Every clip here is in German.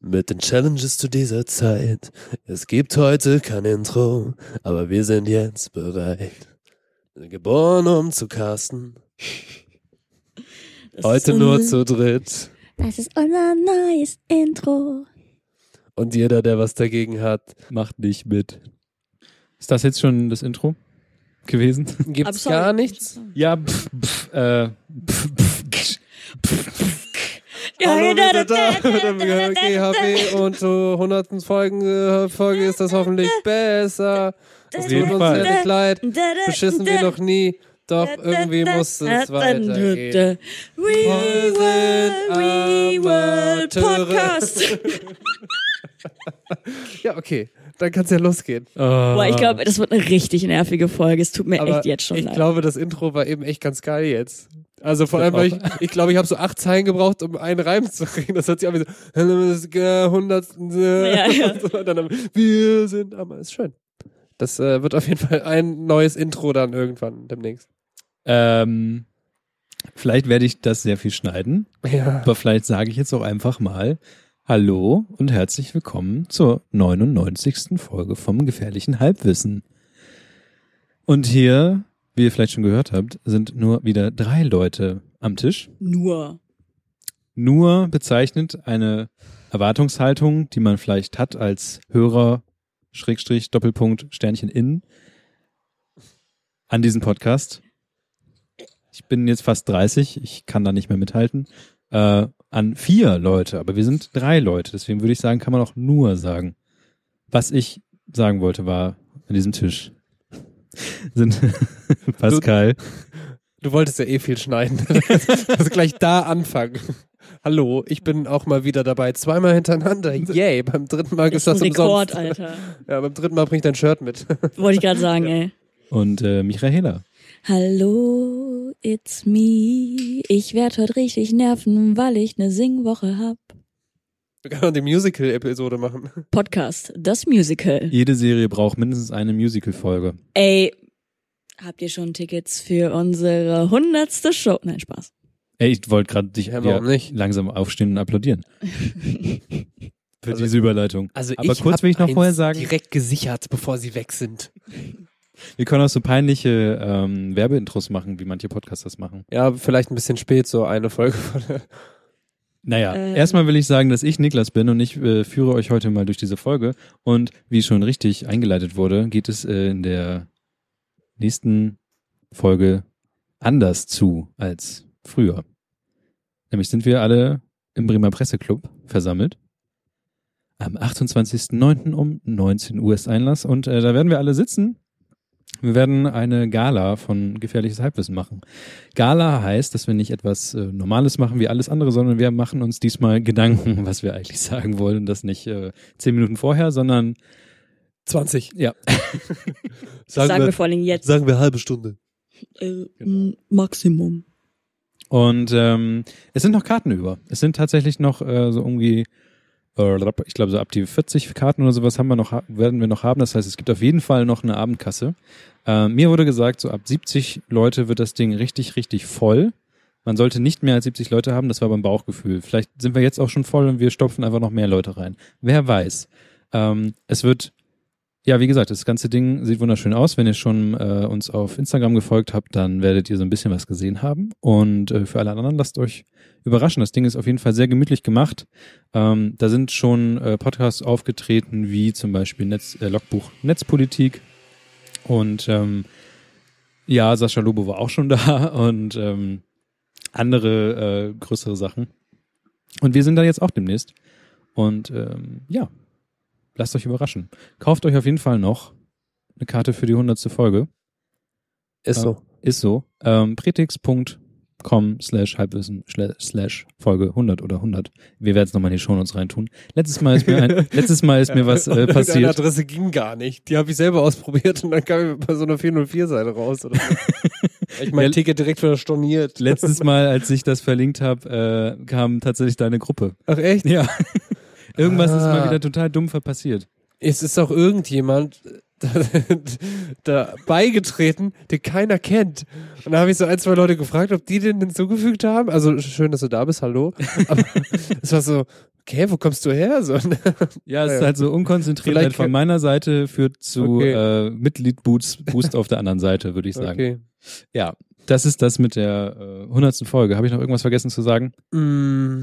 Mit den Challenges zu dieser Zeit. Es gibt heute kein Intro, aber wir sind jetzt bereit. Geboren um zu casten. Das Heute nur zu dritt. Das ist unser neues Intro. Und jeder, der was dagegen hat, Macht nicht mit. Ist das jetzt schon das Intro gewesen? gibt's gar nichts. Ja, pff, pff, äh, pff, pff, ksch, Ja, Hallo, da, wir da, sind da mit dem GHB und zur hundertsten Folgen, äh, Folge ist das hoffentlich besser. Es tut uns sehr leid. Beschissen wir noch nie. Doch irgendwie muss es weitergehen. We Wir sind will, we will Amateure. Podcast. Ja, okay. Dann kann's ja losgehen. Boah, ich glaube, das wird eine richtig nervige Folge. Es tut mir Aber echt jetzt schon ich leid. glaube, das Intro war eben echt ganz geil jetzt. Also vor allem, weil ich, auch. ich glaube, ich habe so acht Zeilen gebraucht, um einen Reim zu kriegen. Das hat sich auch wie so, "Hallo, das ist der hundertsten. Ja, ja. Und dann, wir sind, aber ist schön. Das äh, wird auf jeden Fall ein neues Intro dann irgendwann demnächst. ähm, vielleicht werde ich das sehr viel schneiden, Ja. aber vielleicht sage ich jetzt auch einfach mal Hallo und herzlich willkommen zur 99. Folge vom gefährlichen Halbwissen. Und hier, wie ihr vielleicht schon gehört habt, sind nur wieder drei Leute am Tisch. Nur. nur bezeichnet eine Erwartungshaltung, die man vielleicht hat als Hörer, Schrägstrich, Doppelpunkt, Sternchen in, an diesen Podcast. Ich bin jetzt fast 30, ich kann da nicht mehr mithalten. Äh, an vier Leute, aber wir sind drei Leute, deswegen würde ich sagen, kann man auch nur sagen. Was ich sagen wollte, war an diesem Tisch sind Pascal, Du wolltest ja eh viel schneiden. also gleich da anfangen. Hallo, ich bin auch mal wieder dabei. Zweimal hintereinander. Yay. Beim dritten Mal ist ist ein das Rekord, umsonst. Alter. Ja, beim dritten Mal bring ich dein Shirt mit. Wollte ich gerade sagen, ey. und äh, Michaela. Hallo, it's me. Ich werde heute richtig nerven, weil ich eine Singwoche hab. Wir können auch die Musical-Episode machen. Podcast, das Musical. Jede Serie braucht mindestens eine Musical-Folge. Ey, habt ihr schon Tickets für unsere hundertste Show? Nein, Spaß. Ey, ich wollte gerade dich Ja, warum ja, nicht? langsam aufstehen und applaudieren. Für Also- diese Überleitung. Also Aber kurz will ich noch vorher sagen, direkt gesichert, bevor sie weg sind. wir können auch so peinliche ähm, Werbeintros machen, wie manche Podcasters machen. Ja, vielleicht ein bisschen spät, so eine Folge von der Naja, Äh. erstmal will ich sagen, dass ich Niklas bin und ich äh, führe euch heute mal durch diese Folge. Und wie schon richtig eingeleitet wurde, geht es äh, in der nächsten Folge anders zu als früher. Nämlich sind wir alle im Bremer Presseclub versammelt. Am 28.09. um 19 Uhr ist Einlass und äh, da werden wir alle sitzen. Wir werden eine Gala von Gefährliches Halbwissen machen. Gala heißt, dass wir nicht etwas äh, Normales machen wie alles andere, sondern wir machen uns diesmal Gedanken, was wir eigentlich sagen wollen. Und das nicht äh, zehn Minuten vorher, sondern 20. ja. Sagen, wir vor allem jetzt. sagen wir halbe Stunde. Äh, Genau. Maximum. Und ähm, es sind noch Karten über. Es sind tatsächlich noch äh, so irgendwie, ich glaube so ab die 40 Karten oder sowas haben wir noch, werden wir noch haben. Das heißt, es gibt auf jeden Fall noch eine Abendkasse. Äh, mir wurde gesagt, so ab 70 Leute wird das Ding richtig, richtig voll. Man sollte nicht mehr als 70 Leute haben, das war beim Bauchgefühl. Vielleicht sind wir jetzt auch schon voll und wir stopfen einfach noch mehr Leute rein. Wer weiß. Ähm, es wird, ja, wie gesagt, das ganze Ding sieht wunderschön aus. Wenn ihr schon äh, uns auf Instagram gefolgt habt, dann werdet ihr so ein bisschen was gesehen haben. Und äh, für alle anderen lasst euch überraschen. Das Ding ist auf jeden Fall sehr gemütlich gemacht. Ähm, da sind schon äh, Podcasts aufgetreten, wie zum Beispiel Netz, äh, Logbuch Netzpolitik. Und ähm, ja, Sascha Lobo war auch schon da und ähm, andere äh, größere Sachen. Und wir sind da jetzt auch demnächst. Und ähm, ja, lasst euch überraschen. Kauft euch auf jeden Fall noch eine Karte für die hundertste Folge. Ist so. Ist so. Ähm, pretix.com slash halbwissen slash Folge 100 oder 100. Wir werden es nochmal in die Shownotes reintun. Letztes Mal ist mir, ein, letztes Mal ist mir was äh, passiert. Adresse ging gar nicht. Die habe ich selber ausprobiert und dann kam ich bei so einer 404-Seite raus. Oder so. ich mein Ja, Ticket direkt wieder storniert. Letztes Mal, als ich das verlinkt habe, äh, kam tatsächlich deine Gruppe. Ach echt? Ja. Irgendwas ist mal Ah. wieder total dumm passiert. Es ist auch irgendjemand da, beigetreten, den keiner kennt. Und da habe ich so ein, zwei Leute gefragt, ob die den hinzugefügt haben. Also schön, dass du da bist, hallo. Aber es war so, okay, wo kommst du her? So, Ja, es ist halt so unkonzentriert Vielleicht halt von meiner Seite führt zu Okay. äh, Mitglied-Boost Boost auf der anderen Seite, würde ich sagen. okay. Ja, das ist das mit der äh, 100. Folge. Habe ich noch irgendwas vergessen zu sagen? Mm,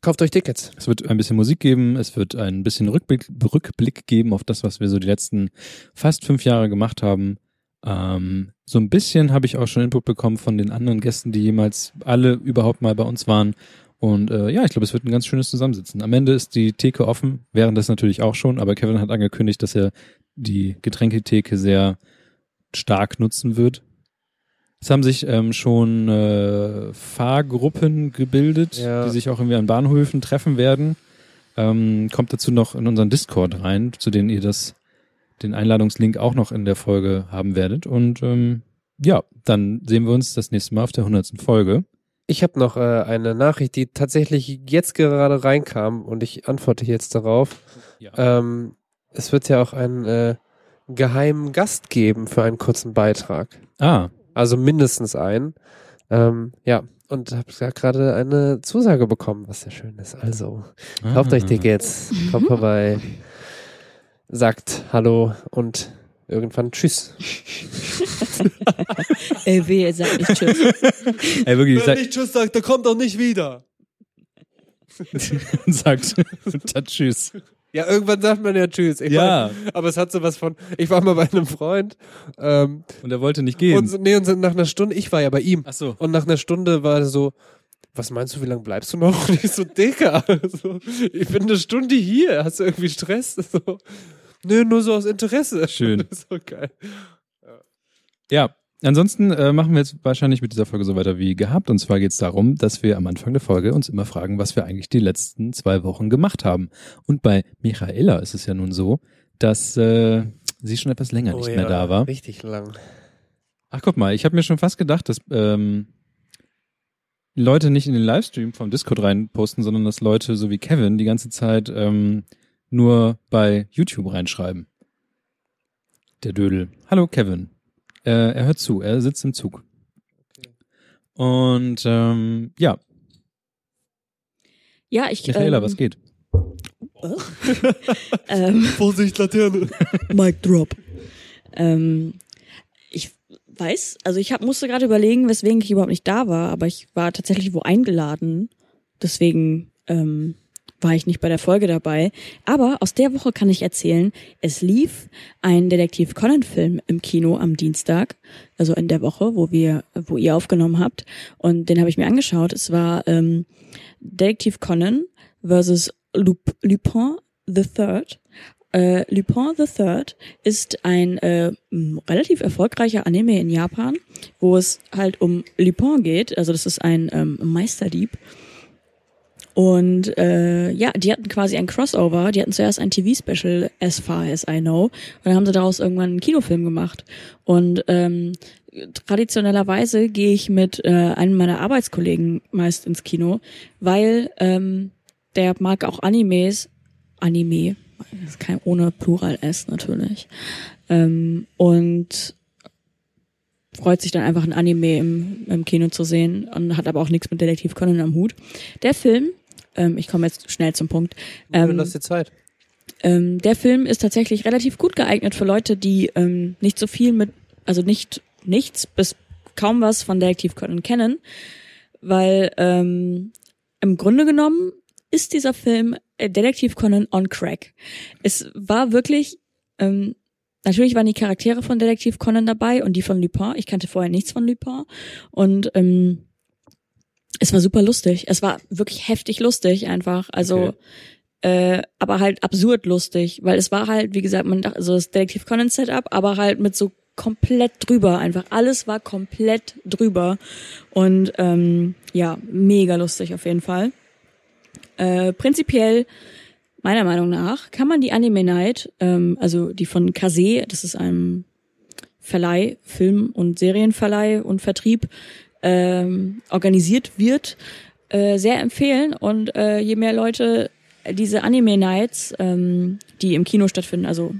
kauft euch Tickets. Es wird ein bisschen Musik geben, es wird ein bisschen Rückblick, Rückblick geben auf das, was wir so die letzten fast fünf Jahre gemacht haben. Ähm, so ein bisschen habe ich auch schon Input bekommen von den anderen Gästen, die jemals alle überhaupt mal bei uns waren. Und äh, ja, ich glaube, es wird ein ganz schönes Zusammensitzen. Am Ende ist die Theke offen, während das natürlich auch schon, aber Kevin hat angekündigt, dass er die Getränketheke sehr stark nutzen wird. Es haben sich ähm, schon äh, Fahrgruppen gebildet, Ja. die sich auch irgendwie an Bahnhöfen treffen werden. Ähm, kommt dazu noch in unseren Discord rein, zu denen ihr das, den Einladungslink auch noch in der Folge haben werdet. Und ähm, ja, dann sehen wir uns das nächste Mal auf der 100. Folge. Ich habe noch äh, eine Nachricht, die tatsächlich jetzt gerade reinkam und ich antworte jetzt darauf. Ja. Ähm, es wird ja auch einen äh, geheimen Gast geben für einen kurzen Beitrag. Ah, Also mindestens einen. Ähm, ja, und habe ja gerade eine Zusage bekommen, was sehr schön ist. Also, kauft Ah. euch Tickets, kommt vorbei, sagt Hallo und irgendwann Tschüss. Ey, weh, ihr sagt nicht Tschüss. Ey, wirklich, sag, Tschüss sagt, der kommt auch nicht wieder. sagt sagt Tschüss. Ja, irgendwann sagt man ja Tschüss. Ich Ja. Mein, aber es hat sowas von, ich war mal bei einem Freund ähm, Und er wollte nicht gehen. und, so- nee, und so nach einer Stunde, ich war ja bei ihm. Ach so. Und nach einer Stunde war er so, was meinst du, wie lange bleibst du noch? Und ich so, Dicker, so, ich bin eine Stunde hier, hast du irgendwie Stress? So, Nö, nur so aus Interesse. Schön. so geil. Ja, ansonsten äh, machen wir jetzt wahrscheinlich mit dieser Folge so weiter wie gehabt. Und zwar geht es darum, dass wir am Anfang der Folge uns immer fragen, was wir eigentlich die letzten zwei Wochen gemacht haben. Und bei Michaela ist es ja nun so, dass äh, sie schon etwas länger nicht mehr da war. Richtig lang. Ach, guck mal, ich habe mir schon fast gedacht, dass ähm, Leute nicht in den Livestream vom Discord reinposten, sondern dass Leute so wie Kevin die ganze Zeit ähm, nur bei YouTube reinschreiben. Der Dödel. Hallo Kevin. Äh, er hört zu, er sitzt im Zug. Und ähm, ja, Ja, ich. Michaela, ähm, was geht? Ähm, Vorsicht, Laterne. Mic drop. Ähm, ich weiß, also ich hab, musste gerade überlegen, weswegen ich überhaupt nicht da war, aber ich war tatsächlich wo eingeladen. Deswegen ähm, war ich nicht bei der Folge dabei. Aber aus der Woche kann ich erzählen, es lief ein Detektiv Conan-Film im Kino am Dienstag, also in der Woche, wo wir, wo ihr aufgenommen habt. Und den habe ich mir angeschaut. Es war ähm, Detektiv Conan versus Lup Lupin the Third. Äh, Lupin the Third ist ein äh, relativ erfolgreicher Anime in Japan, wo es halt um Lupin geht. Also das ist ein ähm, Meisterdieb. Und äh, ja, die hatten quasi ein Crossover. Die hatten zuerst ein TV-Special, as far as I know. Und dann haben sie daraus irgendwann einen Kinofilm gemacht. Und ähm, traditionellerweise gehe ich mit äh, einem meiner Arbeitskollegen meist ins Kino, weil ähm, der mag auch Animes, Anime, ist kein ohne Plural S natürlich. Ähm, und freut sich dann einfach ein Anime im, im Kino zu sehen und hat aber auch nichts mit Detektiv Conan am Hut. Der Film, ähm, ich komme jetzt schnell zum Punkt, Ähm, das dir Zeit. ähm, der Film ist tatsächlich relativ gut geeignet für Leute, die ähm, nicht so viel mit, also nicht nichts bis kaum was von Detektiv Conan kennen, weil ähm, im Grunde genommen ist dieser Film äh, Detektiv Conan on Crack. Es war wirklich, ähm, natürlich waren die Charaktere von Detektiv Conan dabei und die von Lupin. Ich kannte vorher nichts von Lupin und ähm, es war super lustig. Es war wirklich heftig lustig einfach. Also Okay. äh, aber halt absurd lustig, weil es war halt, wie gesagt, man dachte, also das Detektiv Conan Setup, aber halt mit so komplett drüber einfach. Alles war komplett drüber und ähm, ja, mega lustig auf jeden Fall. Äh, prinzipiell, meiner Meinung nach, kann man die Anime Night, ähm, also die von Kase, das ist ein Verleih, Film- und Serienverleih und Vertrieb, ähm, organisiert wird, äh, sehr empfehlen. Und äh, je mehr Leute diese Anime Nights, ähm, die im Kino stattfinden, also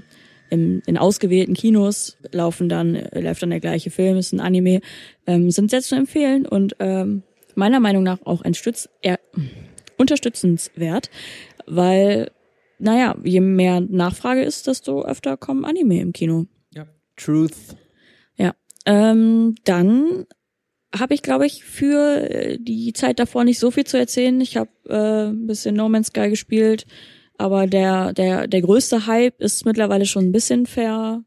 im, in ausgewählten Kinos laufen dann, äh, läuft dann der gleiche Film, ist ein Anime, ähm, sind sehr zu empfehlen und ähm, meiner Meinung nach auch ein Stütz, er, unterstützenswert, weil, naja, je mehr Nachfrage ist, desto öfter kommen Anime im Kino. Truth. Ähm, dann habe ich, glaube ich, für äh, die Zeit davor nicht so viel zu erzählen. Ich habe äh, ein bisschen No Man's Sky gespielt, aber der der der größte Hype ist mittlerweile schon ein bisschen ver,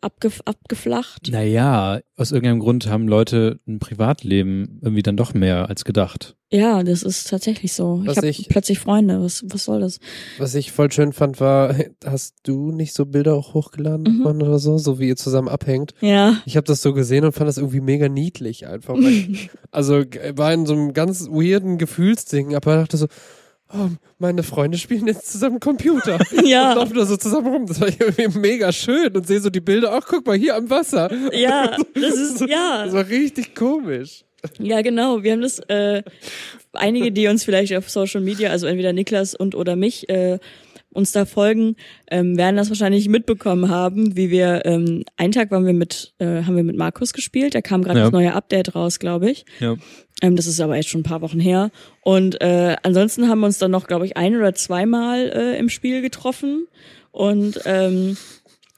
abgef, abgeflacht. Naja, aus irgendeinem Grund haben Leute ein Privatleben irgendwie dann doch mehr als gedacht. Ja, das ist tatsächlich so. Was ich habe ich- plötzlich Freunde. Was was soll das? Was ich voll schön fand, war, hast du nicht so Bilder auch hochgeladen Mhm. Mann, oder so, so wie ihr zusammen abhängt? Ja. Ich habe das so gesehen und fand das irgendwie mega niedlich einfach. Weil, also g- war in so einem ganz weirden Gefühlsding, aber dachte so, oh, meine Freunde spielen jetzt zusammen Computer. Ja. Und laufen da so zusammen rum. Das war irgendwie mega schön und sehe so die Bilder, ach guck mal, hier am Wasser. Ja, das ist ja. Das war richtig komisch. Ja, genau. Wir haben das, äh, einige, die uns vielleicht auf Social Media, also entweder Niklas und oder mich, äh, uns da folgen, ähm, werden das wahrscheinlich mitbekommen haben, wie wir, ähm, einen Tag waren wir mit, äh, haben wir mit Markus gespielt, da kam gerade Ja. das neue Update raus, glaube ich. Ja. Ähm, das ist aber jetzt schon ein paar Wochen her. Und äh, ansonsten haben wir uns dann noch, glaube ich, ein oder zweimal äh, im Spiel getroffen. Und ähm,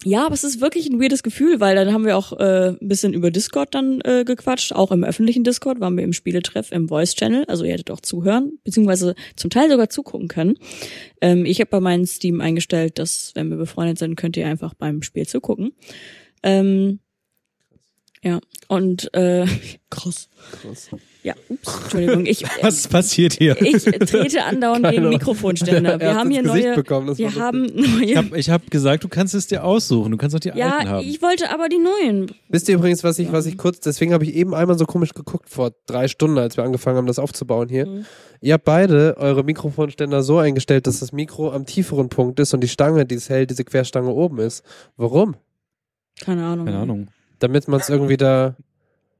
ja, aber es ist wirklich ein weirdes Gefühl, weil dann haben wir auch äh, ein bisschen über Discord dann äh, gequatscht. Auch im öffentlichen Discord waren wir im Spieletreff im Voice-Channel. Also ihr hättet auch zuhören, beziehungsweise zum Teil sogar zugucken können. Ähm, ich habe bei meinem Steam eingestellt, dass, wenn wir befreundet sind, könnt ihr einfach beim Spiel zugucken. Ähm, ja, und äh, krass. Krass. Ja, ups, Entschuldigung. Ich, äh, Was passiert hier? ich trete andauernd Keine gegen. Mikrofonständer. Er Wir haben hier Gesicht neue. bekommen, wir haben Ich neue. habe ich hab gesagt, du kannst es dir aussuchen. Du kannst auch die alten Ja, haben. ich wollte aber die neuen. Wisst ihr übrigens, was ich, was ich kurz, deswegen habe ich eben einmal so komisch geguckt vor drei Stunden, als wir angefangen haben, das aufzubauen hier. Mhm. Ihr habt beide eure Mikrofonständer so eingestellt, dass das Mikro am tieferen Punkt ist und die Stange, die es hält, diese Querstange oben ist. Warum? Keine Ahnung. Keine Ahnung. Damit man es irgendwie da.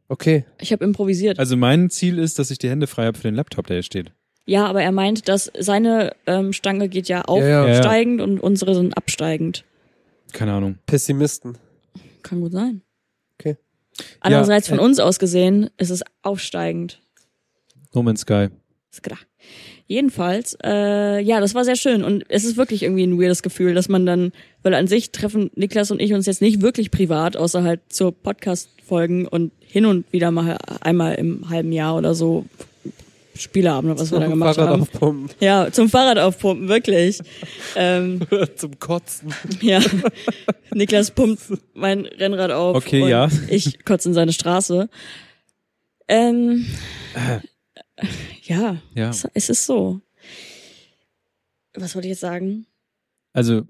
Okay. Ich habe improvisiert. Also mein Ziel ist, dass ich die Hände frei habe für den Laptop, der hier steht. ja, aber er meint, dass seine ähm, Stange geht ja Ja, ja. aufsteigend und unsere sind absteigend. Keine Ahnung. Pessimisten. Kann gut sein. Okay. Andererseits Ja, von äh, uns aus gesehen ist es aufsteigend. No Man's Sky. Ist klar. Jedenfalls, äh, ja, das war sehr schön und es ist wirklich irgendwie ein weirdes Gefühl, dass man dann, weil an sich treffen Niklas und ich uns jetzt nicht wirklich privat, außer halt zur Podcast-Folgen und hin und wieder mal einmal im halben Jahr oder so Spieleabend, oder was wir da gemacht Fahrrad haben. aufpumpen. Ja, zum Fahrrad aufpumpen, wirklich. ähm, Zum Kotzen. ja, Niklas pumpt mein Rennrad auf Okay, und ja. ich kotze in seine Straße. Ähm, ja, Ja. es, es ist so. Was wollte ich jetzt sagen? Also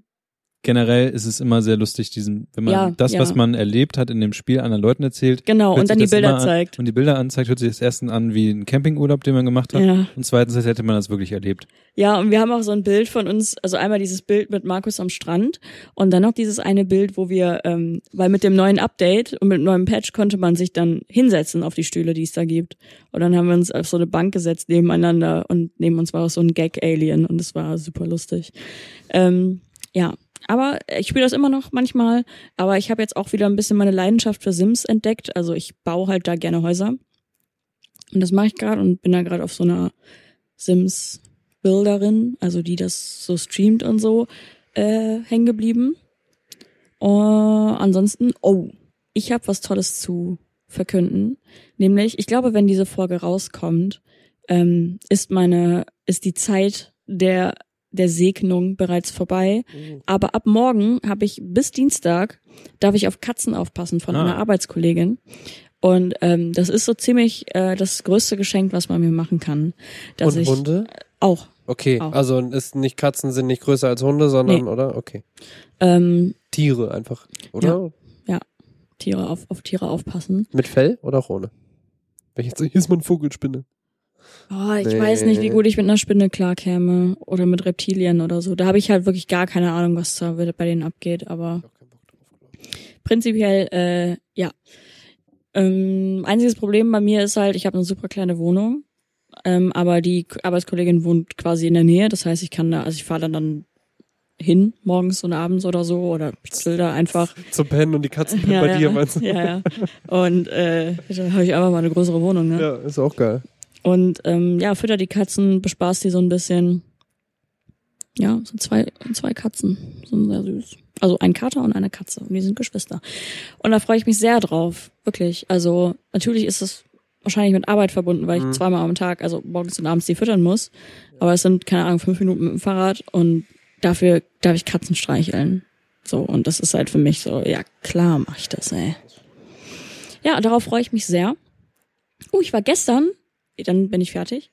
generell ist es immer sehr lustig, diesen, wenn man Ja, das, ja. was man erlebt hat, in dem Spiel anderen Leuten erzählt. Genau, und dann die Bilder an, zeigt. Und die Bilder anzeigt, hört sich das ersten an wie ein Campingurlaub, den man gemacht hat. Ja. Und zweitens, als hätte man das wirklich erlebt. Ja, und wir haben auch so ein Bild von uns, also einmal dieses Bild mit Markus am Strand und dann noch dieses eine Bild, wo wir, ähm, weil mit dem neuen Update und mit dem neuen Patch konnte man sich dann hinsetzen auf die Stühle, die es da gibt. Und dann haben wir uns auf so eine Bank gesetzt nebeneinander und neben uns war auch so ein Gag-Alien und es war super lustig. Ähm, ja, aber ich spiele das immer noch manchmal, aber ich habe jetzt auch wieder ein bisschen meine Leidenschaft für Sims entdeckt. Also ich baue halt da gerne Häuser. Und das mache ich gerade und bin da gerade auf so einer Sims Bilderin, also die das so streamt und so, äh, hängen geblieben. Uh, ansonsten, oh, ich habe was Tolles zu verkünden. Nämlich, ich glaube, wenn diese Folge rauskommt, ähm, ist meine, ist die Zeit der der Segnung bereits vorbei. Aber ab morgen habe ich bis Dienstag darf ich auf Katzen aufpassen von Ah. einer Arbeitskollegin. Und ähm, das ist so ziemlich äh, das größte Geschenk, was man mir machen kann. Dass Und ich Hunde? auch Okay, Auch. also ist nicht Katzen sind nicht größer als Hunde, sondern, Nee. oder? Okay. ähm, Tiere einfach, oder? Tiere auf, auf Tiere aufpassen. Mit Fell oder auch ohne? Wenn ich jetzt, hier ist eine Vogelspinne. Oh, ich Nee. weiß nicht, wie gut ich mit einer Spinne klarkäme oder mit Reptilien oder so. Da habe ich halt wirklich gar keine Ahnung, was da bei denen abgeht, aber prinzipiell, äh, ja. Ähm, einziges Problem bei mir ist halt, ich habe eine super kleine Wohnung, ähm, aber die Arbeitskollegin wohnt quasi in der Nähe. Das heißt, ich kann da, also ich fahre dann dann hin, morgens und abends oder so, oder chill da einfach. Zum Pennen und die Katzen Ja, bei ja. dir, meinst du? Ja, ja. Und äh, da habe ich einfach mal eine größere Wohnung, ne? Ja, ist auch geil. Und ähm, ja, fütter die Katzen, bespaßt die so ein bisschen. Ja, sind zwei, zwei Katzen. Sind sehr süß. Also ein Kater und eine Katze. Und die sind Geschwister. Und da freue ich mich sehr drauf. Wirklich. Also natürlich ist es wahrscheinlich mit Arbeit verbunden, weil ich Mhm. zweimal am Tag, also morgens und abends die füttern muss. Aber es sind, keine Ahnung, fünf Minuten mit dem Fahrrad und dafür darf ich Katzen streicheln. So, und das ist halt für mich so, ja klar mache ich das, ey. Ja, darauf freue ich mich sehr. Oh, ich war gestern, dann bin ich fertig,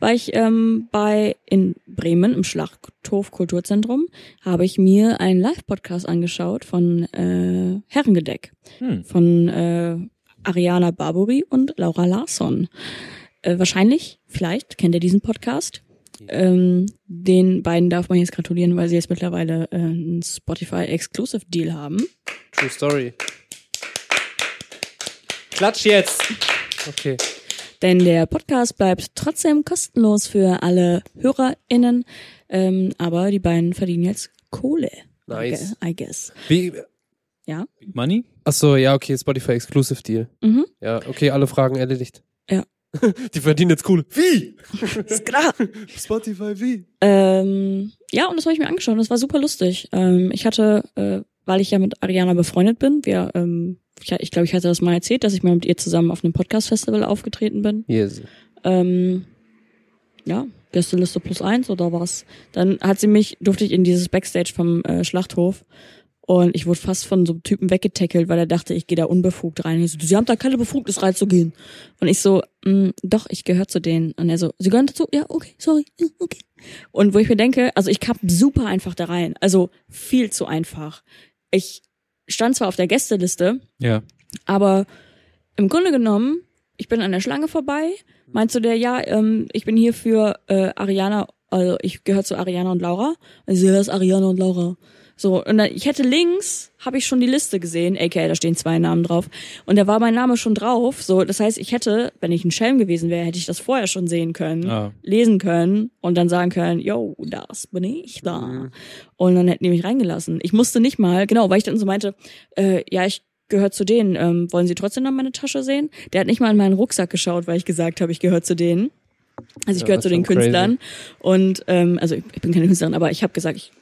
war ich ähm, bei in Bremen im Schlachthof Kulturzentrum, habe ich mir einen Live-Podcast angeschaut von äh, Herrengedeck Hm. von äh, Ariana Barbary und Laura Larsson. Äh, wahrscheinlich, vielleicht kennt ihr diesen Podcast. Ähm, den beiden darf man jetzt gratulieren, weil sie jetzt mittlerweile äh, einen Spotify Exclusive Deal haben. True Story. Klatsch jetzt. Okay. Denn der Podcast bleibt trotzdem kostenlos für alle HörerInnen, ähm, aber die beiden verdienen jetzt Kohle. Nice. I guess. Wie? Ja. Big Money? Ach so, ja, okay, Spotify Exclusive Deal. Mhm. Ja, okay, alle Fragen erledigt. Ja. Die verdienen jetzt Kohle. Wie? Ist klar. Spotify wie? Ähm, ja, und das habe ich mir angeschaut. Das war super lustig. Ähm, ich hatte, äh, weil ich ja mit Ariana befreundet bin, wir, ähm, ich, ich glaube, ich hatte das mal erzählt, dass ich mal mit ihr zusammen auf einem Podcast-Festival aufgetreten bin. Yes. Ähm, ja, Gästeliste plus eins oder was. Dann hat sie mich, durfte ich in dieses Backstage vom äh, Schlachthof und ich wurde fast von so einem Typen weggetackelt, weil er dachte, ich gehe da unbefugt rein. Ich so, sie haben da keine Befugnis reinzugehen. Und ich so, "Mm, doch, ich gehöre zu denen. Und er so, sie gehören dazu? Ja, okay, sorry, okay. Und wo ich mir denke, also ich kam super einfach da rein. Also viel zu einfach. Ich stand zwar auf der Gästeliste, Ja. aber im Grunde genommen, ich bin an der Schlange vorbei, meinst du der, ja, ähm, ich bin hier für äh, Ariana, also ich gehöre zu Ariana und Laura. Also ja, das ist Ariana und Laura. So, und dann, ich hätte links, habe ich schon die Liste gesehen, aka, da stehen zwei Namen drauf. Und da war mein Name schon drauf. So, das heißt, ich hätte, wenn ich ein Schelm gewesen wäre, hätte ich das vorher schon sehen können, Ah. lesen können und dann sagen können, yo, das bin ich da. Mhm. Und dann hätten die mich reingelassen. Ich musste nicht mal, genau, weil ich dann so meinte, äh, ja, ich gehöre zu denen. Ähm, wollen Sie trotzdem noch meine Tasche sehen? Der hat nicht mal in meinen Rucksack geschaut, weil ich gesagt habe, ich gehöre zu denen. Also ich Ja, gehöre zu den schon crazy. Künstlern. Und ähm, also ich, ich bin keine Künstlerin, aber ich habe gesagt, ich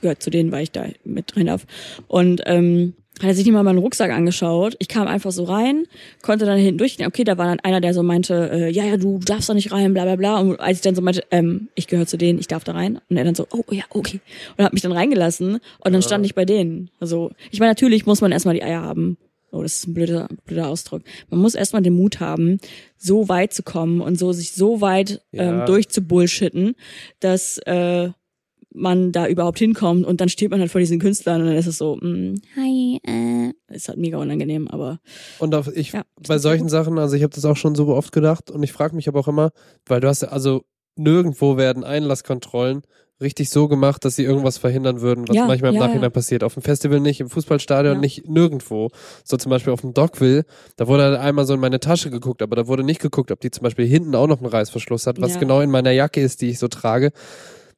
gehöre zu denen, weil ich da mit rein darf. Und ähm, hat er sich nicht mal meinen Rucksack angeschaut. Ich kam einfach so rein, konnte dann hinten durchgehen. Okay, da war dann einer, der so meinte, äh, ja, ja, du darfst da nicht rein, bla bla bla. Und als ich dann so meinte, ähm, ich gehöre zu denen, ich darf da rein. Und er dann so, oh ja, okay. Und hat mich dann reingelassen und dann stand ich bei denen. Also, ich meine, natürlich muss man erstmal die Eier haben. Oh, das ist ein blöder, blöder Ausdruck. Man muss erstmal den Mut haben, so weit zu kommen und so sich so weit ähm, Ja. durchzubullshitten, dass äh, man da überhaupt hinkommt und dann steht man halt vor diesen Künstlern und dann ist es so, mm, hi, äh, ist halt mega unangenehm, aber Und auf, ich, Ja, bei solchen gut. Sachen, also ich habe das auch schon so oft gedacht und ich frage mich aber auch immer, weil du hast ja, also nirgendwo werden Einlasskontrollen richtig so gemacht, dass sie irgendwas verhindern würden, was Ja, manchmal im ja, Nachhinein ja. passiert. Auf dem Festival nicht, im Fußballstadion Ja. nicht, nirgendwo. So zum Beispiel auf dem Dockville, da wurde halt einmal so in meine Tasche geguckt, aber da wurde nicht geguckt, ob die zum Beispiel hinten auch noch einen Reißverschluss hat, was Ja. genau in meiner Jacke ist, die ich so trage.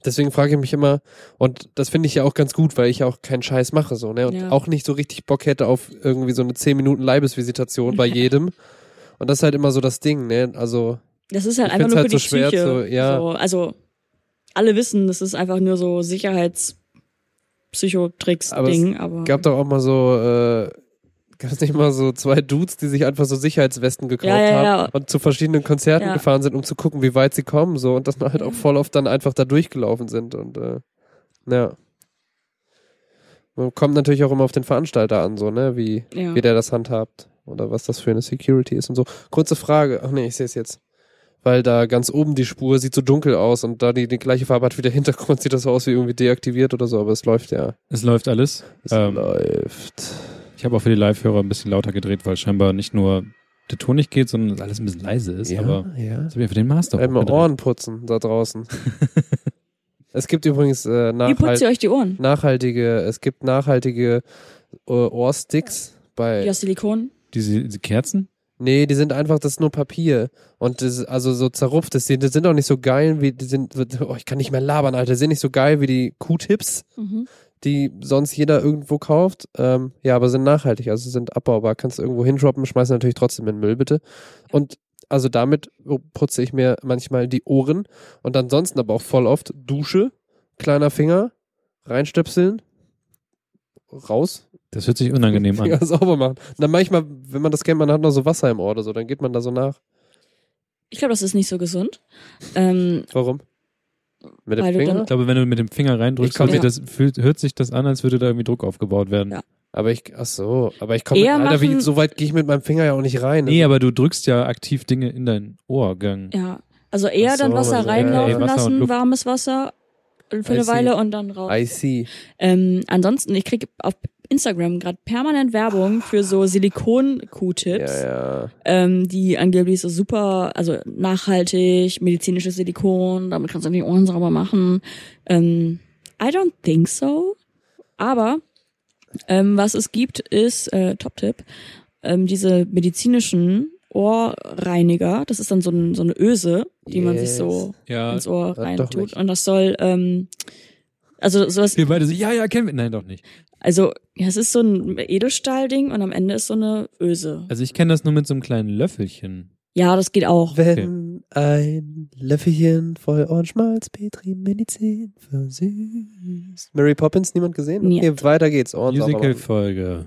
Deswegen frage ich mich immer, und das finde ich ja auch ganz gut, weil ich ja auch keinen Scheiß mache, so, ne? Und Ja. auch nicht so richtig Bock hätte auf irgendwie so eine 10 Minuten Leibesvisitation bei jedem. Und das ist halt immer so das Ding, ne? Also, das ist halt einfach nur halt für so die schwer Psyche. zu- ja. so, also alle wissen, das ist einfach nur so Sicherheits Psychotricks Aber aber gab doch auch mal so, äh, gab es nicht mal so zwei Dudes, die sich einfach so Sicherheitswesten gekauft Ja, ja, ja. haben und zu verschiedenen Konzerten Ja. gefahren sind, um zu gucken, wie weit sie kommen, so und dann halt auch voll oft dann einfach da durchgelaufen sind und äh, ja. Man kommt natürlich auch immer auf den Veranstalter an, so, ne, wie, ja. wie der das handhabt oder was das für eine Security ist und so. Kurze Frage, ach nee, ich sehe es jetzt. Weil da ganz oben die Spur sieht so dunkel aus und da die die gleiche Farbe hat wie der Hintergrund, sieht das so aus wie irgendwie deaktiviert oder so, aber es läuft ja. Es läuft alles. Es Ähm, läuft. Ich habe auch für die Live-Hörer ein bisschen lauter gedreht, weil scheinbar nicht nur der Ton nicht geht, sondern alles ein bisschen leise ist. Aber ja. das habe ich für den Master Einmal. Ohren putzen da draußen. es gibt übrigens äh, Wie putzt nachhalt ihr euch die Ohren? nachhaltige, es gibt nachhaltige äh, Ohrsticks bei Die aus Silikon? Diese, diese Kerzen? Nee, die sind einfach, das ist nur Papier. Und das ist also so zerrupft. Das, die, die sind auch nicht so geil wie, die sind, oh, ich kann nicht mehr labern, Alter. Die sind nicht so geil wie die Q-Tips, Mhm. Die sonst jeder irgendwo kauft. Ähm, ja, aber sind nachhaltig, also sind abbaubar. Kannst du irgendwo hindroppen, schmeißen natürlich trotzdem in den Müll, bitte. Und also damit putze ich mir manchmal die Ohren und ansonsten aber auch voll oft Dusche, kleiner Finger, reinstöpseln, raus, Das hört sich unangenehm Finger an. sauber machen. Und dann manchmal, wenn man das kennt, man hat noch so Wasser im Ohr oder so, dann geht man da so nach. Ich glaube, das ist nicht so gesund. Ähm, Warum? Mit dem Finger? Ich glaube, wenn du mit dem Finger reindrückst, komm- hört, sich das, fühlt, hört sich das an, als würde da irgendwie Druck aufgebaut werden. Ja. Aber ich, ach so, aber ich komme, Alter, wie, machen- so weit gehe ich mit meinem Finger ja auch nicht rein. Nee, aber du drückst ja aktiv Dinge in deinen Ohrgang. ja, also eher so, dann Wasser also, ja, reinlaufen ja, Wasser lassen, warmes Wasser für I eine see. Weile und dann raus. I see. Ähm, ansonsten, ich krieg auf Instagram gerade permanent Werbung für so Silikon-Q-Tips, Ja, ja. ähm, die angeblich so super, also nachhaltig, medizinisches Silikon, damit kannst du die Ohren sauber machen. Ähm, I don't think so. Aber ähm, was es gibt, ist, äh, Top-Tipp, ähm, diese medizinischen Ohrreiniger. Das ist dann so, ein, so eine Öse, die man sich Yes. so Ja, ins Ohr reintut. Und das soll, ähm, also sowas wir beide so, ja, ja, kennen wir. Nein, doch nicht. also, ja, es ist so ein Edelstahlding und am Ende ist so eine Öse. Also ich kenne das nur mit so einem kleinen Löffelchen. Ja, das geht auch. Wenn ein Löffelchen voll Ohrenschmalz Petri Medizin versüßt. Mary Poppins, niemand gesehen? Nee. Okay, weiter geht's. Ohren sauber machen. Musical-Folge.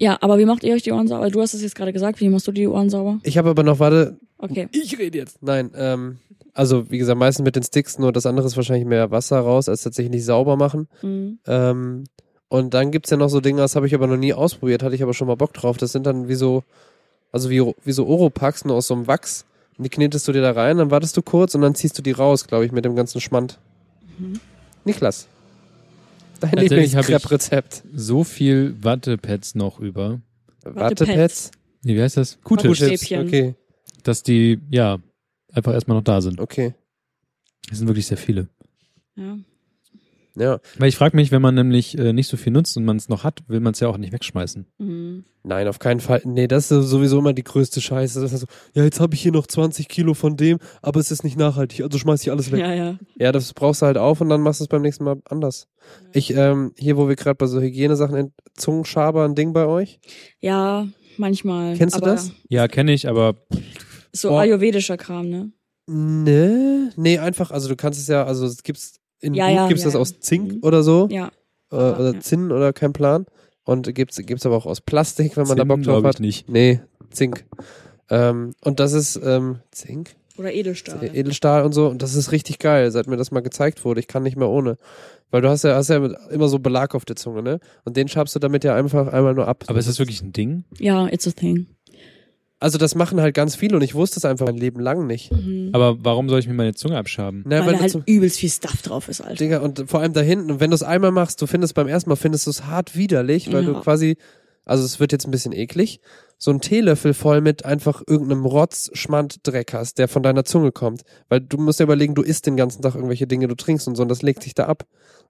Ja, aber wie macht ihr euch die Ohren sauber? Du hast es jetzt gerade gesagt, wie machst du die Ohren sauber? Ich habe aber noch, warte, Okay. ich rede jetzt. Nein, ähm, also wie gesagt, meistens mit den Sticks, nur das andere ist wahrscheinlich mehr Wasser raus, als tatsächlich sauber machen. Mhm. Ähm, und dann gibt's ja noch so Dinge, das habe ich aber noch nie ausprobiert, hatte ich aber schon mal Bock drauf. Das sind dann wie so, also wie, wie so Oropax, nur aus so einem Wachs. Und die knetest du dir da rein, dann wartest du kurz und dann ziehst du die raus, glaube ich, mit dem ganzen Schmand. Mhm. Niklas. Dein Lieblings-Crepe-Rezept. So viel Wattepads noch über. Wattepads. Nee, wie heißt das? Stäbchen. Okay, Dass die, ja, einfach erstmal noch da sind. okay. Das sind wirklich sehr viele. Ja. Ja. Weil ich frage mich, wenn man nämlich äh, nicht so viel nutzt und man es noch hat, will man es ja auch nicht wegschmeißen. Mhm. Nein, auf keinen Fall. Nee, das ist sowieso immer die größte Scheiße. Das ist so, ja, jetzt habe ich hier noch 20 Kilo von dem, aber es ist nicht nachhaltig, also schmeiß ich alles weg. Ja, ja. Ja, das brauchst du halt auf und dann machst du es beim nächsten Mal anders. Ich, ähm, hier, wo wir gerade bei so Hygienesachen, Zungenschaber, ein Ding bei euch. Ja, manchmal. Kennst du aber das? Ja, kenne ich, aber So Oh. ayurvedischer Kram, ne? Nee, nee, einfach, also du kannst es ja, also es gibt's, in Ja, Buch ja, gibt's ja, das ja. aus Zink Mhm. oder so, Ja. äh, oder ja. Zinn oder kein Plan. Und gibt's, gibt's aber auch aus Plastik, wenn man da Zinn Bock drauf hat. nicht. Nee, Zink. Ähm, und das ist, ähm, Zink? Oder Edelstahl. Edelstahl und so. Und das ist richtig geil, seit mir das mal gezeigt wurde. Ich kann nicht mehr ohne. Weil du hast ja, hast ja immer so Belag auf der Zunge, ne? Und den schabst du damit ja einfach einmal nur ab. Aber ist das wirklich ein Ding? Ja, it's a thing. Also das machen halt ganz viele und ich wusste es einfach mein Leben lang nicht. Mhm. Aber warum soll ich mir meine Zunge abschaben? Na, weil, weil da halt zum, übelst viel Stuff drauf ist, Alter. Digga, und vor allem da hinten, und wenn du es einmal machst, du findest beim ersten Mal, findest du es hart widerlich, weil Ja. du quasi, also es wird jetzt ein bisschen eklig, so ein Teelöffel voll mit einfach irgendeinem Rotz, Schmand, Dreck hast, der von deiner Zunge kommt. Weil du musst ja überlegen, du isst den ganzen Tag irgendwelche Dinge, du trinkst und so, und das legt sich da ab.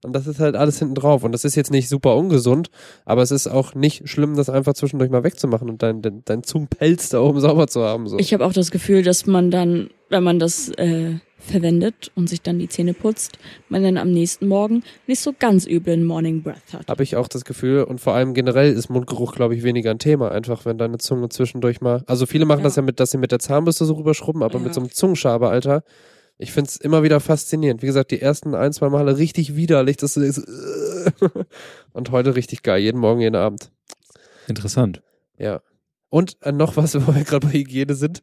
Und das ist halt alles hinten drauf. Und das ist jetzt nicht super ungesund, aber es ist auch nicht schlimm, das einfach zwischendurch mal wegzumachen und dein, dein, dein Zungenpelz da oben sauber zu haben. So. Ich habe auch das Gefühl, dass man dann, wenn man das äh, verwendet und sich dann die Zähne putzt, man dann am nächsten Morgen nicht so ganz üblen Morning Breath hat. Habe ich auch das Gefühl. Und vor allem generell ist Mundgeruch, glaube ich, weniger ein Thema. Einfach, wenn deine Zunge zwischendurch mal. Also viele machen Ja. das ja mit, dass sie mit der Zahnbürste so rüberschrubben, aber Ja. mit so einem Zungenschaber, Alter. Ich find's immer wieder faszinierend. Wie gesagt, die ersten ein, zwei Male richtig widerlich. Das ist, und heute richtig geil. Jeden Morgen, jeden Abend. Interessant. Ja. Und äh, noch was, wo wir gerade bei Hygiene sind,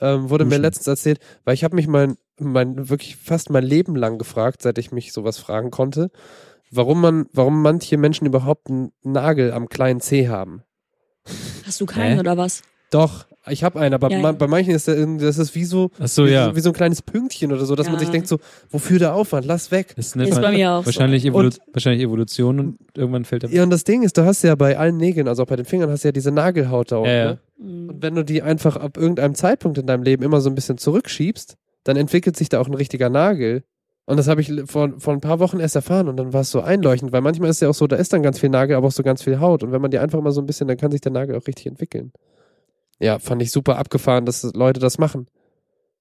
ähm, wurde mir Duschen. letztens erzählt, weil ich habe mich mein, mein wirklich fast mein Leben lang gefragt, seit ich mich sowas fragen konnte, warum man, warum manche Menschen überhaupt einen Nagel am kleinen Zeh haben. Hast du keinen Hä? oder was? Doch, ich habe einen, aber Ja, ja. bei manchen ist der, das ist wie so, Ach so, wie, ja. so wie so ein kleines Pünktchen oder so, dass man sich denkt so, wofür der Aufwand? Lass weg. Das Ist man bei mir auch wahrscheinlich, so. Evolu Und- wahrscheinlich Evolution und irgendwann fällt er Ja, und das Ding ist, du hast ja bei allen Nägeln, also auch bei den Fingern, hast du ja diese Nagelhaut da unten. Ja, ja. Ne? Und wenn du die einfach ab irgendeinem Zeitpunkt in deinem Leben immer so ein bisschen zurückschiebst, dann entwickelt sich da auch ein richtiger Nagel. Und das habe ich vor, vor ein paar Wochen erst erfahren und dann war es so einleuchtend, weil manchmal ist ja auch so, da ist dann ganz viel Nagel, aber auch so ganz viel Haut. Und wenn man die einfach mal so ein bisschen, dann kann sich der Nagel auch richtig entwickeln. Ja, fand ich super abgefahren, dass Leute das machen.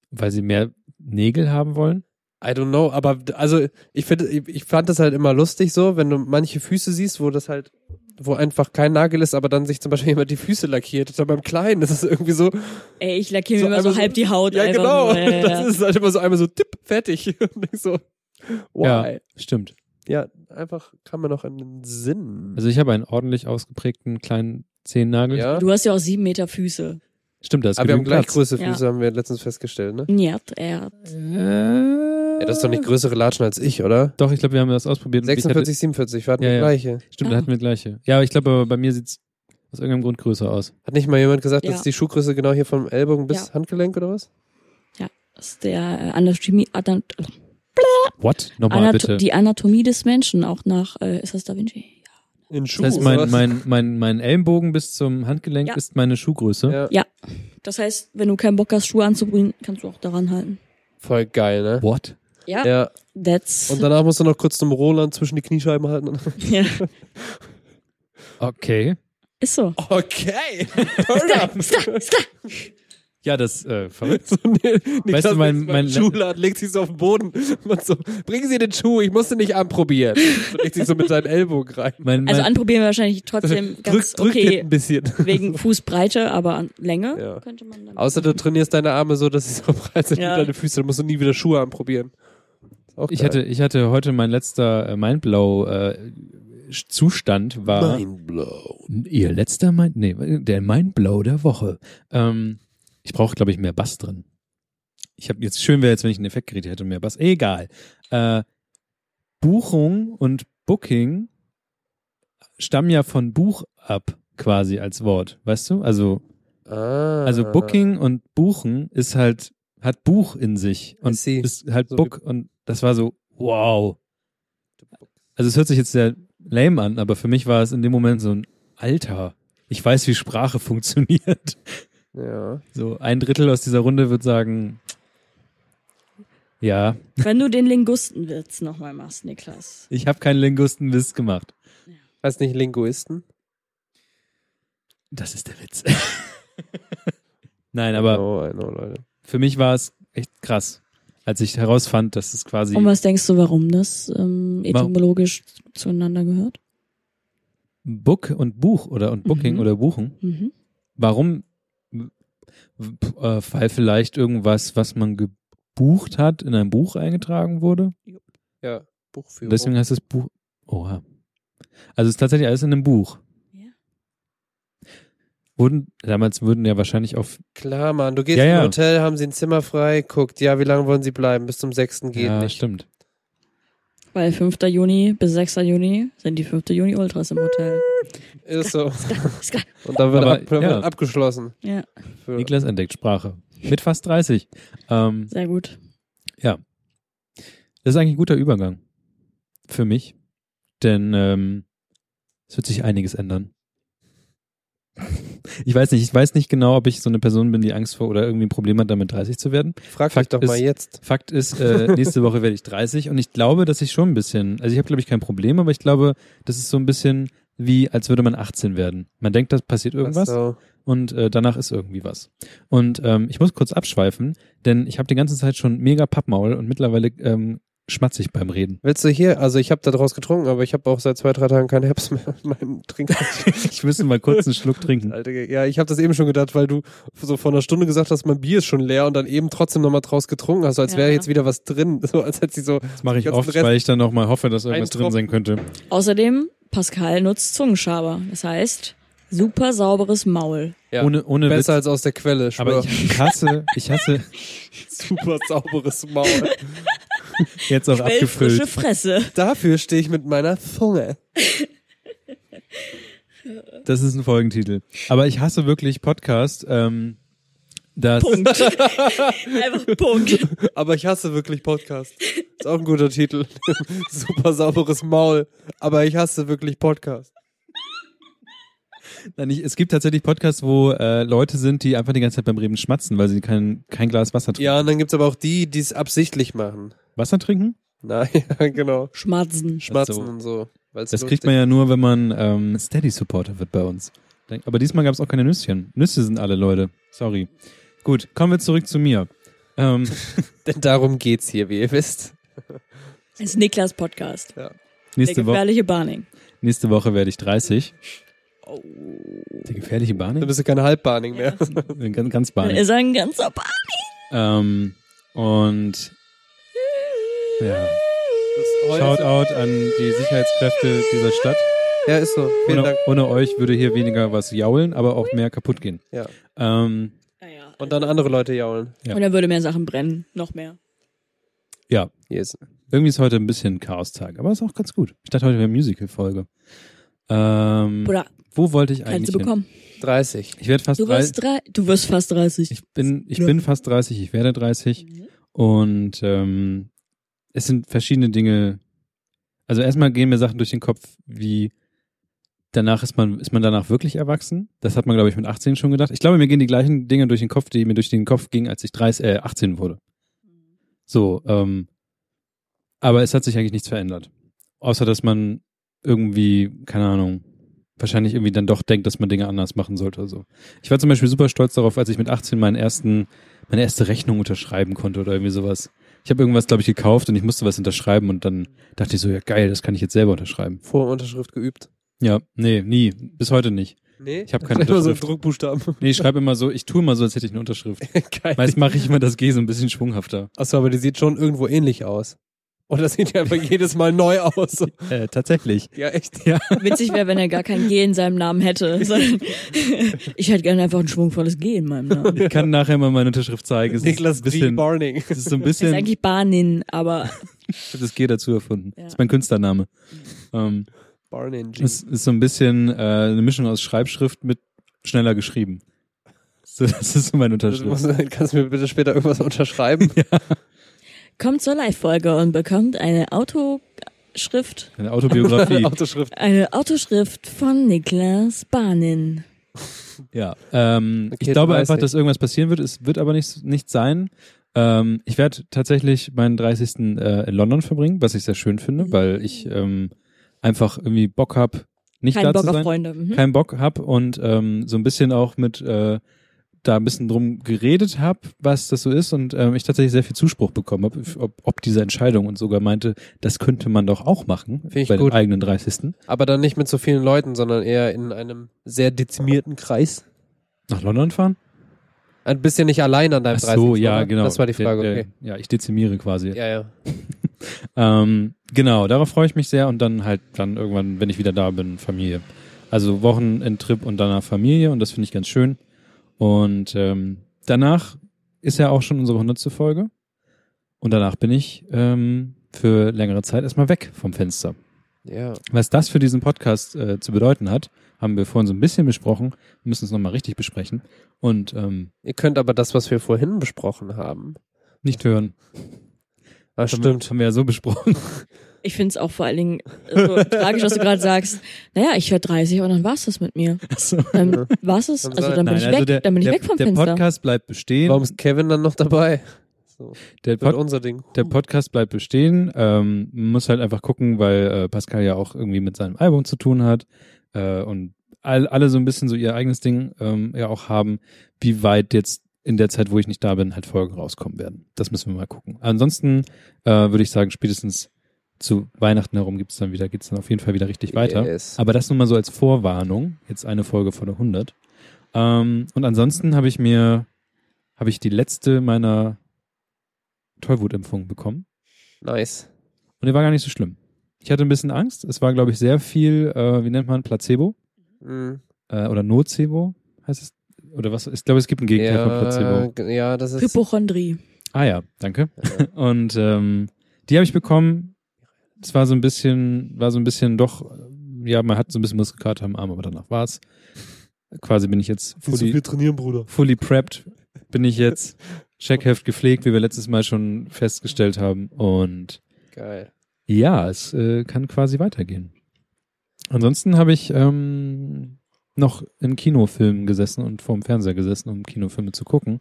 Weil sie mehr Nägel haben wollen? I don't know, aber also ich finde, ich, ich fand das halt immer lustig so, wenn du manche Füße siehst, wo das halt, wo einfach kein Nagel ist, aber dann sich zum Beispiel jemand die Füße lackiert. Dann beim Kleinen ist es irgendwie so, Ey, ich lackiere So mir immer so halb die Haut. ja genau, Nur. Ja, ja, das ja. ist halt immer so einmal so, tipp, fertig. Und ich so, Ja, why? stimmt. Ja, einfach kam mir noch in den Sinn. Also ich habe einen ordentlich ausgeprägten kleinen Zehennagel. ja, Du hast ja auch sieben Meter Füße. Stimmt, das ist aber wir haben gleich Platz. größere Ja. Füße, haben wir letztens festgestellt, ne? Ja, er hat. Äh, Ja, das ist doch nicht größere Latschen als ich, oder? Doch, ich glaube, wir haben das ausprobiert. und ich 46, 47, wir hatten Ja, die ja. gleiche. Hatte, stimmt, Ah. da hatten wir gleiche. Ja, aber ich glaube, aber bei mir sieht's aus irgendeinem Grund größer aus. Hat nicht mal jemand gesagt, Ja. dass die Schuhgröße genau hier vom Ellbogen bis Ja. Handgelenk oder was? Das ist der äh, Anatomie, Anat What? Nochmal Anato bitte. die Anatomie des Menschen, auch nach, äh, ist das Da Vinci? In Schuh. Das heißt, mein, mein, mein, mein Ellenbogen bis zum Handgelenk Ja. ist meine Schuhgröße. ja, Das heißt, wenn du keinen Bock hast, Schuhe anzubringen, kannst du auch daran halten. voll geil, ne? What? Ja, Ja, that's. und danach musst du noch kurz zum Roland zwischen die Kniescheiben halten. ja, Okay. ist so. Okay. Ja, das äh, verrückt. so, nee, Niklas du, mein- mein- Schuhladen legt sich so auf den Boden und so, bringen Sie den Schuh, ich musste nicht anprobieren. Und legt sich so mit seinen Ellbogen rein. Mein, mein, Also anprobieren wir wahrscheinlich trotzdem ganz Drück, okay ein bisschen. wegen Fußbreite, aber an Länge Ja. könnte man dann. Außer du trainierst deine Arme so, dass sie so breit sind Ja. wie deine Füße, dann musst du nie wieder Schuhe anprobieren. Ich, hatte, ich hatte heute mein letzter äh, Mindblow äh, Zustand war. Mindblown. Ihr letzter Mind, nee, der Mindblow der Woche. Ähm, ich brauche, glaube ich, mehr Bass drin. Ich habe jetzt schön wäre jetzt, wenn ich ein Effektgerät hätte, mehr Bass. Egal. Äh, Buchung und Booking stammen ja von Buch ab, quasi als Wort, weißt du? Also, Ah. also Booking und Buchen ist halt, hat Buch in sich und ist halt So Book und das war so, wow. Also es hört sich jetzt sehr lame an, aber für mich war es in dem Moment so ein Alter. Ich weiß, wie Sprache funktioniert. Ja. So ein Drittel aus dieser Runde wird sagen, ja, Wenn du den Lingustenwitz nochmal machst, Niklas. ich habe keinen Lingustenwitz gemacht. Heißt nicht Linguisten? Das ist der Witz. Nein, aber Oh, I know, Leute. für mich war es echt krass, als ich herausfand, dass es quasi Und was denkst du, warum das ähm, etymologisch zueinander gehört? Book und Buch oder und Booking Mhm. oder Buchen. Mhm. Warum? Äh, weil vielleicht irgendwas, was man gebucht hat, in ein Buch eingetragen wurde. Ja, Buchführung. Deswegen heißt das Buch. Oha. Also es ist tatsächlich alles in einem Buch. Ja. Wurden, damals wurden ja wahrscheinlich auf, Klar, Mann. Du gehst Ja, ja. Hotel, haben sie ein Zimmer frei, guckt, ja, wie lange wollen sie bleiben? Bis zum 6. geht ja, nicht. stimmt. Weil 5. Juni bis 6. Juni sind die 5. Juni Ultras im Hotel. Ist so. Und dann wird, Aber, ab, ja. wird abgeschlossen. Ja, Für, Niklas entdeckt Sprache. Mit fast 30. Ähm, sehr gut. ja. Das ist eigentlich ein guter Übergang. Für mich. Denn ähm, es wird sich einiges ändern. Ich weiß nicht, ich weiß nicht genau, ob ich so eine Person bin, die Angst vor oder irgendwie ein Problem hat, damit 30 zu werden. Frag Fakt dich doch mal ist- jetzt. Fakt ist, äh, nächste Woche werde ich 30 und ich glaube, dass ich schon ein bisschen, also ich habe glaube ich kein Problem, aber ich glaube, das ist so ein bisschen wie, als würde man 18 werden. Man denkt, da passiert irgendwas so. und äh, danach ist irgendwie was. Und ähm, ich muss kurz abschweifen, denn ich habe die ganze Zeit schon mega Pappmaul und mittlerweile ähm, schmatze ich beim Reden. Willst du hier, also ich habe da draus getrunken, aber ich habe auch seit zwei, drei Tagen keinen Herbst mehr in meinem Trinken. Ich müsste mal kurz einen Schluck trinken. Alter, ja, ich habe das eben schon gedacht, weil du so vor einer Stunde gesagt hast, mein Bier ist schon leer und dann eben trotzdem nochmal draus getrunken hast, als Ja. wäre jetzt wieder was drin. So als hätte sie so. Das mache ich oft, Rest- weil ich dann noch mal hoffe, dass irgendwas drin sein könnte. Außerdem, Pascal nutzt Zungenschaber. Das heißt, super sauberes Maul. Ja, Ohne, ohne Witz. besser als aus der Quelle, schwör. Aber ich hasse, ich hasse super sauberes Maul. jetzt auch abgefüllt. Fresse. Dafür stehe ich mit meiner Zunge. Das ist ein Folgentitel. Aber ich hasse wirklich Podcast, ähm, das, Punkt. Einfach Punkt. Aber ich hasse wirklich Podcast. Ist auch ein guter Titel. super sauberes Maul. Aber ich hasse wirklich Podcast. Nein, ich, es gibt tatsächlich Podcasts, wo äh, Leute sind, die einfach die ganze Zeit beim Reden schmatzen, weil sie kein, kein Glas Wasser trinken. Ja, und dann gibt's aber auch die, die es absichtlich machen. Wasser trinken? Nein, ja, genau. Schmatzen. Schmatzen so. und so. Weil's Das lustig- kriegt man ja nur, wenn man ähm, Steady-Supporter wird bei uns. Aber diesmal gab es auch keine Nüsschen. Nüsse sind alle, Leute. Sorry. Gut, kommen wir zurück zu mir. Ähm, Denn darum geht's hier, wie ihr wisst. Das ist Niklas Podcast. nächste, Der Woche, gefährliche Barning. Nächste Woche werde ich 30. Oh. Die gefährliche Dann Bahn. bist du keine Halbbarning mehr. Ganz, ganz Dann Bahn. ist ein ganzer Bad. Ähm, und ja, Das- Shoutout an die Sicherheitskräfte dieser Stadt. Ja, ist so. Vielen Ohne, Dank. ohne euch würde hier weniger was jaulen, aber auch mehr kaputt gehen. Ja. Ähm, Naja. Und dann andere Leute jaulen. Ja. Und dann würde mehr Sachen brennen. Noch mehr. ja, Yes. irgendwie ist heute ein bisschen Chaostag, aber ist auch ganz gut. Ich dachte, heute wäre Musical-Folge. Ähm, Oder wo wollte ich kannst eigentlich du bekommen. 30. hin? Ich werde fast Du 30. wirst, drei, du wirst fast 30. Ich bin, ich Ja. bin fast 30, ich werde 30 Mhm. und ähm, es sind verschiedene Dinge. Also erstmal gehen mir Sachen durch den Kopf, wie danach ist man, ist man danach wirklich erwachsen? Das hat man, glaube ich, mit 18 schon gedacht. Ich glaube, mir gehen die gleichen Dinge durch den Kopf, die mir durch den Kopf gingen, als ich 30, äh, 18 wurde. So, ähm, aber es hat sich eigentlich nichts verändert. Außer, dass man irgendwie, keine Ahnung, wahrscheinlich irgendwie dann doch denkt, dass man Dinge anders machen sollte oder so. Ich war zum Beispiel super stolz darauf, als ich mit 18 meinen ersten, meine erste Rechnung unterschreiben konnte oder irgendwie sowas. Ich habe irgendwas, glaube ich, gekauft und ich musste was unterschreiben und dann dachte ich so, ja geil, das kann ich jetzt selber unterschreiben. Vor Unterschrift geübt. Ja, nee, nie, bis heute nicht. Nee? Ich hab keine Immer so Unterschrift. Druckbuchstaben. Nee, ich schreibe immer so, ich tue immer so, als hätte ich eine Unterschrift. Geil. Meist mache ich immer das G so ein bisschen schwunghafter. Achso, aber die sieht schon irgendwo ähnlich aus. Oder sieht ja einfach jedes Mal neu aus. Äh, tatsächlich. Ja, echt. Ja. Witzig wäre, wenn er gar kein G in seinem Namen hätte. Ich hätte gerne einfach ein schwungvolles G in meinem Namen. Ich kann nachher mal meine Unterschrift zeigen. Es Niklas ist ein G. bisschen, Barning. es ist so ein Ist bisschen, eigentlich Banin, aber ich habe das G dazu erfunden. Ja. Das ist mein Künstlername. Ähm, Barning G. es ist so ein bisschen äh, eine Mischung aus Schreibschrift mit schneller geschrieben. So, das ist so meine Das Unterschrift. muss, kannst du mir bitte später irgendwas unterschreiben? kommt zur Live-Folge und bekommt eine Autoschrift, Eine Autobiografie. Autoschrift. eine Autoschrift von Niklas Banin. Ja, ähm, Okay, ich glaube 30. einfach, dass irgendwas passieren wird. Es wird aber nicht, nicht sein. Ähm, ich werde tatsächlich meinen 30. Äh, in London verbringen, was ich sehr schön finde, weil ich ähm, einfach irgendwie Bock hab, nicht Kein da Bock zu auf sein. Freunde. Mhm. Keinen Bock hab und ähm, so ein bisschen auch mit äh, da ein bisschen drum geredet hab, was das so ist und ähm, ich tatsächlich sehr viel Zuspruch bekommen habe, ob, ob diese Entscheidung und sogar meinte, das könnte man doch auch machen Find ich bei gut. dem eigenen 30. Aber dann nicht mit so vielen Leuten, sondern eher in einem sehr dezimierten Kreis. Nach London fahren? Ein bisschen nicht allein an deinem Ach so, 30. ja, oder? genau. Das war die Frage, Der- der- okay. Ja, ich dezimiere quasi. Ja, ja. Ähm, genau, darauf freue ich mich sehr und dann halt dann irgendwann, wenn ich wieder da bin, Familie. Also Wochenendtrip und danach Familie und das finde ich ganz schön. Und ähm, danach ist ja auch schon unsere hundertste Folge und danach bin ich ähm, für längere Zeit erstmal weg vom Fenster. Ja. Was das für diesen Podcast äh, zu bedeuten hat, haben wir vorhin so ein bisschen besprochen, wir müssen es nochmal richtig besprechen und ähm, Ihr könnt aber das, was wir vorhin besprochen haben. nicht hören. Das Das stimmt. Haben wir ja so besprochen. Ich finde es auch vor allen Dingen so tragisch, was du gerade sagst. Naja, ich werde 30 und dann war's das mit mir. Dann war's es. Also dann bin ich weg. der, dann bin ich der, weg vom der Fenster. Podcast bleibt bestehen. Warum ist Kevin dann noch dabei? So, Der, Pod, unser Ding. der Podcast bleibt bestehen. Ähm, man muss halt einfach gucken, weil äh, Pascal ja auch irgendwie mit seinem Album zu tun hat äh, und all, alle so ein bisschen so ihr eigenes Ding ähm, ja auch haben, wie weit jetzt in der Zeit, wo ich nicht da bin, halt Folgen rauskommen werden. Das müssen wir mal gucken. Ansonsten äh, würde ich sagen, spätestens zu Weihnachten herum gibt's dann wieder, geht's dann auf jeden Fall wieder richtig weiter. Yes. Aber das nur mal so als Vorwarnung. Jetzt eine Folge von der 100. Ähm, und ansonsten habe ich mir, habe ich die letzte meiner Tollwutimpfung bekommen. Nice. Und die war gar nicht so schlimm. Ich hatte ein bisschen Angst. Es war, glaube ich, sehr viel, äh, wie nennt man, Placebo Mhm. äh, oder Nocebo heißt es. Oder was? Ich glaube, es gibt ein Gegenteil von Ja, Placebo. g- ja, das ist. Hypochondrie. Ah ja, danke. Ja. Und ähm, die habe ich bekommen. Es war so ein bisschen, war so ein bisschen doch, ja, man hat so ein bisschen Muskelkater am Arm, aber danach war's. Quasi bin ich jetzt fully, trainieren, Bruder. fully prepped. Bin ich jetzt Checkheft gepflegt, wie wir letztes Mal schon festgestellt haben. Und Geil. ja, es äh, kann quasi weitergehen. Ansonsten habe ich ähm, noch in Kinofilmen gesessen und vorm Fernseher gesessen, um Kinofilme zu gucken.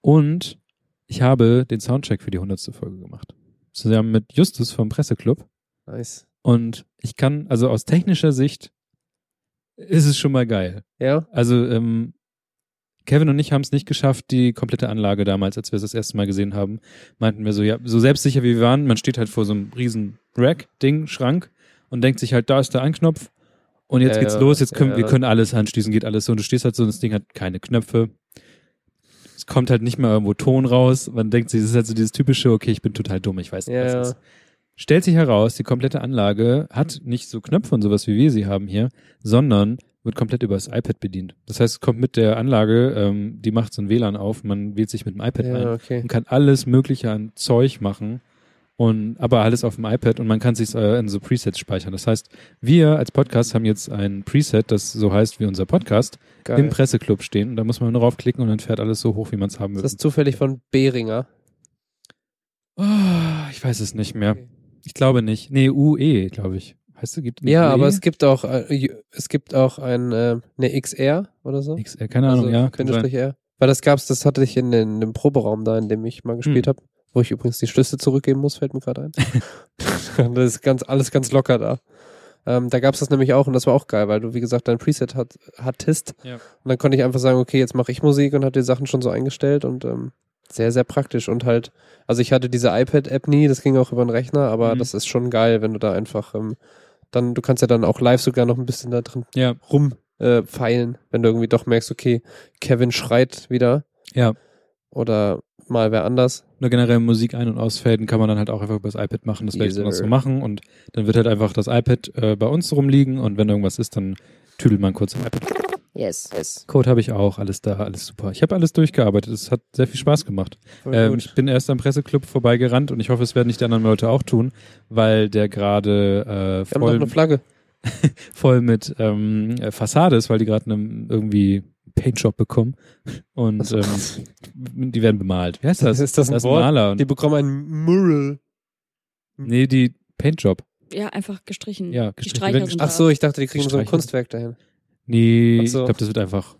Und ich habe den Soundcheck für die 100. Folge gemacht. Zusammen mit Justus vom Presseclub. Nice. Und ich kann, also aus technischer Sicht ist es schon mal geil. Ja? Also ähm, Kevin und ich haben es nicht geschafft, die komplette Anlage damals, als wir es das erste Mal gesehen haben, meinten wir so, ja, so selbstsicher wie wir waren, man steht halt vor so einem riesen Rack-Ding, Schrank und denkt sich halt, da ist der Anknopf und jetzt Ja, geht's los, jetzt können ja, wir können alles anschließen, geht alles so und du stehst halt so und das Ding hat keine Knöpfe. Kommt halt nicht mehr irgendwo Ton raus. Man denkt sich, das ist halt so dieses typische, okay, ich bin total dumm, ich weiß nicht, Ja, was ist. Stellt sich heraus, die komplette Anlage hat nicht so Knöpfe und sowas, wie wir sie haben hier, sondern wird komplett über das iPad bedient. Das heißt, es kommt mit der Anlage, ähm, die macht so ein WLAN auf, man wählt sich mit dem iPad ein Ja, okay. und kann alles Mögliche an Zeug machen. Und, aber alles auf dem iPad und man kann sich äh, in so Presets speichern. Das heißt, wir als Podcast haben jetzt ein Preset, das so heißt wie unser Podcast, im Geil. Presseclub stehen. Und da muss man nur draufklicken und dann fährt alles so hoch, wie man es haben Ist will. das zufällig von Behringer? Oh, ich weiß es nicht mehr. Ich glaube nicht. Nee, UE, glaube ich. Heißt du, gibt Ja, UE? aber es gibt auch, äh, es gibt auch ein, äh, eine XR oder so. XR, keine Ahnung, also, ja. Kann R. Weil das gab's, das hatte ich in, den, in dem Proberaum da, in dem ich mal gespielt Hm. habe, wo ich übrigens die Schlüssel zurückgeben muss, fällt mir gerade ein. das ist ganz, alles ganz locker da. Ähm, da gab's das nämlich auch und das war auch geil, weil du, wie gesagt, dein Preset hat, hattest. Ja. Und dann konnte ich einfach sagen, okay, jetzt mache ich Musik und hatte die Sachen schon so eingestellt und ähm, sehr, sehr praktisch. Und halt, also ich hatte diese iPad-App nie, das ging auch über den Rechner, aber Mhm. das ist schon geil, wenn du da einfach ähm, dann, du kannst ja dann auch live sogar noch ein bisschen da drin Ja, rum äh, wenn du irgendwie doch merkst, okay, Kevin schreit wieder ja. oder mal wer anders. Nur generell Musik ein- und ausfaden kann man dann halt auch einfach über das iPad machen. Das werde ich so machen. Und dann wird halt einfach das iPad äh, bei uns rumliegen und wenn irgendwas ist, dann tüdelt man kurz im iPad. Yes, yes. Code habe ich auch, alles da, alles super. Ich habe alles durchgearbeitet. Es hat sehr viel Spaß gemacht. Ähm, ich bin erst am Presseclub vorbeigerannt und ich hoffe, es werden nicht die anderen Leute auch tun, weil der gerade äh, voll, eine Flagge. voll mit ähm, äh, Fassade ist, weil die gerade irgendwie Paintjob bekommen und so. ähm, die werden bemalt. Wie heißt das? Ist das ein das ist Wort? Maler. Die bekommen ein Mural. nee, die Paintjob. Ja, einfach gestrichen. Ja, Die gestrichen. Streicher Wenn- sind Ach so, ich dachte, die kriegen so ein. Kunstwerk dahin. Nee, Ach ich so. glaube, das wird einfach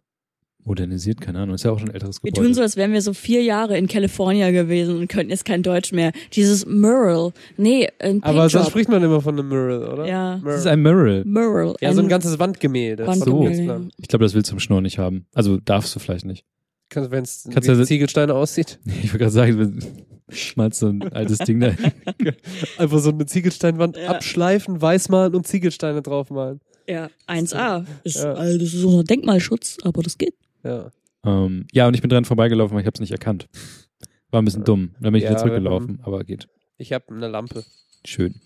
modernisiert, keine Ahnung. Ist ja auch schon ein älteres Wir Gebäude. tun so, als wären wir so vier Jahre in California gewesen und könnten jetzt kein Deutsch mehr. Dieses Mural. Nee, ein Aber sonst Paintjob. spricht man immer von einem Mural, oder? Ja. das Mural. ist ein Mural. Mural. ja, so ein ganzes Wandgemälde. Wandgemälde, ja. Ich glaube, das willst du zum Schnurren nicht haben. Also darfst du vielleicht nicht. Wenn es Kannst wie du- Ziegelsteine aussieht. Ich würde gerade sagen, wenn schmalzt so ein altes Ding da. Einfach so eine Ziegelsteinwand Ja. abschleifen, weißmalen und Ziegelsteine draufmalen. Ja, 1A. Ist, Ja. also, das ist unser Denkmalschutz, aber das geht. Ja. ähm, ja, und ich bin dran vorbeigelaufen, aber ich habe es nicht erkannt. War ein bisschen dumm. Dann bin ich Ja, wieder zurückgelaufen, aber geht. Ich habe eine Lampe. Schön.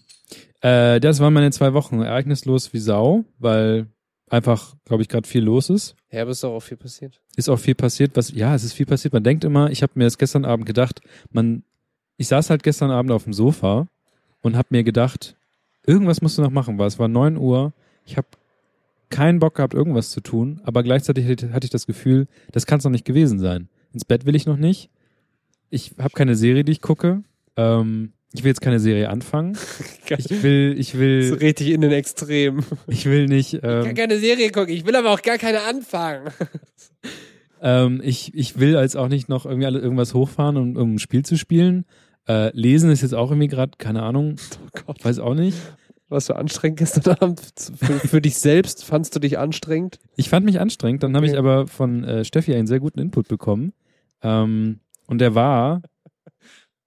Äh, das waren meine zwei Wochen. Ereignislos wie Sau, weil einfach, glaube ich, gerade viel los ist. Ja, aber ist doch auch viel passiert. ist auch viel passiert, was ja, es ist viel passiert. Man denkt immer, ich habe mir das gestern Abend gedacht, man ich saß halt gestern Abend auf dem Sofa und habe mir gedacht, irgendwas musst du noch machen, weil es war 9 Uhr. Ich habe keinen Bock gehabt, irgendwas zu tun, aber gleichzeitig hatte ich das Gefühl, das kann es noch nicht gewesen sein. Ins Bett will ich noch nicht. Ich habe keine Serie, die ich gucke. Ähm, ich will jetzt keine Serie anfangen. Ich will, ich so will, richtig in den Extremen. ich will nicht. Ich kann Ähm, keine Serie gucken, ich will aber auch gar keine anfangen. Ähm, ich, ich will als auch nicht noch irgendwie alle, irgendwas hochfahren, um, um ein Spiel zu spielen. Äh, lesen ist jetzt auch irgendwie gerade, keine Ahnung, Oh Gott. weiß auch nicht. Was für anstrengend gestern Abend. Für, für dich selbst fandst du dich anstrengend? Ich fand mich anstrengend, dann habe ich aber von äh, Steffi einen sehr guten Input bekommen. Ähm, und der war,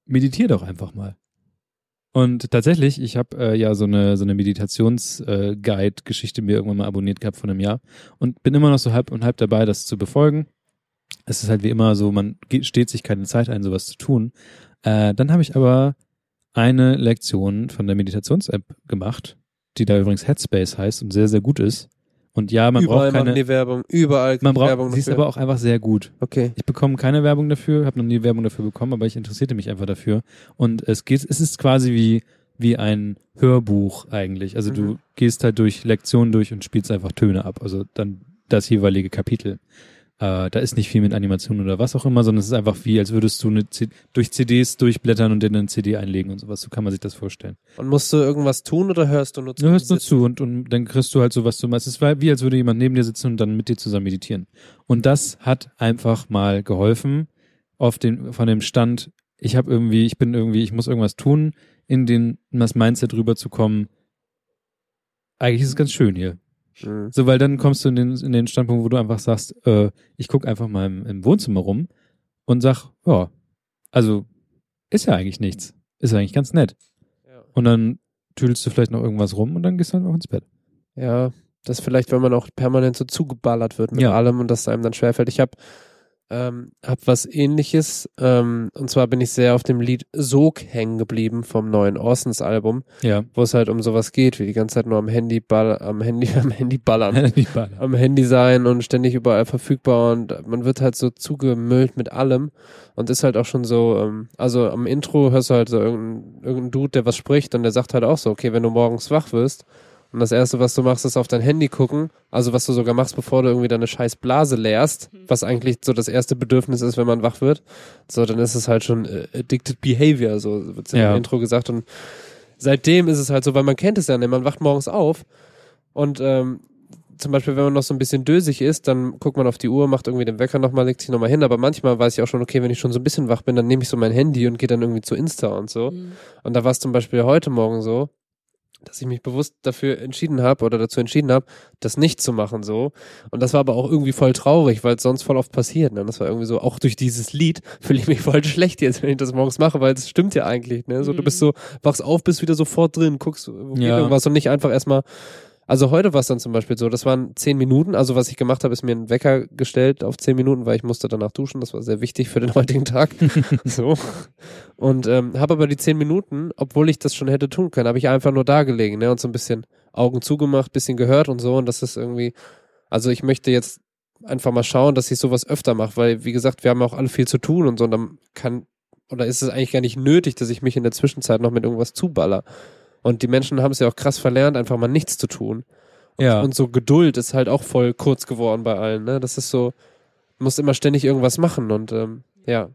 meditier doch einfach mal. Und tatsächlich, ich habe äh, ja so eine so eine Meditations-Guide-Geschichte mir irgendwann mal abonniert gehabt von einem Jahr und bin immer noch so halb und halb dabei, das zu befolgen. Es ist halt wie immer so, man steht sich keine Zeit ein, sowas zu tun. Äh, dann habe ich aber eine Lektion von der Meditations-App gemacht, die da übrigens Headspace heißt und sehr, sehr gut ist. Und ja, man Überall braucht keine, die Werbung. Überall man braucht, Werbung sie ist aber auch einfach sehr gut. Okay. Ich bekomme keine Werbung dafür, habe noch nie Werbung dafür bekommen, aber ich interessierte mich einfach dafür. Und es geht, es ist quasi wie, wie ein Hörbuch eigentlich. Also du Mhm. gehst halt durch Lektionen durch und spielst einfach Töne ab. Also dann das jeweilige Kapitel. Äh, da ist nicht viel mit Animation oder was auch immer, sondern es ist einfach wie, als würdest du eine C durch CDs durchblättern und in eine CD einlegen und sowas. So kann man sich das vorstellen. Und musst du irgendwas tun oder hörst du nur zu? Du hörst nur zu und, und dann kriegst du halt sowas zu. Es ist wie, als würde jemand neben dir sitzen und dann mit dir zusammen meditieren. Und das hat einfach mal geholfen auf den, von dem Stand, ich habe irgendwie, ich bin irgendwie, ich muss irgendwas tun, in den, in das Mindset rüberzukommen. Eigentlich ist es ganz schön hier. Mhm. So, weil dann kommst du in den, in den Standpunkt, wo du einfach sagst, äh, ich guck einfach mal im, im Wohnzimmer rum und sag, ja, also ist ja eigentlich nichts. Ist ja eigentlich ganz nett. Ja. Und dann tüdelst du vielleicht noch irgendwas rum und dann gehst du halt auch ins Bett. Ja, das vielleicht, wenn man auch permanent so zugeballert wird mit Ja. allem und das einem dann schwerfällt. Ich habe ähm, hab was ähnliches, ähm, und zwar bin ich sehr auf dem Lied Sog hängen geblieben vom neuen Orsons Album, Ja. wo es halt um sowas geht, wie die ganze Zeit nur am Handy ball am Handy, am Handy ballern. Die Baller. am Handy sein und ständig überall verfügbar und man wird halt so zugemüllt mit allem und ist halt auch schon so, ähm, also am Intro hörst du halt so irgendeinen irgendein Dude, der was spricht und der sagt halt auch so, okay, wenn du morgens wach wirst und das erste, was du machst, ist auf dein Handy gucken, also was du sogar machst, bevor du irgendwie deine scheiß Blase leerst, was eigentlich so das erste Bedürfnis ist, wenn man wach wird, so, dann ist es halt schon äh, addicted behavior, so wird's Ja. im Intro gesagt und seitdem ist es halt so, weil man kennt es ja nicht, man wacht morgens auf und ähm, zum Beispiel, wenn man noch so ein bisschen dösig ist, dann guckt man auf die Uhr, macht irgendwie den Wecker nochmal, legt sich nochmal hin. Aber manchmal weiß ich auch schon, okay, wenn ich schon so ein bisschen wach bin, dann nehme ich so mein Handy und gehe dann irgendwie zu Insta und so. Mhm. Und da war es zum Beispiel heute Morgen so, dass ich mich bewusst dafür entschieden habe oder dazu entschieden habe, das nicht zu machen so. Und das war aber auch irgendwie voll traurig, weil es sonst voll oft passiert. Ne? Das war irgendwie so, auch durch dieses Lied fühle ich mich voll schlecht jetzt, wenn ich das morgens mache, weil es stimmt ja eigentlich. Ne? So, du Mhm. bist so, wachst auf, bist wieder sofort drin, guckst, wo geht Ja. irgendwas und nicht einfach erstmal also heute war es dann zum Beispiel so, das waren zehn Minuten. Also was ich gemacht habe, ist mir einen Wecker gestellt auf zehn Minuten, weil ich musste danach duschen. Das war sehr wichtig für den heutigen Tag. so. Und ähm, habe aber die zehn Minuten, obwohl ich das schon hätte tun können, habe ich einfach nur da gelegen ne? und so ein bisschen Augen zugemacht, bisschen gehört und so. Und das ist irgendwie, also ich möchte jetzt einfach mal schauen, dass ich sowas öfter mache, weil wie gesagt, wir haben auch alle viel zu tun und so. Und dann kann, oder ist es eigentlich gar nicht nötig, dass ich mich in der Zwischenzeit noch mit irgendwas zuballer. Und die Menschen haben es ja auch krass verlernt, einfach mal nichts zu tun. Und, Ja. und so Geduld ist halt auch voll kurz geworden bei allen. Ne? Das ist so, du musst immer ständig irgendwas machen und ähm, ja,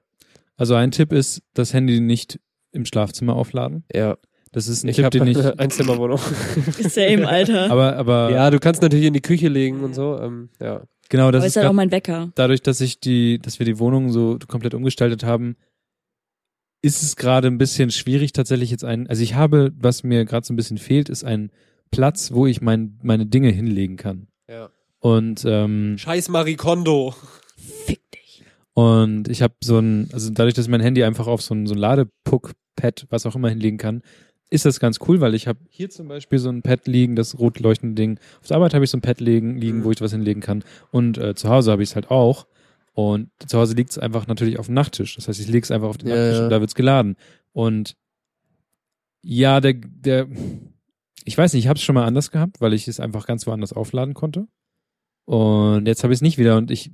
Also ein Tipp ist, das Handy nicht im Schlafzimmer aufladen. ja. Das ist ein Ich Tipp, den ich. eine Einzimmerwohnung. Same, Alter. Aber, aber ja, du kannst natürlich in die Küche legen und so. Ähm, ja. genau, das Aber ist halt auch mein Wecker. dadurch, dass ich die, dass wir die Wohnung so komplett umgestaltet haben, ist es gerade ein bisschen schwierig tatsächlich jetzt ein. Also ich habe, was mir gerade so ein bisschen fehlt, ist ein Platz, wo ich mein, meine Dinge hinlegen kann. ja. Und ähm, Scheiß Marie Kondo. Fick dich. Und ich habe so ein, also dadurch, dass ich mein Handy einfach auf so ein, so ein Ladepuck-Pad, was auch immer hinlegen kann, ist das ganz cool, weil ich habe hier zum Beispiel so ein Pad liegen, das rot leuchtende Ding. Auf der Arbeit habe ich so ein Pad liegen, liegen Mhm. wo ich was hinlegen kann. Und äh, zu Hause habe ich es halt auch. Und zu Hause liegt es einfach natürlich auf dem Nachttisch. Das heißt, ich lege es einfach auf den Ja, Nachttisch ja. und da wird's geladen. Und ja, der, der, ich weiß nicht, ich habe es schon mal anders gehabt, weil ich es einfach ganz woanders aufladen konnte. Und jetzt habe ich es nicht wieder und ich,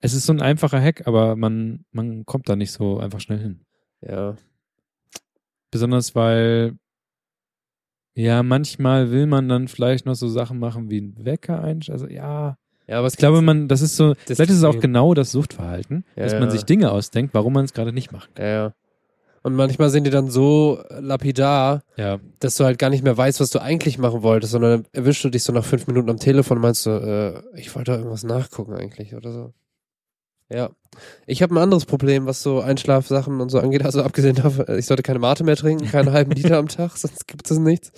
es ist so ein einfacher Hack, aber man, man kommt da nicht so einfach schnell hin. Ja. Besonders weil, ja, manchmal will man dann vielleicht noch so Sachen machen wie ein Wecker einstellen. Also ja, Ja, aber ich glaube, man, das ist so, Das vielleicht ist es auch genau das Suchtverhalten, Ja, dass man sich Dinge ausdenkt, warum man es gerade nicht macht. Ja, ja. Und manchmal sind die dann so lapidar, Ja, dass du halt gar nicht mehr weißt, was du eigentlich machen wolltest, sondern dann erwischst du dich so nach fünf Minuten am Telefon und meinst so, äh, ich wollte da irgendwas nachgucken eigentlich oder so. Ja. Ich habe ein anderes Problem, was so Einschlafsachen und so angeht. Also abgesehen davon, ich sollte keine Mate mehr trinken, keinen halben Liter am Tag, sonst gibt es nichts.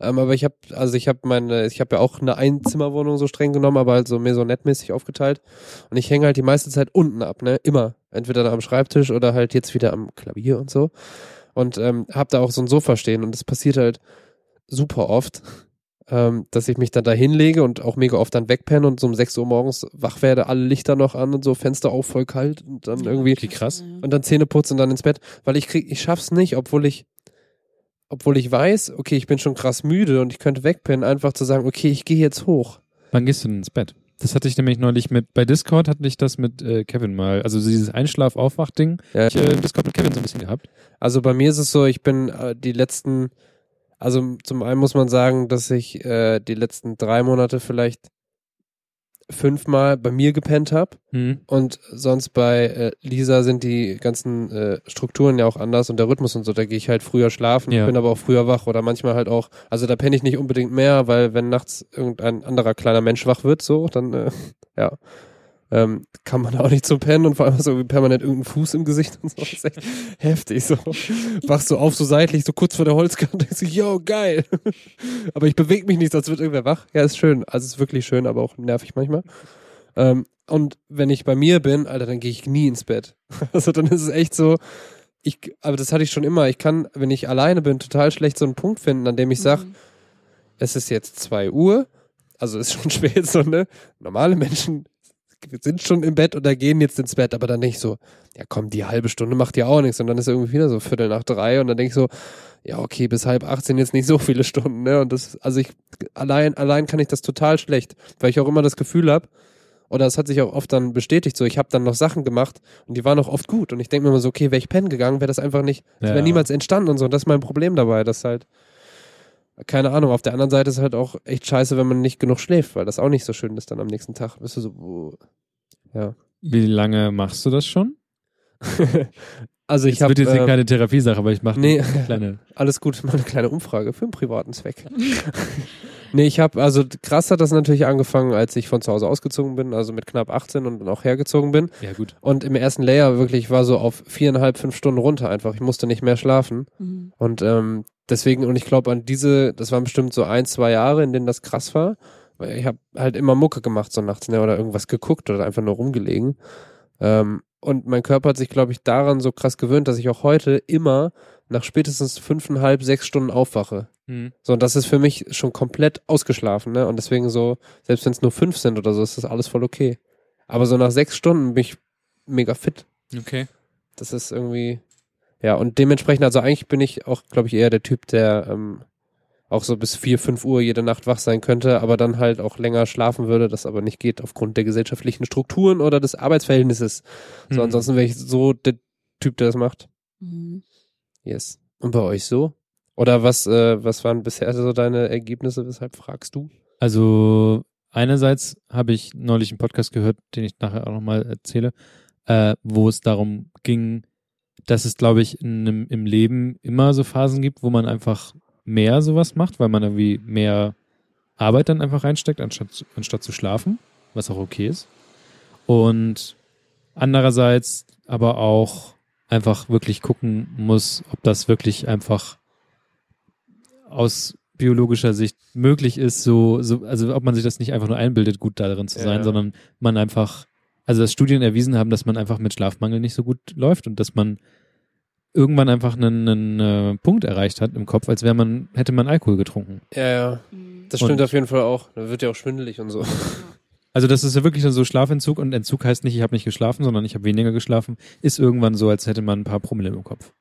Ähm, aber ich habe, also ich habe meine, ich habe ja auch eine Einzimmerwohnung so streng genommen, aber halt so mehr so nettmäßig aufgeteilt. Und ich hänge halt die meiste Zeit unten ab, ne? Immer. Entweder da am Schreibtisch oder halt jetzt wieder am Klavier und so. Und ähm, hab da auch so ein Sofa stehen und es passiert halt super oft, ähm, dass ich mich dann da hinlege und auch mega oft dann wegpenne und so um 6 Uhr morgens wach werde, alle Lichter noch an und so, Fenster auf, voll kalt und dann irgendwie okay, krass. und dann Zähne putzen und dann ins Bett, weil ich krieg, ich schaff's nicht, obwohl ich, obwohl ich weiß, okay, ich bin schon krass müde und ich könnte wegpennen, einfach zu sagen, okay, ich gehe jetzt hoch. Wann gehst du denn ins Bett? Das hatte ich nämlich neulich mit, bei Discord hatte ich das mit äh, Kevin mal, also dieses Einschlaf-Aufwach-Ding, Ja, ich äh, im Discord mit Kevin so ein bisschen gehabt. Also bei mir ist es so, ich bin äh, die letzten, also zum einen muss man sagen, dass ich äh, die letzten drei Monate vielleicht fünfmal bei mir gepennt habe Hm. und sonst bei äh, Lisa sind die ganzen äh, Strukturen ja auch anders und der Rhythmus und so, da gehe ich halt früher schlafen, Ja. bin aber auch früher wach oder manchmal halt auch, also da penne ich nicht unbedingt mehr, weil wenn nachts irgendein anderer kleiner Mensch wach wird, so, dann äh, ja, ähm, kann man auch nicht so pennen und vor allem so permanent irgendein Fuß im Gesicht und so. Das ist echt heftig. So wachst du auf so seitlich, so kurz vor der Holzkante denkst du, yo, geil. aber ich bewege mich nicht, sonst wird irgendwer wach. Ja, ist schön. Also ist wirklich schön, aber auch nervig manchmal. Ähm, und wenn ich bei mir bin, Alter, dann gehe ich nie ins Bett. Also dann ist es echt so, ich, aber das hatte ich schon immer. Ich kann, wenn ich alleine bin, total schlecht so einen Punkt finden, an dem ich sage, Mhm. es ist jetzt zwei Uhr, also ist schon spät so, ne? Normale Menschen sind schon im Bett oder gehen jetzt ins Bett, aber dann nicht so, ja komm, die halbe Stunde macht ja auch nichts und dann ist irgendwie wieder so Viertel nach drei und dann denke ich so, ja okay, bis halb acht sind jetzt nicht so viele Stunden, ne? Und das, also ich, allein, allein kann ich das total schlecht, weil ich auch immer das Gefühl habe, oder es hat sich auch oft dann bestätigt, so ich habe dann noch Sachen gemacht und die waren auch oft gut und ich denke mir immer so, okay, wäre ich pennen gegangen, wäre das einfach nicht, das wäre Ja. niemals entstanden und so und das ist mein Problem dabei, dass halt keine Ahnung, auf der anderen Seite ist halt auch echt scheiße, wenn man nicht genug schläft, weil das auch nicht so schön ist dann am nächsten Tag. Bist du so, oh. ja. Wie lange machst du das schon? also ich Das habe wird jetzt ähm, keine Therapiesache, aber ich mache nee. eine kleine. alles gut, mal eine kleine Umfrage für einen privaten Zweck. nee, ich habe, also krass hat das natürlich angefangen, als ich von zu Hause ausgezogen bin, also mit knapp 18 und dann auch hergezogen bin. Ja, gut. Und im ersten Layer wirklich war so auf viereinhalb, fünf Stunden runter einfach. Ich musste nicht mehr schlafen. Mhm. Und ähm, deswegen, und ich glaube an diese, das waren bestimmt so ein, zwei Jahre, in denen das krass war. Weil ich habe halt immer Mucke gemacht so nachts, ne, oder irgendwas geguckt oder einfach nur rumgelegen. Ähm, und mein Körper hat sich, glaube ich, daran so krass gewöhnt, dass ich auch heute immer nach spätestens fünfeinhalb, sechs Stunden aufwache. Mhm. So, und das ist für mich schon komplett ausgeschlafen, ne? Und deswegen so, selbst wenn es nur fünf sind oder so, ist das alles voll okay. Aber so nach sechs Stunden bin ich mega fit. Okay. Das ist irgendwie, ja, und dementsprechend, also eigentlich bin ich auch, glaube ich, eher der Typ, der ähm, auch so bis vier, fünf Uhr jede Nacht wach sein könnte, aber dann halt auch länger schlafen würde, das aber nicht geht aufgrund der gesellschaftlichen Strukturen oder des Arbeitsverhältnisses. So, Mhm. ansonsten wäre ich so der Typ, der das macht. Mhm. Yes. Und bei euch so? Oder was, äh, was waren bisher so deine Ergebnisse? Weshalb fragst du? Also einerseits habe ich neulich einen Podcast gehört, den ich nachher auch nochmal erzähle, äh, wo es darum ging, dass es, glaube ich, in, im Leben immer so Phasen gibt, wo man einfach mehr sowas macht, weil man irgendwie mehr Arbeit dann einfach reinsteckt, anstatt, anstatt zu schlafen, was auch okay ist. Und andererseits aber auch einfach wirklich gucken muss, ob das wirklich einfach aus biologischer Sicht möglich ist, so, so, also ob man sich das nicht einfach nur einbildet, gut darin zu Ja, sein, ja. sondern man einfach, also dass Studien erwiesen haben, dass man einfach mit Schlafmangel nicht so gut läuft und dass man irgendwann einfach einen, einen äh, Punkt erreicht hat im Kopf, als wäre man, hätte man Alkohol getrunken. Ja, ja. Das stimmt Und- auf jeden Fall auch. Da wird ja auch schwindelig und so. Also das ist ja wirklich so Schlafentzug und Entzug heißt nicht, ich habe nicht geschlafen, sondern ich habe weniger geschlafen, ist irgendwann so, als hätte man ein paar Promille im Kopf.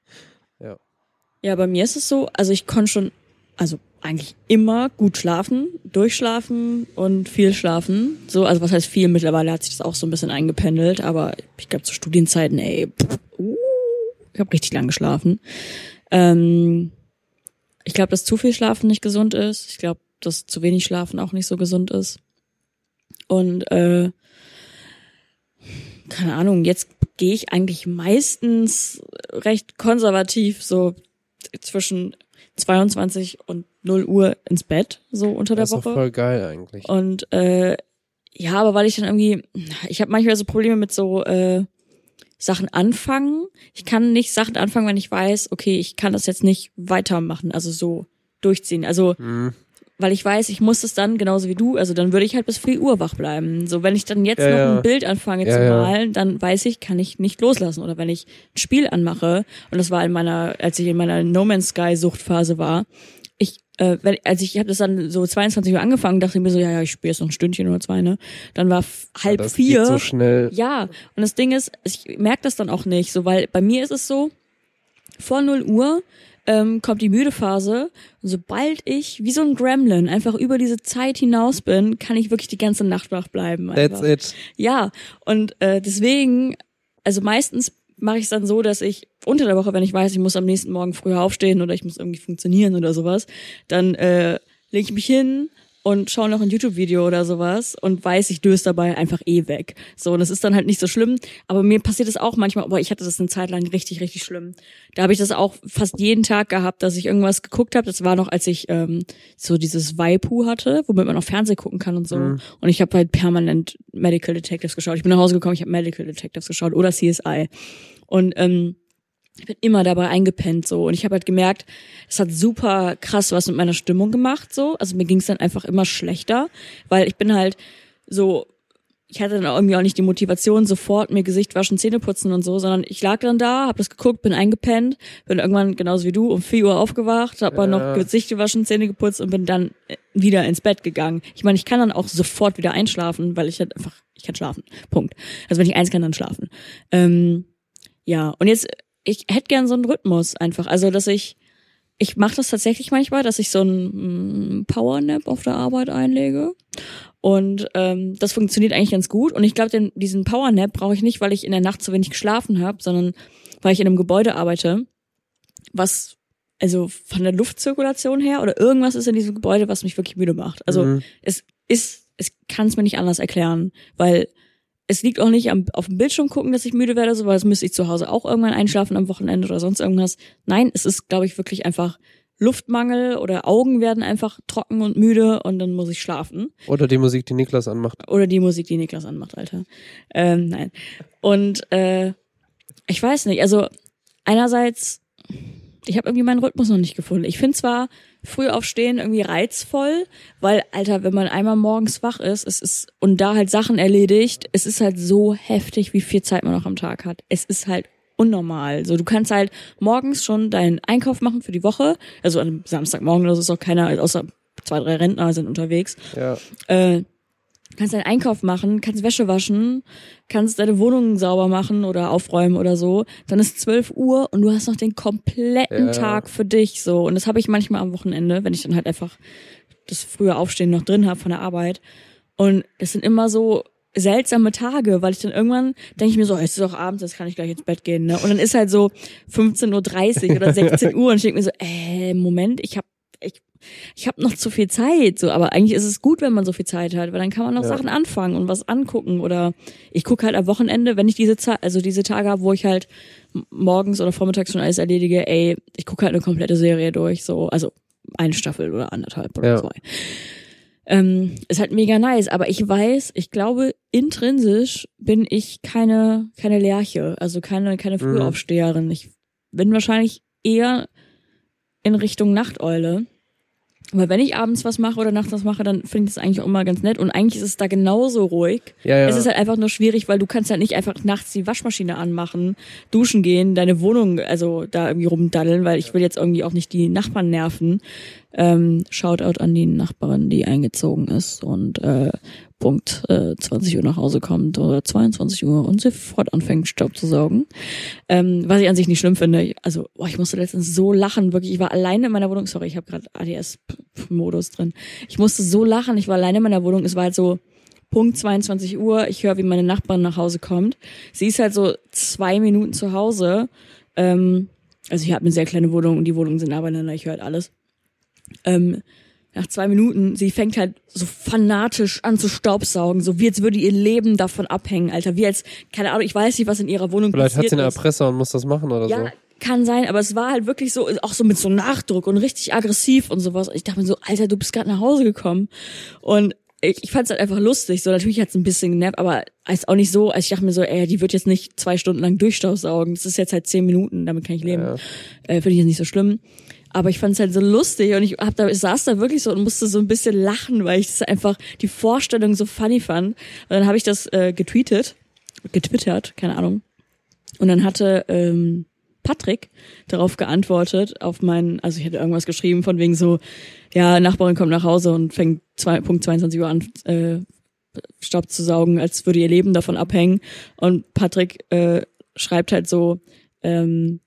Ja, bei mir ist es so, also ich konnte schon, also eigentlich immer gut schlafen, durchschlafen und viel schlafen. So, also was heißt viel? Mittlerweile hat sich das auch so ein bisschen eingependelt, aber ich glaube zu Studienzeiten, ey, pff, uh, ich habe richtig lang geschlafen. Ähm, ich glaube, dass zu viel Schlafen nicht gesund ist. Ich glaube, dass zu wenig Schlafen auch nicht so gesund ist. Und äh, keine Ahnung, jetzt gehe ich eigentlich meistens recht konservativ so zwischen 22 und 0 Uhr ins Bett, so unter der Das ist doch Woche. voll geil eigentlich. Und äh, ja, aber weil ich dann irgendwie, ich habe manchmal so Probleme mit so äh, Sachen anfangen. Ich kann nicht Sachen anfangen, wenn ich weiß, okay, ich kann das jetzt nicht weitermachen, also so durchziehen. Also Mhm. Weil ich weiß, ich muss es dann genauso wie du, also dann würde ich halt bis 4 Uhr wach bleiben. So, wenn ich dann jetzt Ja, noch ja. ein Bild anfange Ja, zu malen, dann weiß ich, kann ich nicht loslassen. Oder wenn ich ein Spiel anmache, und das war in meiner, als ich in meiner No Man's Sky Suchtphase war, ich, äh, wenn, als ich, habe das dann so 22 Uhr angefangen, dachte ich mir so, ja, ja, ich spiele jetzt noch ein Stündchen oder zwei, ne? Dann war halb das vier. Geht so schnell. Ja, und das Ding ist, ich merke das dann auch nicht, so weil bei mir ist es so, vor 0 Uhr ähm, kommt die müde Phase und sobald ich wie so ein Gremlin einfach über diese Zeit hinaus bin, kann ich wirklich die ganze Nacht wach bleiben. Einfach. That's it. Ja, und äh, deswegen, also meistens mache ich es dann so, dass ich unter der Woche, wenn ich weiß, ich muss am nächsten Morgen früher aufstehen oder ich muss irgendwie funktionieren oder sowas, dann äh, lege ich mich hin und schaue noch ein YouTube-Video oder sowas und weiß, ich döse dabei einfach eh weg. So, und das ist dann halt nicht so schlimm. Aber mir passiert es auch manchmal, aber ich hatte das eine Zeit lang richtig, richtig schlimm. Da habe ich das auch fast jeden Tag gehabt, dass ich irgendwas geguckt habe. Das war noch, als ich ähm, so dieses Waipu hatte, womit man auch Fernsehen gucken kann und so. Mhm. Und ich habe halt permanent Medical Detectives geschaut. Ich bin nach Hause gekommen, ich habe Medical Detectives geschaut oder CSI. Und ähm, ich bin immer dabei eingepennt so und ich habe halt gemerkt, es hat super krass was mit meiner Stimmung gemacht so. Also mir ging es dann einfach immer schlechter, weil ich bin halt so ich hatte dann irgendwie auch nicht die Motivation, sofort mir Gesicht waschen, Zähne putzen und so, sondern ich lag dann da, hab das geguckt, bin eingepennt, bin irgendwann genauso wie du um 4 Uhr aufgewacht, hab Ja. mal noch Gesicht gewaschen, Zähne geputzt und bin dann äh, wieder ins Bett gegangen. Ich meine, ich kann dann auch sofort wieder einschlafen, weil ich halt einfach, ich kann schlafen. Punkt. Also wenn ich eins kann, dann schlafen. Ähm, ja, und jetzt, ich hätte gern so einen Rhythmus einfach. Also, dass ich, ich mache das tatsächlich manchmal, dass ich so einen mm, Powernap auf der Arbeit einlege. Und ähm, das funktioniert eigentlich ganz gut. Und ich glaube, diesen Powernap brauche ich nicht, weil ich in der Nacht zu wenig geschlafen habe, sondern weil ich in einem Gebäude arbeite, was also von der Luftzirkulation her oder irgendwas ist in diesem Gebäude, was mich wirklich müde macht. Also Mhm. es ist, es kann es mir nicht anders erklären, weil es liegt auch nicht am, auf dem Bildschirm gucken, dass ich müde werde, so, weil das müsste ich zu Hause auch irgendwann einschlafen am Wochenende oder sonst irgendwas. Nein, es ist, glaube ich, wirklich einfach Luftmangel oder Augen werden einfach trocken und müde und dann muss ich schlafen. Oder die Musik, die Niklas anmacht. Oder die Musik, die Niklas anmacht, Alter. Ähm, nein. Und äh, ich weiß nicht, also einerseits, ich habe irgendwie meinen Rhythmus noch nicht gefunden. Ich finde zwar früh aufstehen irgendwie reizvoll, weil, Alter, wenn man einmal morgens wach ist, es ist und da halt Sachen erledigt, es ist halt so heftig, wie viel Zeit man noch am Tag hat. Es ist halt unnormal. So, du kannst halt morgens schon deinen Einkauf machen für die Woche. Also einem Samstagmorgen, das ist auch keiner, außer zwei, drei Rentner sind unterwegs Ja. äh, kannst deinen Einkauf machen, kannst Wäsche waschen, kannst deine Wohnung sauber machen oder aufräumen oder so. Dann ist 12 Uhr und du hast noch den kompletten Ja. Tag für dich so. Und das habe ich manchmal am Wochenende, wenn ich dann halt einfach das frühe Aufstehen noch drin habe von der Arbeit. Und das sind immer so seltsame Tage, weil ich dann irgendwann denke ich mir so, es ist doch abends, jetzt kann ich gleich ins Bett gehen. Ne? Und dann ist halt so 15.30 Uhr oder 16 Uhr und ich denke mir so, äh, Moment, ich habe ich, ich hab noch zu viel Zeit. So, aber eigentlich ist es gut, wenn man so viel Zeit hat, weil dann kann man noch Ja. Sachen anfangen und was angucken. Oder ich gucke halt am Wochenende, wenn ich diese Zeit, also diese Tage habe, wo ich halt morgens oder vormittags schon alles erledige, ey, ich gucke halt eine komplette Serie durch. So, also eine Staffel oder anderthalb oder Ja. zwei. Ähm, ist halt mega nice, aber ich weiß, ich glaube, intrinsisch bin ich keine, keine Lerche, also keine, keine Frühaufsteherin. Ich bin wahrscheinlich eher in Richtung Nachteule. Weil wenn ich abends was mache oder nachts was mache, dann finde ich das eigentlich auch immer ganz nett. Und eigentlich ist es da genauso ruhig. Ja, ja. Es ist halt einfach nur schwierig, weil du kannst halt nicht einfach nachts die Waschmaschine anmachen, duschen gehen, deine Wohnung also da irgendwie rumdaddeln, weil ich will jetzt irgendwie auch nicht die Nachbarn nerven. Ähm, Shoutout an die Nachbarin, die eingezogen ist und äh, Punkt äh, 20 Uhr nach Hause kommt oder 22 Uhr und sofort anfängt Staub zu saugen. Ähm, was ich an sich nicht schlimm finde. Also, boah, ich musste letztens so lachen, wirklich. Ich war alleine in meiner Wohnung. Sorry, ich habe gerade ADS-Modus drin. Ich musste so lachen. Ich war alleine in meiner Wohnung. Es war halt so Punkt 22 Uhr. Ich höre, wie meine Nachbarin nach Hause kommt. Sie ist halt so zwei Minuten zu Hause. Ähm, also ich habe eine sehr kleine Wohnung und die Wohnungen sind aber ich höre halt alles. Ähm, nach zwei Minuten, sie fängt halt so fanatisch an zu staubsaugen, so wie als würde ihr Leben davon abhängen, Alter. Wie als, keine Ahnung, ich weiß nicht, was in ihrer Wohnung Vielleicht hat passiert sie einen ist. Erpresser und muss das machen oder Ja, so. kann sein, aber es war halt wirklich so, auch so mit so Nachdruck und richtig aggressiv und sowas. Ich dachte mir so, Alter, du bist gerade nach Hause gekommen. Und ich, ich fand es halt einfach lustig. So, natürlich hat es ein bisschen genervt, aber ist auch nicht so, also ich dachte mir so, ey, die wird jetzt nicht zwei Stunden lang durchstaubsaugen. Das ist jetzt halt zehn Minuten, damit kann ich leben. Ja. Äh, Finde ich jetzt nicht so schlimm. Aber ich fand es halt so lustig und ich hab da, ich saß da wirklich so und musste so ein bisschen lachen, weil ich das einfach die Vorstellung so funny fand. Und dann habe ich das äh, getweetet, getwittert, keine Ahnung. Und dann hatte ähm, Patrick darauf geantwortet, auf meinen, also ich hätte irgendwas geschrieben von wegen so, ja, Nachbarin kommt nach Hause und fängt zwei, Punkt 22 Uhr an, äh, Staub zu saugen, als würde ihr Leben davon abhängen. Und Patrick äh, schreibt halt so, ähm,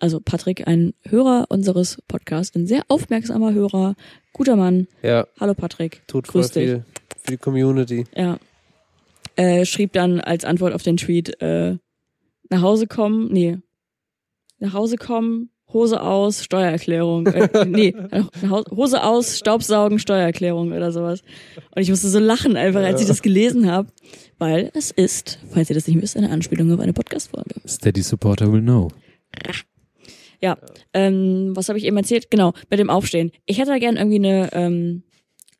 also Patrick, ein Hörer unseres Podcasts, ein sehr aufmerksamer Hörer, guter Mann. Ja, Hallo Patrick. tut voll Grüß dich. viel für die Community. Ja. Äh, schrieb dann als Antwort auf den Tweet, äh, nach Hause kommen, nee, nach Hause kommen, Hose aus, Steuererklärung. Äh, nee, nach Hause- Hose aus, Staubsaugen, Steuererklärung oder sowas. Und ich musste so lachen einfach, als ich das gelesen habe, weil es ist, falls ihr das nicht wisst, eine Anspielung auf eine Podcast-Folge. Steady Supporter will know. Ja, ähm, was habe ich eben erzählt? Genau, mit dem Aufstehen. Ich hätte da gern irgendwie eine, ähm,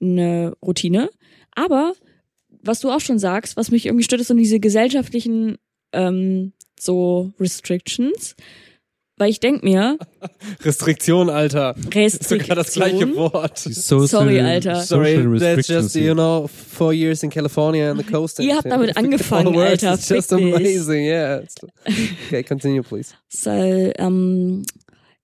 eine Routine, aber was du auch schon sagst, was mich irgendwie stört, ist so diese gesellschaftlichen ähm, so Restrictions, weil ich denk mir, Restriktion, Alter. Ist sogar das gleiche Restriktion, Wort. Social, Sorry, Alter. Sorry, that's just, you know, four years in California and the coast. Ihr habt damit angefangen, Alter. It's just amazing, yeah. Okay, continue, please. So, um,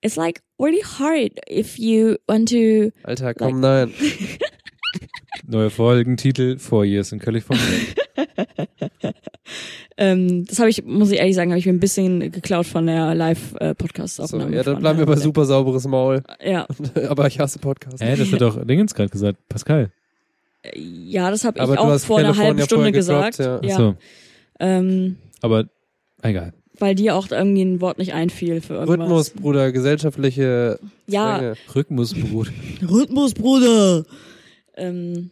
it's like really hard if you want to Alter, komm, nein. Neue Folgentitel, Four Years in California. Ähm, das habe ich, muss ich ehrlich sagen, habe ich mir ein bisschen geklaut von der So, Live-Podcast-Aufnahme. ja, dann bleiben wir äh, bei super sauberes Maul. Ja, Aber ich hasse Podcasts. Hä, das hat doch Dingens gerade gesagt, Pascal. ja, das habe ich Aber auch vor einer halben Stunde gesagt. gedroppt, ja. Ja, Achso, ähm, aber egal. weil dir auch irgendwie ein Wort nicht einfiel für irgendwas. Rhythmus, Bruder, gesellschaftliche Ja, Zwänge. Rhythmusbrot. Rhythmus, Bruder. Ähm,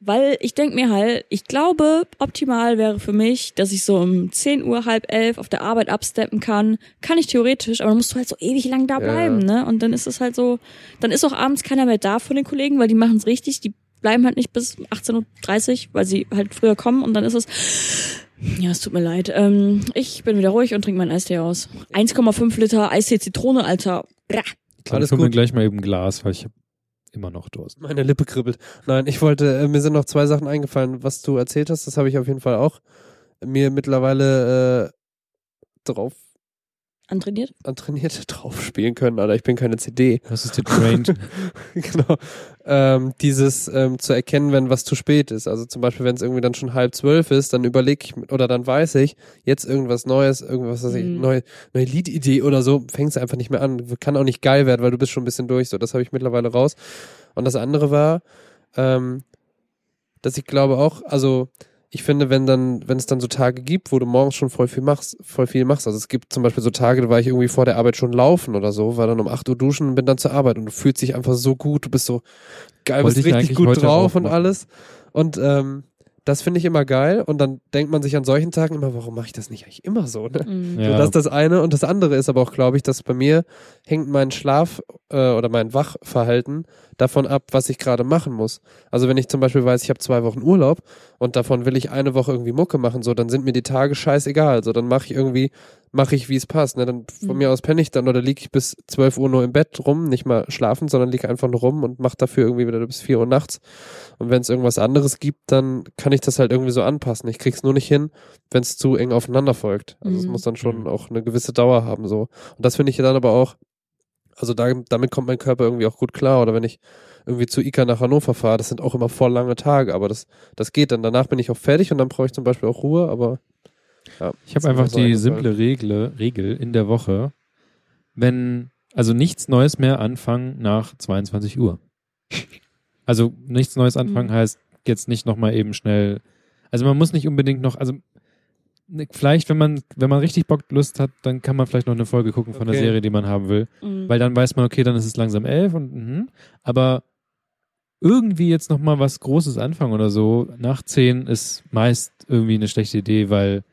weil ich denk mir halt, ich glaube, optimal wäre für mich, dass ich so um 10 Uhr, halb elf auf der Arbeit absteppen kann. Kann ich theoretisch, aber dann musst du halt so ewig lang da Ja. bleiben, ne? Und dann ist es halt so, dann ist auch abends keiner mehr da von den Kollegen, weil die machen es richtig, die bleiben halt nicht bis 18.30 Uhr, weil sie halt früher kommen und dann ist es, ja, es tut mir leid. Ähm, ich bin wieder ruhig und trinke meinen Eistee aus. 1,5 Liter Eistee Zitrone, Alter. Bra. Ich glaube, Alles mir gut. gleich mal eben ein Glas, weil ich habe immer noch Durst. Meine Lippe kribbelt. Nein, ich wollte, äh, mir sind noch zwei Sachen eingefallen, was du erzählt hast, das habe ich auf jeden Fall auch mir mittlerweile äh, drauf Antrainiert? antrainiert drauf spielen können, Alter. Ich bin keine CD. Was ist dir trained? genau. Ähm, dieses ähm, zu erkennen, wenn was zu spät ist. Also zum Beispiel, wenn es irgendwie dann schon halb zwölf ist, dann überlege ich oder dann weiß ich, jetzt irgendwas Neues, irgendwas, was ich, Mhm. neue, neue Liedidee oder so, fängst du einfach nicht mehr an. Kann auch nicht geil werden, weil du bist schon ein bisschen durch. So, das habe ich mittlerweile raus. Und das andere war, ähm, dass ich glaube auch, also ich finde, wenn dann, wenn es dann so Tage gibt, wo du morgens schon voll viel machst, voll viel machst. Also es gibt zum Beispiel so Tage, da war ich irgendwie vor der Arbeit schon laufen oder so, war dann um 8 Uhr duschen und bin dann zur Arbeit und du fühlst dich einfach so gut, du bist so geil, Wollte bist ich richtig gut drauf und alles. Und ähm, das finde ich immer geil und dann denkt man sich an solchen Tagen immer, warum mache ich das nicht eigentlich immer so, ne? Mhm. So, ja, das ist das eine. Und das andere ist aber auch, glaube ich, dass bei mir hängt mein Schlaf äh, oder mein Wachverhalten davon ab, was ich gerade machen muss. Also wenn ich zum Beispiel weiß, ich habe zwei Wochen Urlaub und davon will ich eine Woche irgendwie Mucke machen, so, dann sind mir die Tage scheißegal. So, dann mache ich irgendwie, mache ich, wie es passt. Ne? Dann von Mhm. mir aus penne ich dann oder liege ich bis 12 Uhr nur im Bett rum, nicht mal schlafen, sondern liege einfach nur rum und mache dafür irgendwie wieder bis 4 Uhr nachts. Und wenn es irgendwas anderes gibt, dann kann ich das halt irgendwie so anpassen. Ich krieg's nur nicht hin, wenn es zu eng aufeinander folgt. Also es Mhm. muss dann schon Mhm. auch eine gewisse Dauer haben so. Und das finde ich dann aber auch, also da, damit kommt mein Körper irgendwie auch gut klar. Oder wenn ich irgendwie zu Ika nach Hannover fahre, das sind auch immer voll lange Tage, aber das, das geht dann. Danach bin ich auch fertig und dann brauche ich zum Beispiel auch Ruhe, aber ja. Ich habe einfach so die simple Regel, Regel in der Woche, wenn, also nichts Neues mehr anfangen nach 22 Uhr. Also nichts Neues anfangen Mhm. heißt jetzt nicht nochmal eben schnell, also man muss nicht unbedingt noch, also vielleicht, wenn man, wenn man richtig Bock Lust hat, dann kann man vielleicht noch eine Folge gucken von der Okay. Serie, die man haben will. Mhm. Weil dann weiß man, okay, dann ist es langsam elf und mhm. aber irgendwie jetzt noch mal was Großes anfangen oder so nach zehn ist meist irgendwie eine schlechte Idee, weil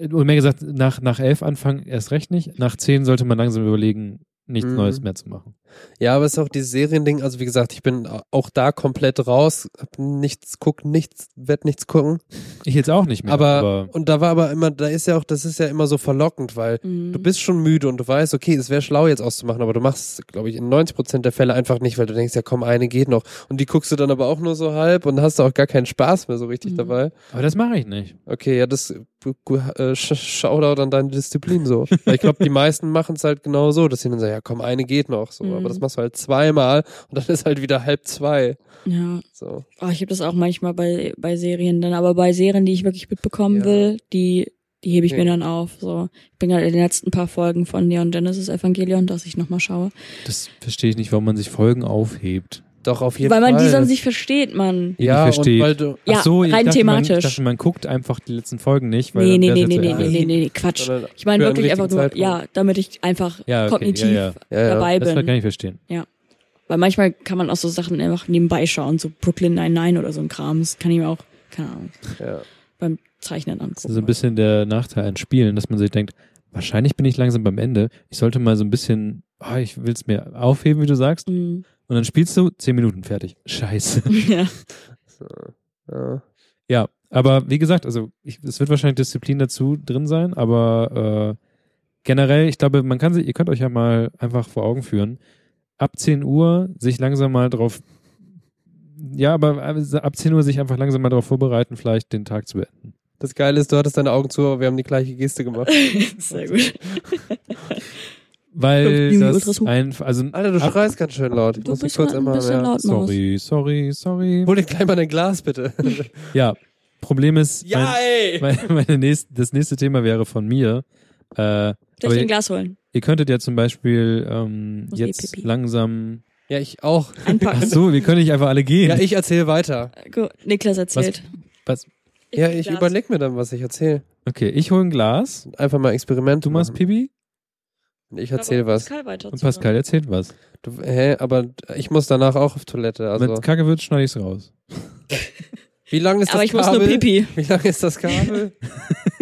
oder mehr gesagt, nach, nach elf anfangen erst recht nicht. Nach zehn sollte man langsam überlegen, nichts Mhm. Neues mehr zu machen. Ja, aber es ist auch dieses Seriending, also wie gesagt, ich bin auch da komplett raus, hab nichts, guck nichts, werd nichts gucken. Ich jetzt auch nicht mehr. aber, und da war aber immer, da ist ja auch, das ist ja immer so verlockend, weil Mhm. du bist schon müde und du weißt, okay, es wäre schlau jetzt auszumachen, aber du machst, glaube ich, in 90 Prozent der Fälle einfach nicht, weil du denkst, ja komm, eine geht noch. Und die guckst du dann aber auch nur so halb und hast auch gar keinen Spaß mehr so richtig Mhm. dabei. aber das mache ich nicht. Okay, ja, das äh, Sh- Shoutout an deine Disziplin so. Weil ich glaube, die meisten machen es halt genau so, dass sie dann sagen, ja komm, eine geht noch. So, Mhm. aber das machst du halt zweimal und dann ist halt wieder halb zwei. Ja, So. oh, ich habe das auch manchmal bei, bei Serien dann, aber bei Serien, die ich wirklich mitbekommen Ja. will, die, die hebe ich Okay. mir dann auf. So, ich bin gerade in den letzten paar Folgen von Neon Genesis Evangelion, dass ich nochmal schaue. Das verstehe ich nicht, warum man sich Folgen aufhebt. Doch, auf jeden Weil man Fall. die sonst nicht versteht, man. ja, nicht versteht. und weil du, Ja, so, ich rein dachte, Man, thematisch. ich dachte, man guckt einfach die letzten Folgen nicht. Weil Nee, nee, nee, ja nee, nee, ärgerlich. nee, nee, nee, Quatsch. Ich meine wirklich einfach nur, Zeitpunkt. ja, damit ich einfach Ja, okay, kognitiv ja, ja. Ja, ja. dabei Das bin. kann ich verstehen. Weil manchmal kann man auch so Sachen einfach nebenbei schauen, so Brooklyn 99 oder so ein Kram. Das kann ich mir auch, keine Ahnung, Ja. beim Zeichnen angucken. Das ist so ein bisschen der Nachteil an Spielen, dass man sich denkt, wahrscheinlich bin ich langsam beim Ende. Ich sollte mal so ein bisschen, ah, ich will es mir aufheben, wie du sagst. Mhm. Und dann spielst du zehn Minuten fertig. Scheiße. ja. So. Ja. ja, aber wie gesagt, also ich, es wird wahrscheinlich Disziplin dazu drin sein, aber generell, ich glaube, man kann sich, ihr könnt euch ja mal einfach vor Augen führen, ab 10 Uhr sich langsam mal drauf, ja, aber ab 10 Uhr sich einfach langsam mal darauf vorbereiten, vielleicht den Tag zu beenden. Das Geile ist, du hattest deine Augen zu, aber wir haben die gleiche Geste gemacht. Sehr gut. Weil das ein, also Alter, du schreist ganz schön laut. Ich Du muss mich bist kurz ein einmal, bisschen ja. laut, sorry, sorry, sorry. Hol dir gleich mal dein Glas, bitte. Ja, Problem ist, ey! mein, mein, meine nächste, das nächste Thema wäre von mir. Äh, Soll ich ein ihr, Glas holen? ihr könntet ja zum Beispiel ähm, eh jetzt pipi. langsam. Ja, ich auch. Einpacken. Ach so, wir können nicht einfach alle gehen. Ja, ich erzähle weiter. Gut, Niklas erzählt. Was? Ja, nehm ich Glas. überleg mir dann, was ich erzähle. Okay, ich hole ein Glas. Einfach mal Experiment. Du machst machen. Ich erzähle Aber was. Pascal und Pascal erzählt was. Du, hä, aber ich muss danach auch auf Toilette. Also, Wenn es kacke wird, schneide ich's raus. wie lang ist Aber das ich muss Kabel? nur Pipi. Wie lang ist das Kabel?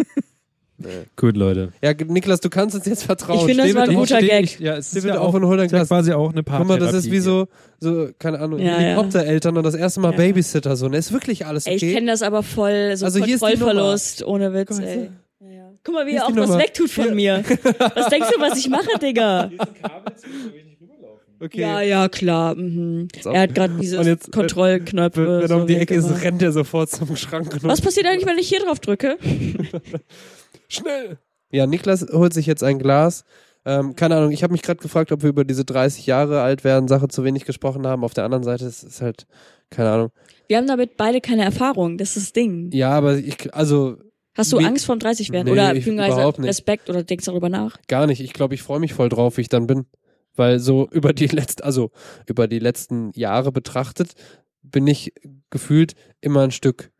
nee. Gut, Leute. Ja, Niklas, du kannst uns jetzt vertrauen. Ich finde, das war ein guter Gag. Ich, ja, es Steh ist ja auch, und hol dein ja Glas. quasi auch eine Guck mal, das ist wie so, so, keine Ahnung, Ja, ja. Helikoptereltern und das erste Mal Ja. Babysitter. So, ne, ist wirklich alles Ey, okay? ich kenne das aber voll, so Also hier ist die Kontrollverlust, ohne Witz, mal, ey. Guck mal, wie Hier er auch was wegtut von mir. Was denkst du, was ich mache, Digga? okay. Ja, ja, klar. Mhm. Er hat gerade jetzt, äh, Kontrollknopf. Wenn, wenn so er um die Ecke ist, rennt er sofort zum Schrank. Was passiert eigentlich, wenn ich hier drauf drücke? Schnell! Ja, Niklas holt sich jetzt ein Glas. Ähm, keine Ahnung, ich habe mich gerade gefragt, ob wir über diese 30 Jahre alt werden Sache zu wenig gesprochen haben. Auf der anderen Seite ist es halt, keine Ahnung. Wir haben damit beide keine Erfahrung. Das ist das Ding. Ja, aber ich, also Hast du Angst vorm 30 werden? Nee, oder ich- überhaupt nicht. Respekt oder denkst darüber nach? gar nicht. Ich glaube, ich freue mich voll drauf, wie ich dann bin. Weil so über die letzten, also über die letzten Jahre betrachtet, bin ich gefühlt immer ein Stück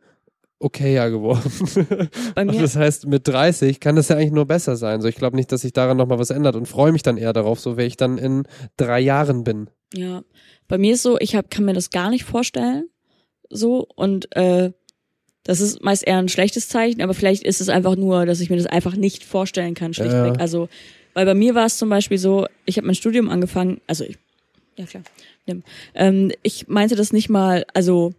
okayer geworden. Bei Und mir, das heißt, mit 30 kann das ja eigentlich nur besser sein. So, ich glaube nicht, dass sich daran nochmal was ändert und freue mich dann eher darauf, so wie ich dann in drei Jahren bin. ja. Bei mir ist so, ich hab, kann mir das gar nicht vorstellen. So. Und äh, das ist meist eher ein schlechtes Zeichen, aber vielleicht ist es einfach nur, dass ich mir das einfach nicht vorstellen kann, schlichtweg. Ja. Also, weil bei mir war es zum Beispiel so, ich habe mein Studium angefangen, also ich, ja klar, nimm. Ähm, ich meinte das nicht mal, also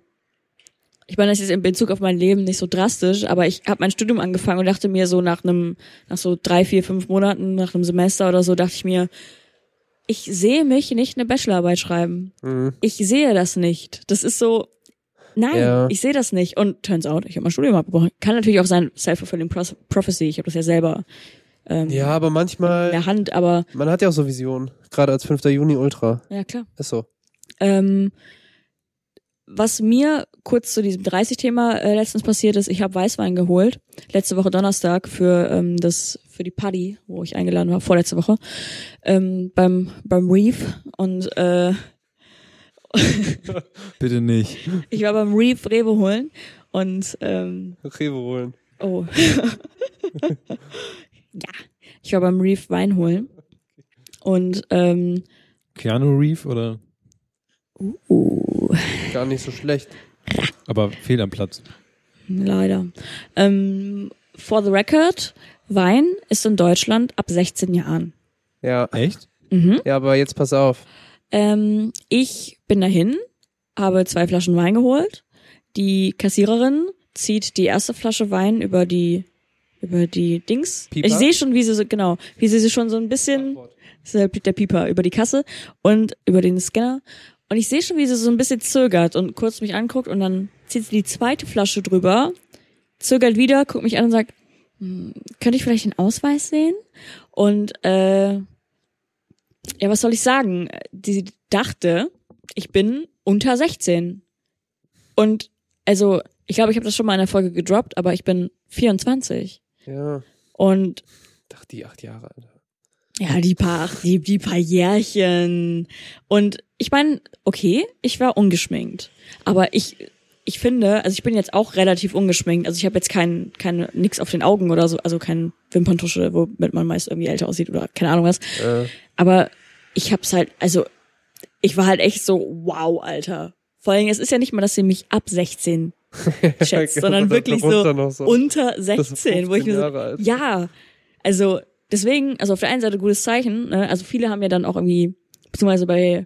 ich meine, das ist in Bezug auf mein Leben nicht so drastisch, aber ich habe mein Studium angefangen und dachte mir so nach einem, nach so drei, vier, fünf Monaten, nach einem Semester oder so, dachte ich mir, ich sehe mich nicht eine Bachelorarbeit schreiben. Mhm. Ich sehe das nicht. Das ist so, nein, Ja. ich sehe das nicht. Und turns out, ich habe mein Studium abgebrochen. Kann natürlich auch sein, self-fulfilling prophecy. Ich habe das ja selber ähm, Ja, aber in manchmal, der Hand, aber man hat ja auch so Visionen. Gerade als 5. Juni Ultra. ja klar. Ist so. Ähm, was mir kurz zu diesem 30-Thema äh, letztens passiert ist, ich habe Weißwein geholt, letzte Woche Donnerstag für ähm, das für die Party, wo ich eingeladen war, vorletzte Woche, ähm, beim beim Reef und äh, Bitte nicht. ich war beim Reef Rewe holen und ähm, Rewe holen. oh ja, ich war beim Reef Wein holen und ähm, Keanu Reeve oder? uh, Gar nicht so schlecht. Aber fehl am Platz. Leider. Ähm, for the record, Wein ist in Deutschland ab 16 Jahren. Ja. Echt? Mhm. Ja, aber jetzt pass auf. Ähm, ich bin dahin, habe zwei Flaschen Wein geholt. Die Kassiererin zieht die erste Flasche Wein über die über die Dings. Pieper? Ich sehe schon, wie sie so genau, wie sie sich schon so ein bisschen der Pieper über die Kasse und über den Scanner. Und ich sehe schon, wie sie so ein bisschen zögert und kurz mich anguckt und dann zieht sie die zweite Flasche drüber, zögert wieder, guckt mich an und sagt, hm, könnte ich vielleicht den Ausweis sehen? Und äh, ja, was soll ich sagen? Die dachte, ich bin unter 16. Und also, ich glaube, ich habe das schon mal in der Folge gedroppt, aber ich bin 24. Ja. Und Ach, die acht Jahre, Alter. ja, die paar, die, die paar Jährchen. Und ich meine, okay, ich war ungeschminkt. Aber ich, ich finde, also ich bin jetzt auch relativ ungeschminkt. Also ich habe jetzt kein, keine, nix auf den Augen oder so, also kein Wimperntusche, womit man meist irgendwie älter aussieht oder keine Ahnung was. Äh, Aber ich hab's halt, also ich war halt echt so, wow, Alter. Vor allem, es ist ja nicht mal, dass sie mich ab 16 schätzt, sondern wirklich so, so. unter Das ist 16, wo ich 15 mir so, ja, also deswegen, also auf der einen Seite gutes Zeichen, ne? also viele haben ja dann auch irgendwie, beziehungsweise bei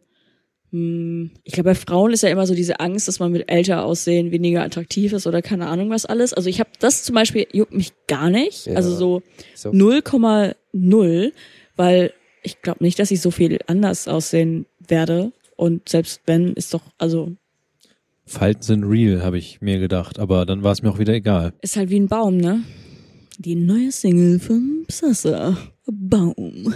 Ich glaube, bei Frauen ist ja immer so diese Angst, dass man mit älter aussehen weniger attraktiv ist oder keine Ahnung was alles. Also ich habe das zum Beispiel juckt mich gar nicht. Ja. Also so So. 0,0, weil ich glaube nicht, dass ich so viel anders aussehen werde. Und selbst wenn, ist doch, also Falten sind real, habe ich mir gedacht, aber dann war es mir auch wieder egal. ist halt wie ein Baum, ne? Die neue Single von Psassa. Baum.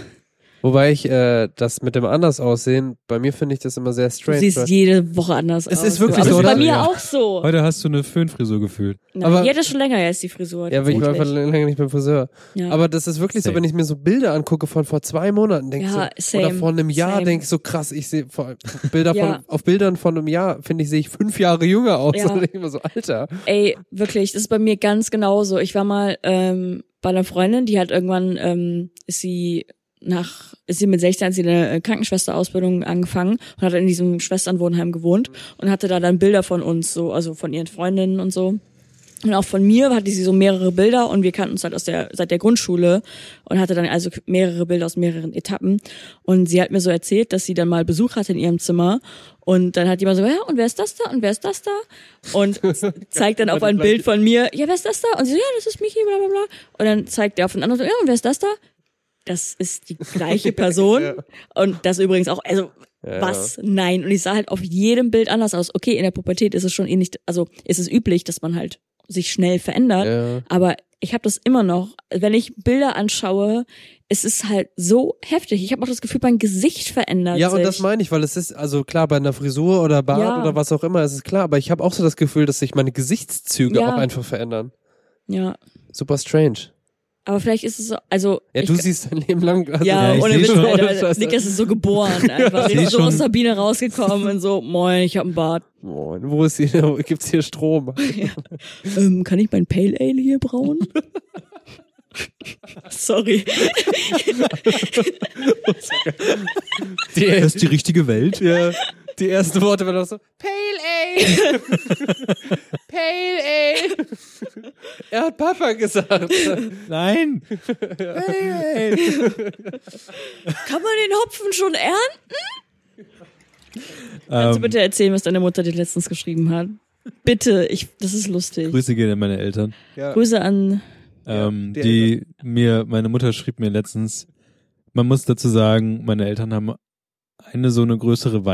Wobei ich äh, das mit dem anders aussehen, bei mir finde ich das immer sehr Du strange. siehst weil- jede Woche anders Es aus. ist wirklich aber so, ist bei oder? mir Ja. auch so. Heute hast du eine Föhnfrisur gefühlt. Nein, aber- die hat das schon länger jetzt, die Frisur. ja, aber ich war einfach länger nicht beim Friseur. ja. Aber das ist wirklich so, Same. wenn ich mir so Bilder angucke von vor zwei Monaten, denke Ja, ich so, oder same, vor einem Jahr, denke ich so krass, ich sehe vor Bilder Ja. von, auf Bildern von einem Jahr, finde ich, sehe ich fünf Jahre jünger aus. Ja. Und denke ich immer so, Alter. Ey, wirklich, das ist bei mir ganz genauso. Ich war mal ähm, bei einer Freundin, die hat irgendwann, ähm, ist sie nach, ist sie mit 16 hat sie eine äh, Krankenschwesterausbildung angefangen und hat in diesem Schwesternwohnheim gewohnt und hatte da dann Bilder von uns, so, also von ihren Freundinnen und so. Und auch von mir hatte sie so mehrere Bilder und wir kannten uns halt aus der, seit der Grundschule und hatte dann also mehrere Bilder aus mehreren Etappen. Und sie hat mir so erzählt, dass sie dann mal Besuch hatte in ihrem Zimmer und dann hat jemand so, ja, und wer ist das da? Und wer ist das da? Und zeigt dann auf ein Bild von mir, ja, wer ist das da? Und sie so, ja, das ist Michi, bla, bla, bla. Und dann zeigt er auf den anderen so, ja, und wer ist das da? Das ist die gleiche Person. Ja. Und das übrigens auch, also, Ja. was? Nein. Und ich sah halt auf jedem Bild anders aus. Okay, in der Pubertät ist es schon ähnlich, also ist es üblich, dass man halt sich schnell verändert. Ja. Aber ich habe das immer noch. Wenn ich Bilder anschaue, es ist halt so heftig. Ich habe auch das Gefühl, mein Gesicht verändert Ja, sich. und das meine ich, weil es ist, also klar, bei einer Frisur oder Bart Ja. oder was auch immer, ist es klar, aber ich habe auch so das Gefühl, dass sich meine Gesichtszüge Ja. auch einfach verändern. ja, Super strange. Aber vielleicht ist es so, also Ja, ich, du siehst dein Leben lang. Also, ja, Ja, ich ohne Witz, schon. Alter, Scheiße. Niklas ist so geboren einfach. Der ist so schon. aus Sabine rausgekommen und so, moin, ich hab einen Bart. Moin, wo ist hier, gibt's hier Strom? Ähm, kann ich mein Pale Ale hier brauen? Sorry. Das ist die richtige Welt. ja, die ersten Worte waren auch so, Pale Ale! Pale Ale! er hat Papa gesagt. Nein. Kann man den Hopfen schon ernten? Kannst du Ähm, bitte erzählen, was deine Mutter dir letztens geschrieben hat? Bitte, ich, das ist lustig. Grüße gehen an meine Eltern. Ja. Grüße an, Ähm, die die mir, meine Mutter schrieb mir letztens, man muss dazu sagen, meine Eltern haben eine so eine größere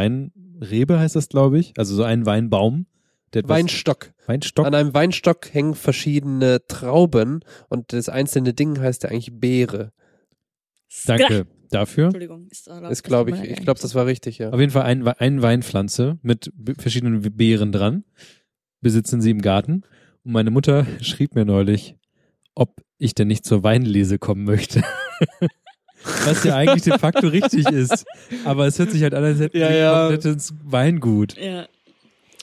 Weinrebe, heißt das, glaube ich. Also so einen Weinbaum. Der etwas- Weinstock. Weinstock. An einem Weinstock hängen verschiedene Trauben und das einzelne Ding heißt ja eigentlich Beere. Danke dafür. Entschuldigung. Ist, Ist, glaube das ich, ich glaube, das war richtig, ja. Auf jeden Fall ein, eine Weinpflanze mit verschiedenen Beeren dran. Besitzen sie im Garten. Und meine Mutter schrieb mir neulich, ob ich denn nicht zur Weinlese kommen möchte. Was ja eigentlich de facto richtig ist. Aber es hört sich halt an, als hätten Ja, wir ja. komplettes Weingut. Ja.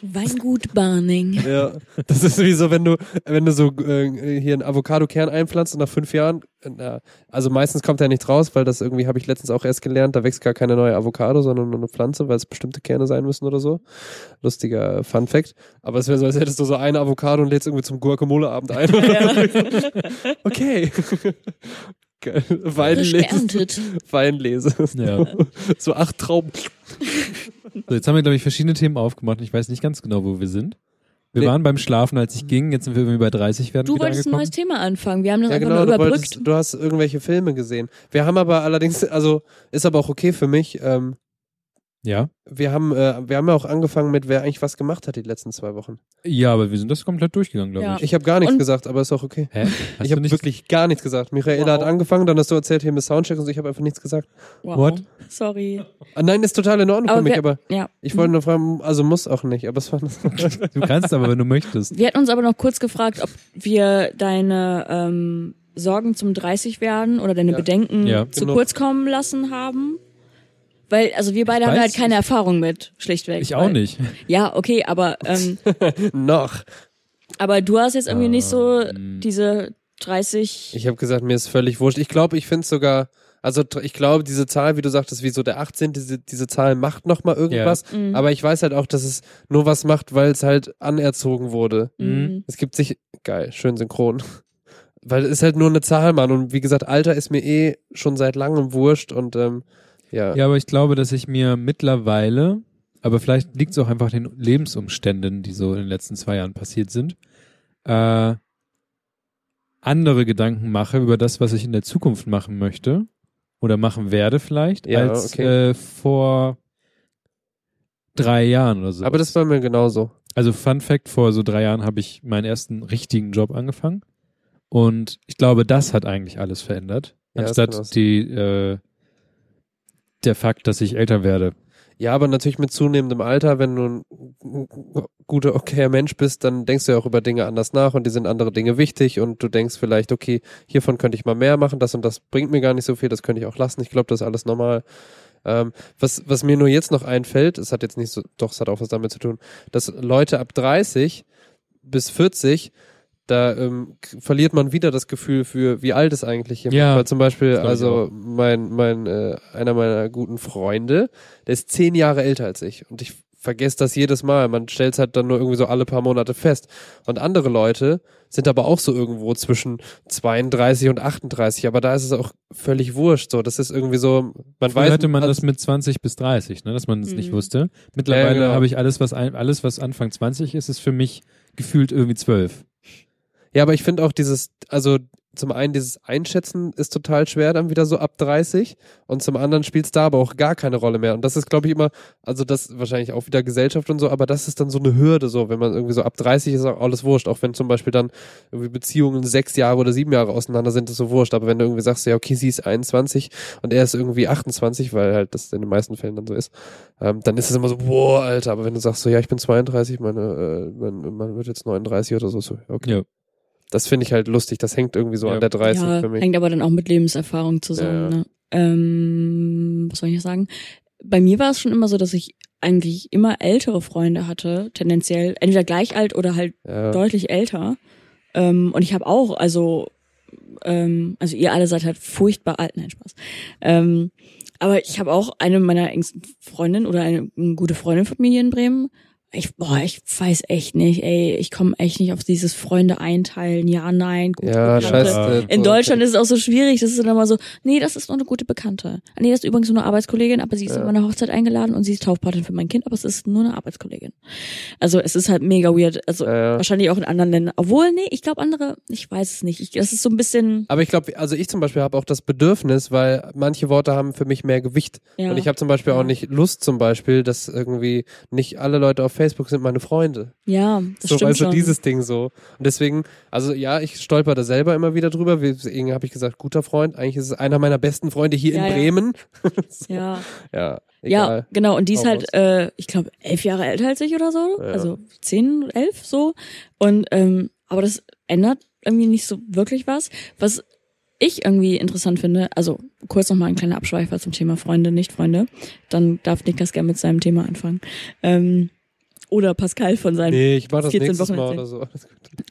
Weingut Barning. Ja, das ist wie so, wenn du, wenn du so äh, hier einen Avocado-Kern einpflanzt und nach fünf Jahren, äh, also meistens kommt er nicht raus, weil das irgendwie, habe ich letztens auch erst gelernt, da wächst gar keine neue Avocado, sondern nur eine Pflanze, weil es bestimmte Kerne sein müssen oder so. Lustiger Fun Fact. Aber es wäre so, als hättest du so eine Avocado und lädst irgendwie zum Guacamole-Abend ein. okay. Weinlese. Weinlese. Ja. So acht Trauben. So, jetzt haben wir, glaube ich, verschiedene Themen aufgemacht. Ich weiß nicht ganz genau, wo wir sind. Wir Nee. waren beim Schlafen, als ich ging. Jetzt sind wir irgendwie bei 30 werden Du wolltest ein angekommen. neues Thema anfangen. Wir haben das Ja, einfach genau, nur du, überbrückt. wolltest, du hast irgendwelche Filme gesehen. Wir haben aber allerdings, also ist aber auch okay für mich, ähm, Ja. wir haben, äh, wir haben ja auch angefangen mit, wer eigentlich was gemacht hat die letzten zwei Wochen. Ja, aber wir sind das komplett durchgegangen, glaube Ja. ich. Ich habe gar nichts Und- gesagt, aber ist auch okay. Hä? Hast ich habe nicht wirklich gar nichts gesagt. Michaela Wow. hat angefangen, dann hast du erzählt hier mit Soundcheck und so, ich habe einfach nichts gesagt. Wow. What? Sorry. Ah, nein, ist total in Ordnung Aber für mich, wir- aber Ja. ich wollte nur fragen, also muss auch nicht, aber es war Du kannst aber, wenn du möchtest. Wir hatten uns aber noch kurz gefragt, ob wir deine ähm, Sorgen zum 30 werden oder deine Ja. Bedenken Ja. zu Genug. kurz kommen lassen haben. Weil, also wir beide Ich haben halt keine Erfahrung mit, schlichtweg. Ich auch weil, nicht. Ja, okay, aber, ähm, noch. aber du hast jetzt irgendwie nicht so Ähm. diese 30. Ich habe gesagt, mir ist völlig wurscht. Ich glaube, ich finde sogar, also ich glaube, diese Zahl, wie du sagtest, wie so der 18., diese, diese Zahl macht noch mal irgendwas. Mhm. Aber ich weiß halt auch, dass es nur was macht, weil es halt anerzogen wurde. Mhm. Es gibt sich, geil, schön synchron. Weil es ist halt nur eine Zahl, Mann. Und wie gesagt, Alter ist mir eh schon seit langem wurscht und ähm, ja. Ja, aber ich glaube, dass ich mir mittlerweile aber vielleicht liegt es auch einfach an den Lebensumständen, die so in den letzten zwei Jahren passiert sind, äh, andere Gedanken mache über das, was ich in der Zukunft machen möchte oder machen werde vielleicht, Ja, als okay. äh, vor drei Jahren oder so. Aber das war mir genauso. Also Fun Fact, vor so drei Jahren habe ich meinen ersten richtigen Job angefangen. Und ich glaube, das hat eigentlich alles verändert. Ja, anstatt die, äh, der Fakt, dass ich älter werde. Ja, aber natürlich mit zunehmendem Alter, wenn du ein guter, okayer Mensch bist, dann denkst du ja auch über Dinge anders nach und die sind andere Dinge wichtig und du denkst vielleicht, okay, hiervon könnte ich mal mehr machen, das und das bringt mir gar nicht so viel, das könnte ich auch lassen. Ich glaube, das ist alles normal. Ähm, was, was mir nur jetzt noch einfällt, es hat jetzt nicht so, doch, es hat auch was damit zu tun, dass Leute ab 30 bis 40 da ähm, verliert man wieder das Gefühl für, wie alt ist eigentlich jemand. Ja, Weil zum Beispiel, also mein, mein, äh, einer meiner guten Freunde, der ist zehn Jahre älter als ich und ich vergesse das jedes Mal. Man stellt es halt dann nur irgendwie so alle paar Monate fest. Und andere Leute sind aber auch so irgendwo zwischen 32 und 38, aber da ist es auch völlig wurscht. So, das ist irgendwie so, man Früher weiß, hatte man das mit 20 bis 30, ne, dass man es nicht Mhm. wusste. Mittlerweile Ja, genau. habe ich alles, was ein, alles, was Anfang 20 ist, ist für mich gefühlt irgendwie 12. Ja, aber ich finde auch dieses, also zum einen dieses Einschätzen ist total schwer dann wieder so ab 30 und zum anderen spielt es da aber auch gar keine Rolle mehr. Und das ist, glaube ich, immer, also das wahrscheinlich auch wieder Gesellschaft und so, aber das ist dann so eine Hürde, so, wenn man irgendwie so ab 30 ist auch alles wurscht, auch wenn zum Beispiel dann irgendwie Beziehungen sechs Jahre oder sieben Jahre auseinander sind, ist so wurscht. Aber wenn du irgendwie sagst, ja, okay, sie ist 21 und er ist irgendwie 28, weil halt das in den meisten Fällen dann so ist, ähm, dann ist es immer so, boah, Alter, aber wenn du sagst so, ja, ich bin 32, meine, äh, mein, man wird jetzt 39 oder so, so, okay. Ja. Das finde ich halt lustig. Das hängt irgendwie so Ja. an der 30 ja, für mich. hängt aber dann auch mit Lebenserfahrung zusammen. Ja. Ne? Ähm, was soll ich noch sagen? Bei mir war es schon immer so, dass ich eigentlich immer ältere Freunde hatte, tendenziell entweder gleich alt oder halt Ja. deutlich älter. Ähm, und ich habe auch, also, ähm, also ihr alle seid halt furchtbar alt, nein, Spaß. Ähm, aber ich habe auch eine meiner engsten Freundinnen oder eine, eine gute Freundin von mir hier in Bremen. Ich, boah, ich weiß echt nicht, ey, ich komme echt nicht auf dieses Freunde einteilen, ja, nein, gute Ja, Bekannte. scheiße. In Deutschland ist es auch so schwierig, das ist dann immer so, nee, das ist nur eine gute Bekannte. Ah, Nee, das ist übrigens nur eine Arbeitskollegin, aber sie ist Ja. in meiner Hochzeit eingeladen und sie ist Taufpatin für mein Kind, aber es ist nur eine Arbeitskollegin. Also es ist halt mega weird. Also Ja, ja. wahrscheinlich auch in anderen Ländern. Obwohl, nee, ich glaube andere, ich weiß es nicht. Ich, das ist so ein bisschen, Aber ich glaube, also ich zum Beispiel habe auch das Bedürfnis, weil manche Worte haben für mich mehr Gewicht. ja. Und ich habe zum Beispiel Ja. auch nicht Lust zum Beispiel, dass irgendwie nicht alle Leute auf Facebook sind meine Freunde. ja, das so, stimmt du, schon. dieses Ding so. Und deswegen, also ja, ich stolper da selber immer wieder drüber. Deswegen habe ich gesagt, guter Freund. Eigentlich ist es einer meiner besten Freunde hier Ja, in ja. Bremen. so, ja. ja, Ja, egal. genau. Und die ist halt, äh, ich glaube, elf Jahre älter als ich oder so. Ja. Also zehn, elf so. Und ähm, aber das ändert irgendwie nicht so wirklich was. Was ich irgendwie interessant finde, also kurz nochmal ein kleiner Abschweifer zum Thema Freunde, nicht Freunde. Dann darf Niklas gerne mit seinem Thema anfangen. Ähm, oder Pascal von seinem Nee, ich mach das 14 nächstes Wochen Mal oder so.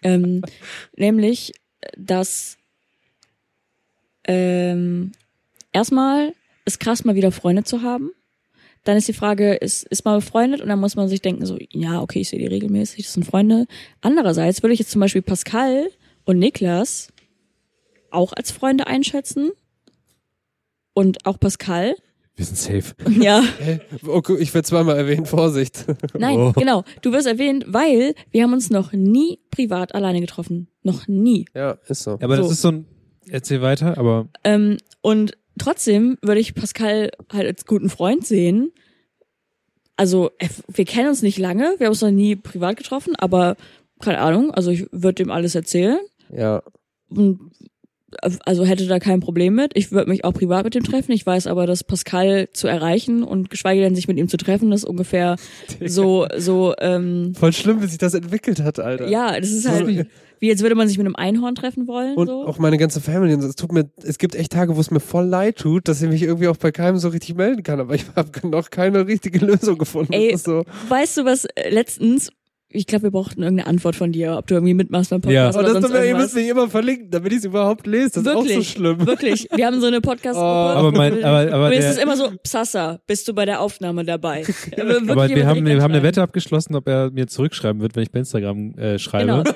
Ähm, nämlich, dass ähm, erstmal ist krass, mal wieder Freunde zu haben. Dann ist die Frage, ist, ist man befreundet? Und dann muss man sich denken, so, ja, okay, ich sehe die regelmäßig, das sind Freunde. Andererseits würde ich jetzt zum Beispiel Pascal und Niklas auch als Freunde einschätzen. Und auch Pascal. Wir sind safe. Ja? Okay, ich werde zweimal erwähnt, Vorsicht. nein, Oh. genau. Du wirst erwähnt, weil wir haben uns noch nie privat alleine getroffen. Noch nie. ja, ist so. Ja, aber das So. ist so ein, erzähl weiter, aber Ähm, und trotzdem würde ich Pascal halt als guten Freund sehen. Also, wir kennen uns nicht lange, wir haben uns noch nie privat getroffen, aber keine Ahnung, also ich würde dem alles erzählen. Ja, Und, also hätte da kein Problem mit. Ich würde mich auch privat mit ihm treffen. Ich weiß aber, dass Pascal zu erreichen und geschweige denn sich mit ihm zu treffen, ist ungefähr so, so, ähm, voll schlimm, wie sich das entwickelt hat, Alter. ja, das ist halt wie, jetzt würde man sich mit einem Einhorn treffen wollen. Und so. auch meine ganze Family. Und es tut mir, es gibt echt Tage, wo es mir voll leid tut, dass ich mich irgendwie auch bei keinem so richtig melden kann. Aber ich habe noch keine richtige Lösung gefunden. Ey, so. Weißt du, was äh, letztens ich glaube, wir brauchten irgendeine Antwort von dir, ob du irgendwie mitmachst beim Ja. Podcast Aber oder das sonst ihr müsst mich immer verlinken, damit ich es überhaupt lese. Das ist auch so Wirklich, schlimm. Wirklich. Wir haben so eine Podcast-Gruppe. Oh. Aber mein, aber, aber und es ist immer so, Psassa, bist du bei der Aufnahme dabei? aber wir haben, wir haben eine Wette abgeschlossen, ob er mir zurückschreiben wird, wenn ich bei Instagram äh, schreibe. Genau.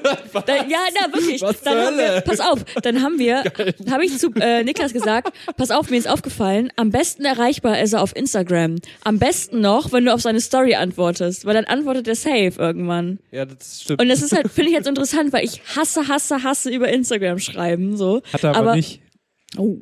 Da, ja, na wirklich. Was dann haben wir, pass auf, dann haben wir, habe ich zu äh, Niklas gesagt, pass auf, mir ist aufgefallen, am besten erreichbar ist er auf Instagram. Am besten noch, wenn du auf seine Story antwortest, weil dann antwortet er safe irgendwann. Ja, das stimmt. Und das ist halt, finde ich jetzt interessant, weil ich hasse, hasse, hasse über Instagram schreiben, so. Hat er aber, Aber- nicht. Oh.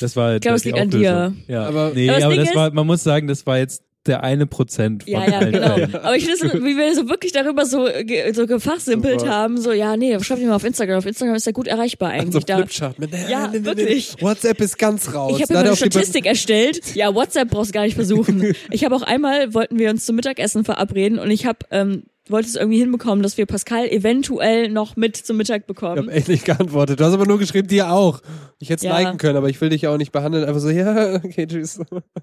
Das war glaub, es die liegt an Auflösung. Ja. Aber- nee, Aber das aber das ist- war, man muss sagen, das war jetzt der eine Prozent von Ja, ja, genau. Fällen. Aber ich finde, es, wie wir so wirklich darüber so, ge- so gefachsimpelt Super. haben, so, ja, nee, schreib ihn mal auf Instagram. Auf Instagram ist er gut erreichbar eigentlich. da, Flipchart. Mit, Ja, wirklich. WhatsApp ist ganz raus. Ich habe Da eine Statistik erstellt. Ja, WhatsApp brauchst du gar nicht versuchen. Ich habe auch einmal, wollten wir uns zum Mittagessen verabreden und ich habe, ähm, wollte es irgendwie hinbekommen, dass wir Pascal eventuell noch mit zum Mittag Ich bekommen. habe echt nicht geantwortet. Du hast aber nur geschrieben, dir auch. Ich hätte es Ja. liken können, aber ich will dich auch nicht behandeln. Einfach so, ja, okay, tschüss.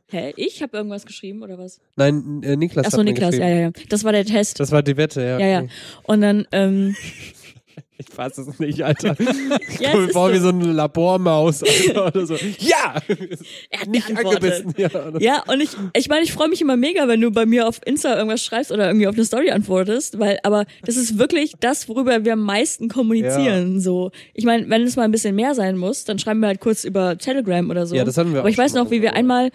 Hä? Ich habe irgendwas geschrieben oder was? Nein, äh, Niklas Achso, hat mir Niklas, ja, ja, ja. Das war der Test. Das war die Wette, ja. ja, ja. Und dann, ähm, Ich fass es nicht, Alter. ja, Komm, es wir ist bauen wie so. so eine Labormaus Alter, oder so. Ja! Er hat Nicht geantwortet. angebissen. Ja, Ja, und ich, ich meine, ich freue mich immer mega, wenn du bei mir auf Insta irgendwas schreibst oder irgendwie auf eine Story antwortest, weil, aber das ist wirklich das, worüber wir am meisten kommunizieren, so. Ich meine, wenn es mal ein bisschen mehr sein muss, dann schreiben wir halt kurz über Telegram oder so. Ja, das hatten wir Aber ich weiß noch, wie wir einmal,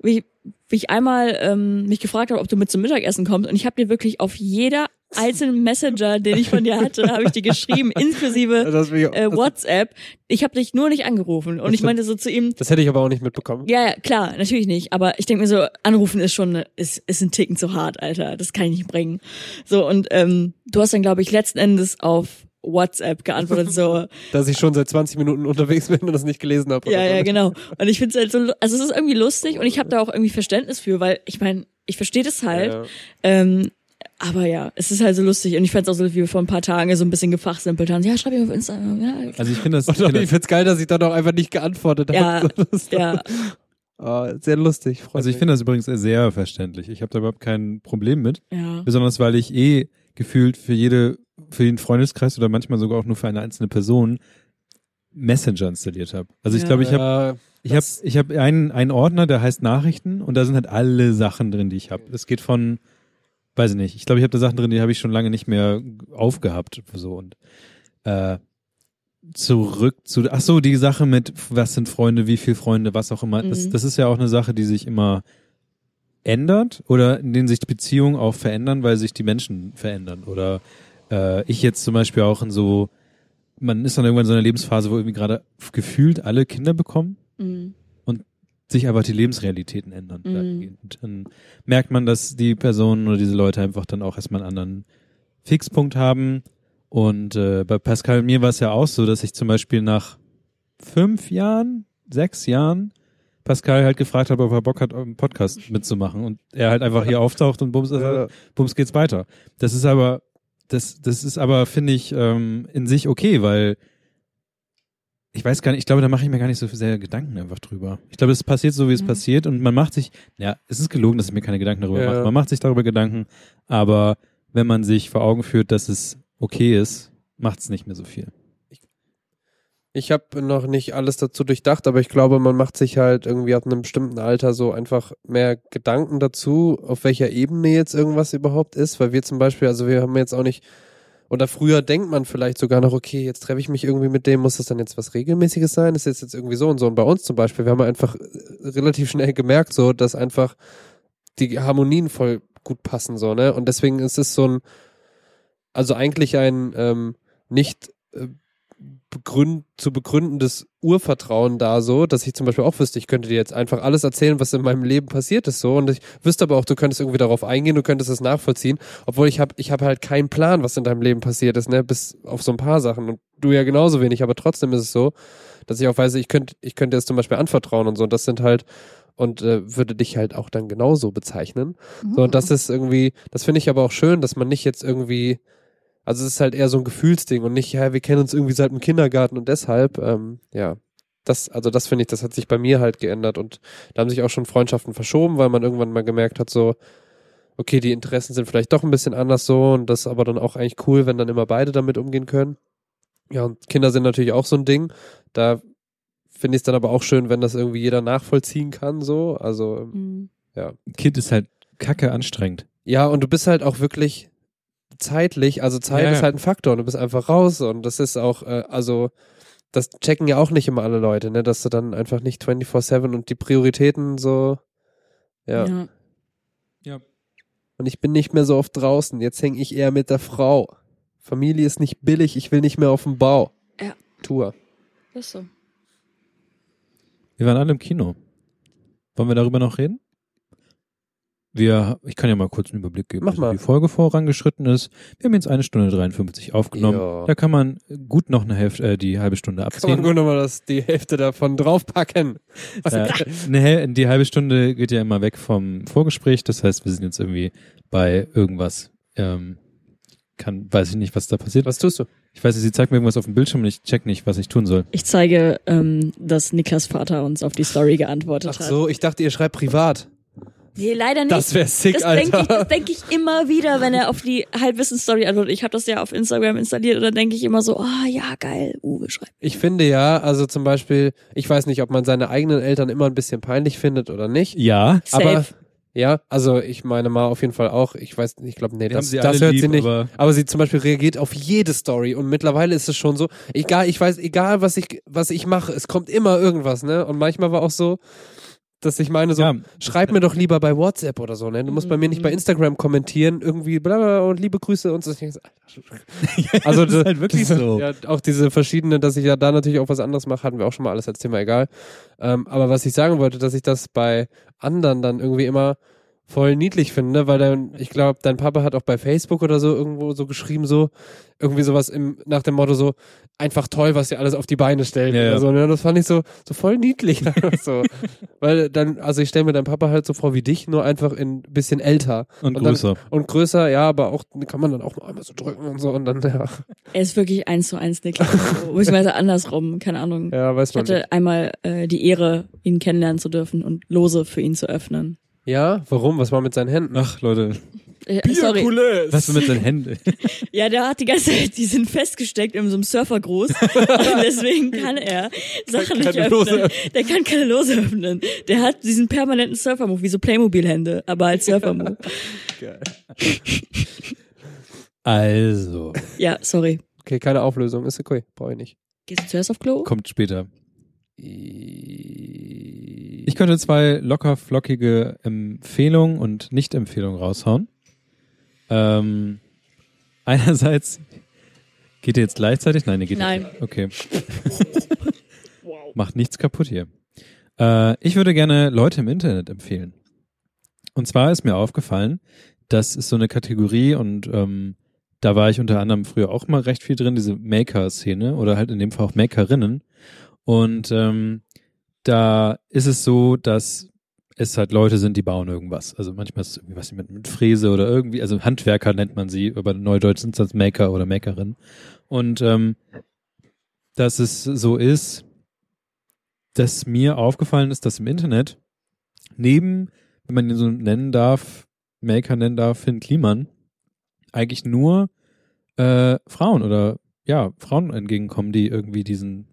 wie, wie ich einmal ähm, mich gefragt habe, ob du mit zum Mittagessen kommst und ich habe dir wirklich auf jeder einzelnen Messenger, den ich von dir hatte, habe ich dir geschrieben, inklusive ich- äh, das, WhatsApp. Ich habe dich nur nicht angerufen und ich meinte so zu ihm, das hätte ich aber auch nicht mitbekommen. ja, ja, klar, natürlich nicht. Aber ich denke mir so, anrufen ist schon, ist, ist ein Ticken zu hart, Alter. Das kann ich nicht bringen. So, und ähm, du hast dann, glaube ich, letzten Endes auf WhatsApp geantwortet, so, Dass ich schon seit 20 Minuten unterwegs bin und das nicht gelesen habe. ja, ja, genau. Und ich finde es halt so, also es ist irgendwie lustig und ich habe da auch irgendwie Verständnis für, weil ich meine, ich verstehe das halt. Ja. Ähm, aber ja, es ist halt so lustig und ich fand es auch so, wie wir vor ein paar Tagen so ein bisschen gefachsimpelt haben. Ja, schreib mir auf Instagram. Ja, Also ich finde das, ich Und finde ich find's geil, dass ich dann auch einfach nicht geantwortet Ja, habe. Ja, Ah, sehr lustig. freut also ich finde das übrigens sehr verständlich. Ich habe da überhaupt kein Problem mit. ja. Besonders weil ich eh gefühlt für jede, für den Freundeskreis oder manchmal sogar auch nur für eine einzelne Person Messenger installiert habe. Also ich Ja. glaube, ich habe ich habe das- ich hab einen, einen Ordner, der heißt Nachrichten und da sind halt alle Sachen drin, die ich habe. Das geht von, weiß ich nicht, ich glaube, ich habe da Sachen drin, die habe ich schon lange nicht mehr aufgehabt. So und äh, zurück zu, ach so, die Sache mit, was sind Freunde, wie viel Freunde, was auch immer. Das, Mhm. das ist ja auch eine Sache, die sich immer ändert oder in denen sich die Beziehungen auch verändern, weil sich die Menschen verändern. Oder äh, ich jetzt zum Beispiel auch in so, man ist dann irgendwann in so einer Lebensphase, wo irgendwie gerade gefühlt alle Kinder bekommen, Mhm. Sich aber die Lebensrealitäten ändern. Mhm. dann merkt man, dass die Personen oder diese Leute einfach dann auch erstmal einen anderen Fixpunkt haben. Und äh, bei Pascal und mir war es ja auch so, dass ich zum Beispiel nach fünf Jahren, sechs Jahren Pascal halt gefragt habe, ob er Bock hat, einen Podcast mitzumachen. Und er halt einfach hier auftaucht und bums, Ja. bums geht's weiter. Das ist aber, das, das ist aber, finde ich, ähm, in sich okay, weil ich weiß gar nicht, ich glaube, da mache ich mir gar nicht so sehr Gedanken einfach drüber. Ich glaube, es passiert so, wie es Mhm. passiert und man macht sich, ja, es ist gelogen, dass ich mir keine Gedanken darüber Ja. mache. Man macht sich darüber Gedanken, aber wenn man sich vor Augen führt, dass es okay ist, macht es nicht mehr so viel. Ich habe noch nicht alles dazu durchdacht, aber ich glaube, man macht sich halt irgendwie ab einem bestimmten Alter so einfach mehr Gedanken dazu, auf welcher Ebene jetzt irgendwas überhaupt ist, weil wir zum Beispiel, also wir haben jetzt auch nicht, oder früher denkt man vielleicht sogar noch, okay, jetzt treffe ich mich irgendwie mit dem, muss das dann jetzt was Regelmäßiges sein? Ist jetzt jetzt irgendwie so und so. Und bei uns zum Beispiel, wir haben einfach äh, relativ schnell gemerkt, so, dass einfach die Harmonien voll gut passen, so, ne? Und deswegen ist es so ein, also eigentlich ein ähm, nicht äh, begründ, zu begründendes Urvertrauen da so, dass ich zum Beispiel auch wüsste, ich könnte dir jetzt einfach alles erzählen, was in meinem Leben passiert ist so. Und ich wüsste aber auch, du könntest irgendwie darauf eingehen, du könntest es nachvollziehen, obwohl ich habe ich habe halt keinen Plan, was in deinem Leben passiert ist, ne, bis auf so ein paar Sachen. Und du ja genauso wenig, aber trotzdem ist es so, dass ich auch weiß, ich könnte ich könnte es zum Beispiel anvertrauen und so. Und das sind halt und äh, würde dich halt auch dann genauso bezeichnen. So, und das ist irgendwie, das finde ich aber auch schön, dass man nicht jetzt irgendwie, also es ist halt eher so ein Gefühlsding und nicht, ja, wir kennen uns irgendwie seit dem Kindergarten und deshalb, ähm, ja, das, also das finde ich, das hat sich bei mir halt geändert und da haben sich auch schon Freundschaften verschoben, weil man irgendwann mal gemerkt hat, so, okay, die Interessen sind vielleicht doch ein bisschen anders so und das ist aber dann auch eigentlich cool, wenn dann immer beide damit umgehen können. Ja, und Kinder sind natürlich auch so ein Ding. Da finde ich es dann aber auch schön, wenn das irgendwie jeder nachvollziehen kann, so. Also, Mhm. Kind ist halt kacke anstrengend. ja, und du bist halt auch wirklich zeitlich, also Zeit Ja, ist halt ein Faktor und du bist einfach raus und das ist auch, äh, also, das checken ja auch nicht immer alle Leute, ne, dass du dann einfach nicht 24-7 und die Prioritäten so, ja. ja. Und ich bin nicht mehr so oft draußen. Jetzt hänge ich eher mit der Frau. Familie ist nicht billig. Ich will nicht mehr auf dem Bau. Ja. Tour. Das ist so. Wir waren alle im Kino. Wollen wir darüber noch reden? Wir, ich kann ja mal kurz einen Überblick geben, Mach also mal. wie die Folge vorangeschritten ist. Wir haben jetzt eine Stunde 53 aufgenommen. Ja. Da kann man gut noch eine Hälfte, äh, die halbe Stunde Kann man abziehen. nur nochmal das, die Hälfte davon draufpacken. Was Ja, eine, Häl- die halbe Stunde geht ja immer weg vom Vorgespräch. Das heißt, wir sind jetzt irgendwie bei irgendwas. Ähm, kann, weiß ich nicht, was da passiert. Was tust du? Ich weiß nicht, sie zeigt mir irgendwas auf dem Bildschirm und ich check nicht, was ich tun soll. Ich zeige, ähm, dass Niklas Vater uns auf die Story geantwortet Ach hat. so, ich dachte, ihr schreibt privat. Nee, leider nicht. Das wäre sick, das denke Alter. ich, das denk ich immer wieder, wenn er auf die Halbwissen-Story antwortet. Ich habe das ja auf Instagram installiert und dann denke ich immer so, ah ja, geil, Uwe schreibt. Ich finde ja, also zum Beispiel, ich weiß nicht, ob man seine eigenen Eltern immer ein bisschen peinlich findet oder nicht. Ja. Safe. Aber ja, also ich meine mal auf jeden Fall auch. Ich weiß nicht, ich glaube, nee, das, sie das hört lieb, sie nicht. aber- Aber sie zum Beispiel reagiert auf jede Story und mittlerweile ist es schon so, egal, ich weiß, egal was ich, was ich mache, es kommt immer irgendwas, ne? Und manchmal war auch so, dass ich meine so, Ja. schreib mir doch lieber bei WhatsApp oder so, ne? Du musst bei mir nicht bei Instagram kommentieren, irgendwie bla bla und liebe Grüße und so. Also das ist halt wirklich so. ja, auch diese verschiedenen, dass ich ja da natürlich auch was anderes mache, hatten wir auch schon mal alles als Thema, egal. Ähm, aber was ich sagen wollte, dass ich das bei anderen dann irgendwie immer voll niedlich finde, weil dann, ich glaube, dein Papa hat auch bei Facebook oder so irgendwo so geschrieben, so, irgendwie sowas im, nach dem Motto so, einfach toll, was ihr alles auf die Beine stellt. Ja, ja. oder So, ne? Das fand ich so, so voll niedlich. so. Weil dann, also ich stelle mir deinen Papa halt so vor wie dich, nur einfach in bisschen älter. Und, dann- größer. Und größer, ja, aber auch, kann man dann auch mal einmal so drücken und so und dann, ja, Er ist wirklich eins zu eins Niklas. Beziehungsweise andersrum, keine Ahnung. ja weiß Ich man nicht. hatte einmal äh, die Ehre, ihn kennenlernen zu dürfen und Lose für ihn zu öffnen. Ja, warum? Was war mit seinen Händen? Ach, Leute. Äh, sorry. Was du mit seinen Händen? Ja, der hat die ganze Zeit, die sind festgesteckt in so einem Surfergruß. und deswegen kann er Sachen nicht öffnen. Lose Der kann keine Lose öffnen. Der hat diesen permanenten Surfer-Move, wie so Playmobil-Hände, aber als Surfer-Move. Also, Ja, sorry. Okay, keine Auflösung, ist okay, brauche ich nicht. Gehst du zuerst auf Klo? kommt später. Ich könnte zwei locker flockige Empfehlungen und Nicht-Empfehlungen raushauen. Ähm, einerseits, geht ihr jetzt gleichzeitig? Nein, ihr geht Nein. Nicht. Okay. Macht nichts kaputt hier. Äh, ich würde gerne Leute im Internet empfehlen. Und zwar ist mir aufgefallen, das ist so eine Kategorie und ähm, da war ich unter anderem früher auch mal recht viel drin, diese Maker-Szene oder halt in dem Fall auch Makerinnen. Und ähm, da ist es so, dass es halt Leute sind, die bauen irgendwas. Also manchmal ist es irgendwie was mit, mit Fräse oder irgendwie, also Handwerker nennt man sie, aber Neudeutsch sind das Maker oder Makerin. Und ähm, dass es so ist, dass mir aufgefallen ist, dass im Internet neben, wenn man ihn so nennen darf, Maker nennen darf, Finn Kliman, eigentlich nur äh, Frauen oder ja, Frauen entgegenkommen, die irgendwie diesen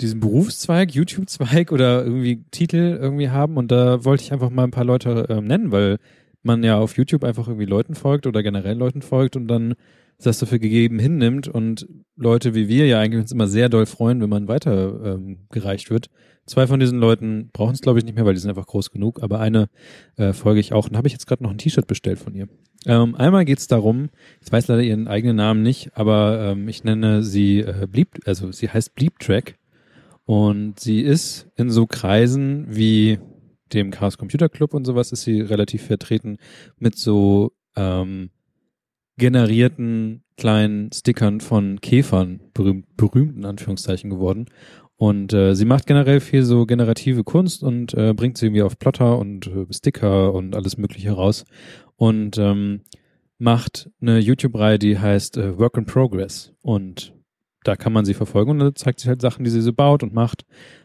diesen Berufszweig, YouTube-Zweig oder irgendwie Titel irgendwie haben und da wollte ich einfach mal ein paar Leute ähm, nennen, weil man ja auf YouTube einfach irgendwie Leuten folgt oder generell Leuten folgt und dann das so für gegeben hinnimmt und Leute wie wir ja eigentlich uns immer sehr doll freuen, wenn man weiter ähm, gereicht wird. Zwei von diesen Leuten brauchen es glaube ich nicht mehr, weil die sind einfach groß genug, aber eine äh, folge ich auch und habe ich jetzt gerade noch ein T-Shirt bestellt von ihr. Ähm, einmal geht es darum, ich weiß leider ihren eigenen Namen nicht, aber ähm, ich nenne sie äh, Bleep, also sie heißt Bleep Track und sie ist in so Kreisen wie dem Chaos Computer Club und sowas ist sie relativ vertreten mit so ähm, generierten kleinen Stickern von Käfern, berühmt, berühmten Anführungszeichen geworden. Und äh, sie macht generell viel so generative Kunst und äh, bringt sie irgendwie auf Plotter und äh, Sticker und alles Mögliche raus. Und ähm, macht eine YouTube-Reihe, die heißt äh, Work in Progress. Und da kann man sie verfolgen und dann zeigt sie halt Sachen, die sie so baut und macht.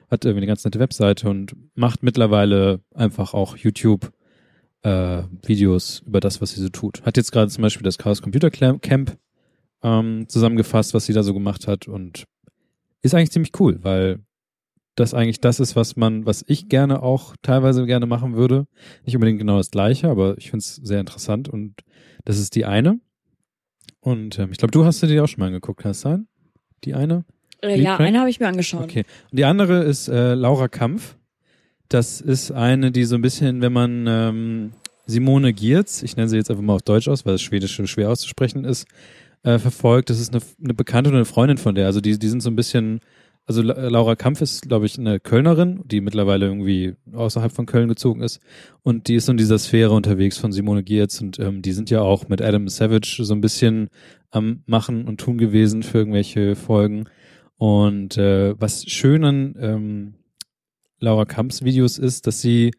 Hat irgendwie eine ganz nette Webseite und macht mittlerweile einfach auch YouTube äh, Videos über das, was sie so tut. Hat jetzt gerade zum Beispiel das Chaos Computer Camp ähm, zusammengefasst, was sie da so gemacht hat und ist eigentlich ziemlich cool, weil das eigentlich das ist, was man, was ich gerne auch teilweise gerne machen würde. Nicht unbedingt genau das gleiche, aber ich finde es sehr interessant und das ist die eine. Und ähm, ich glaube, du hast dir auch schon mal angeguckt, kann es sein? Die eine? Äh, ja, eine habe ich mir angeschaut. Okay. Und die andere ist äh, Laura Kampf. Das ist eine, die so ein bisschen, wenn man ähm, Simone Giertz, ich nenne sie jetzt einfach mal auf Deutsch aus, weil das Schwedische schwer auszusprechen ist, äh, verfolgt. Das ist eine, eine Bekannte und eine Freundin von der. Also die, die sind so ein bisschen, also La- Laura Kampf ist, glaube ich, eine Kölnerin, die mittlerweile irgendwie außerhalb von Köln gezogen ist. Und die ist in dieser Sphäre unterwegs von Simone Giertz. Und ähm, die sind ja auch mit Adam Savage so ein bisschen am Machen und Tun gewesen für irgendwelche Folgen. Und äh, was schön an ähm, Laura Kamps Videos ist, dass sie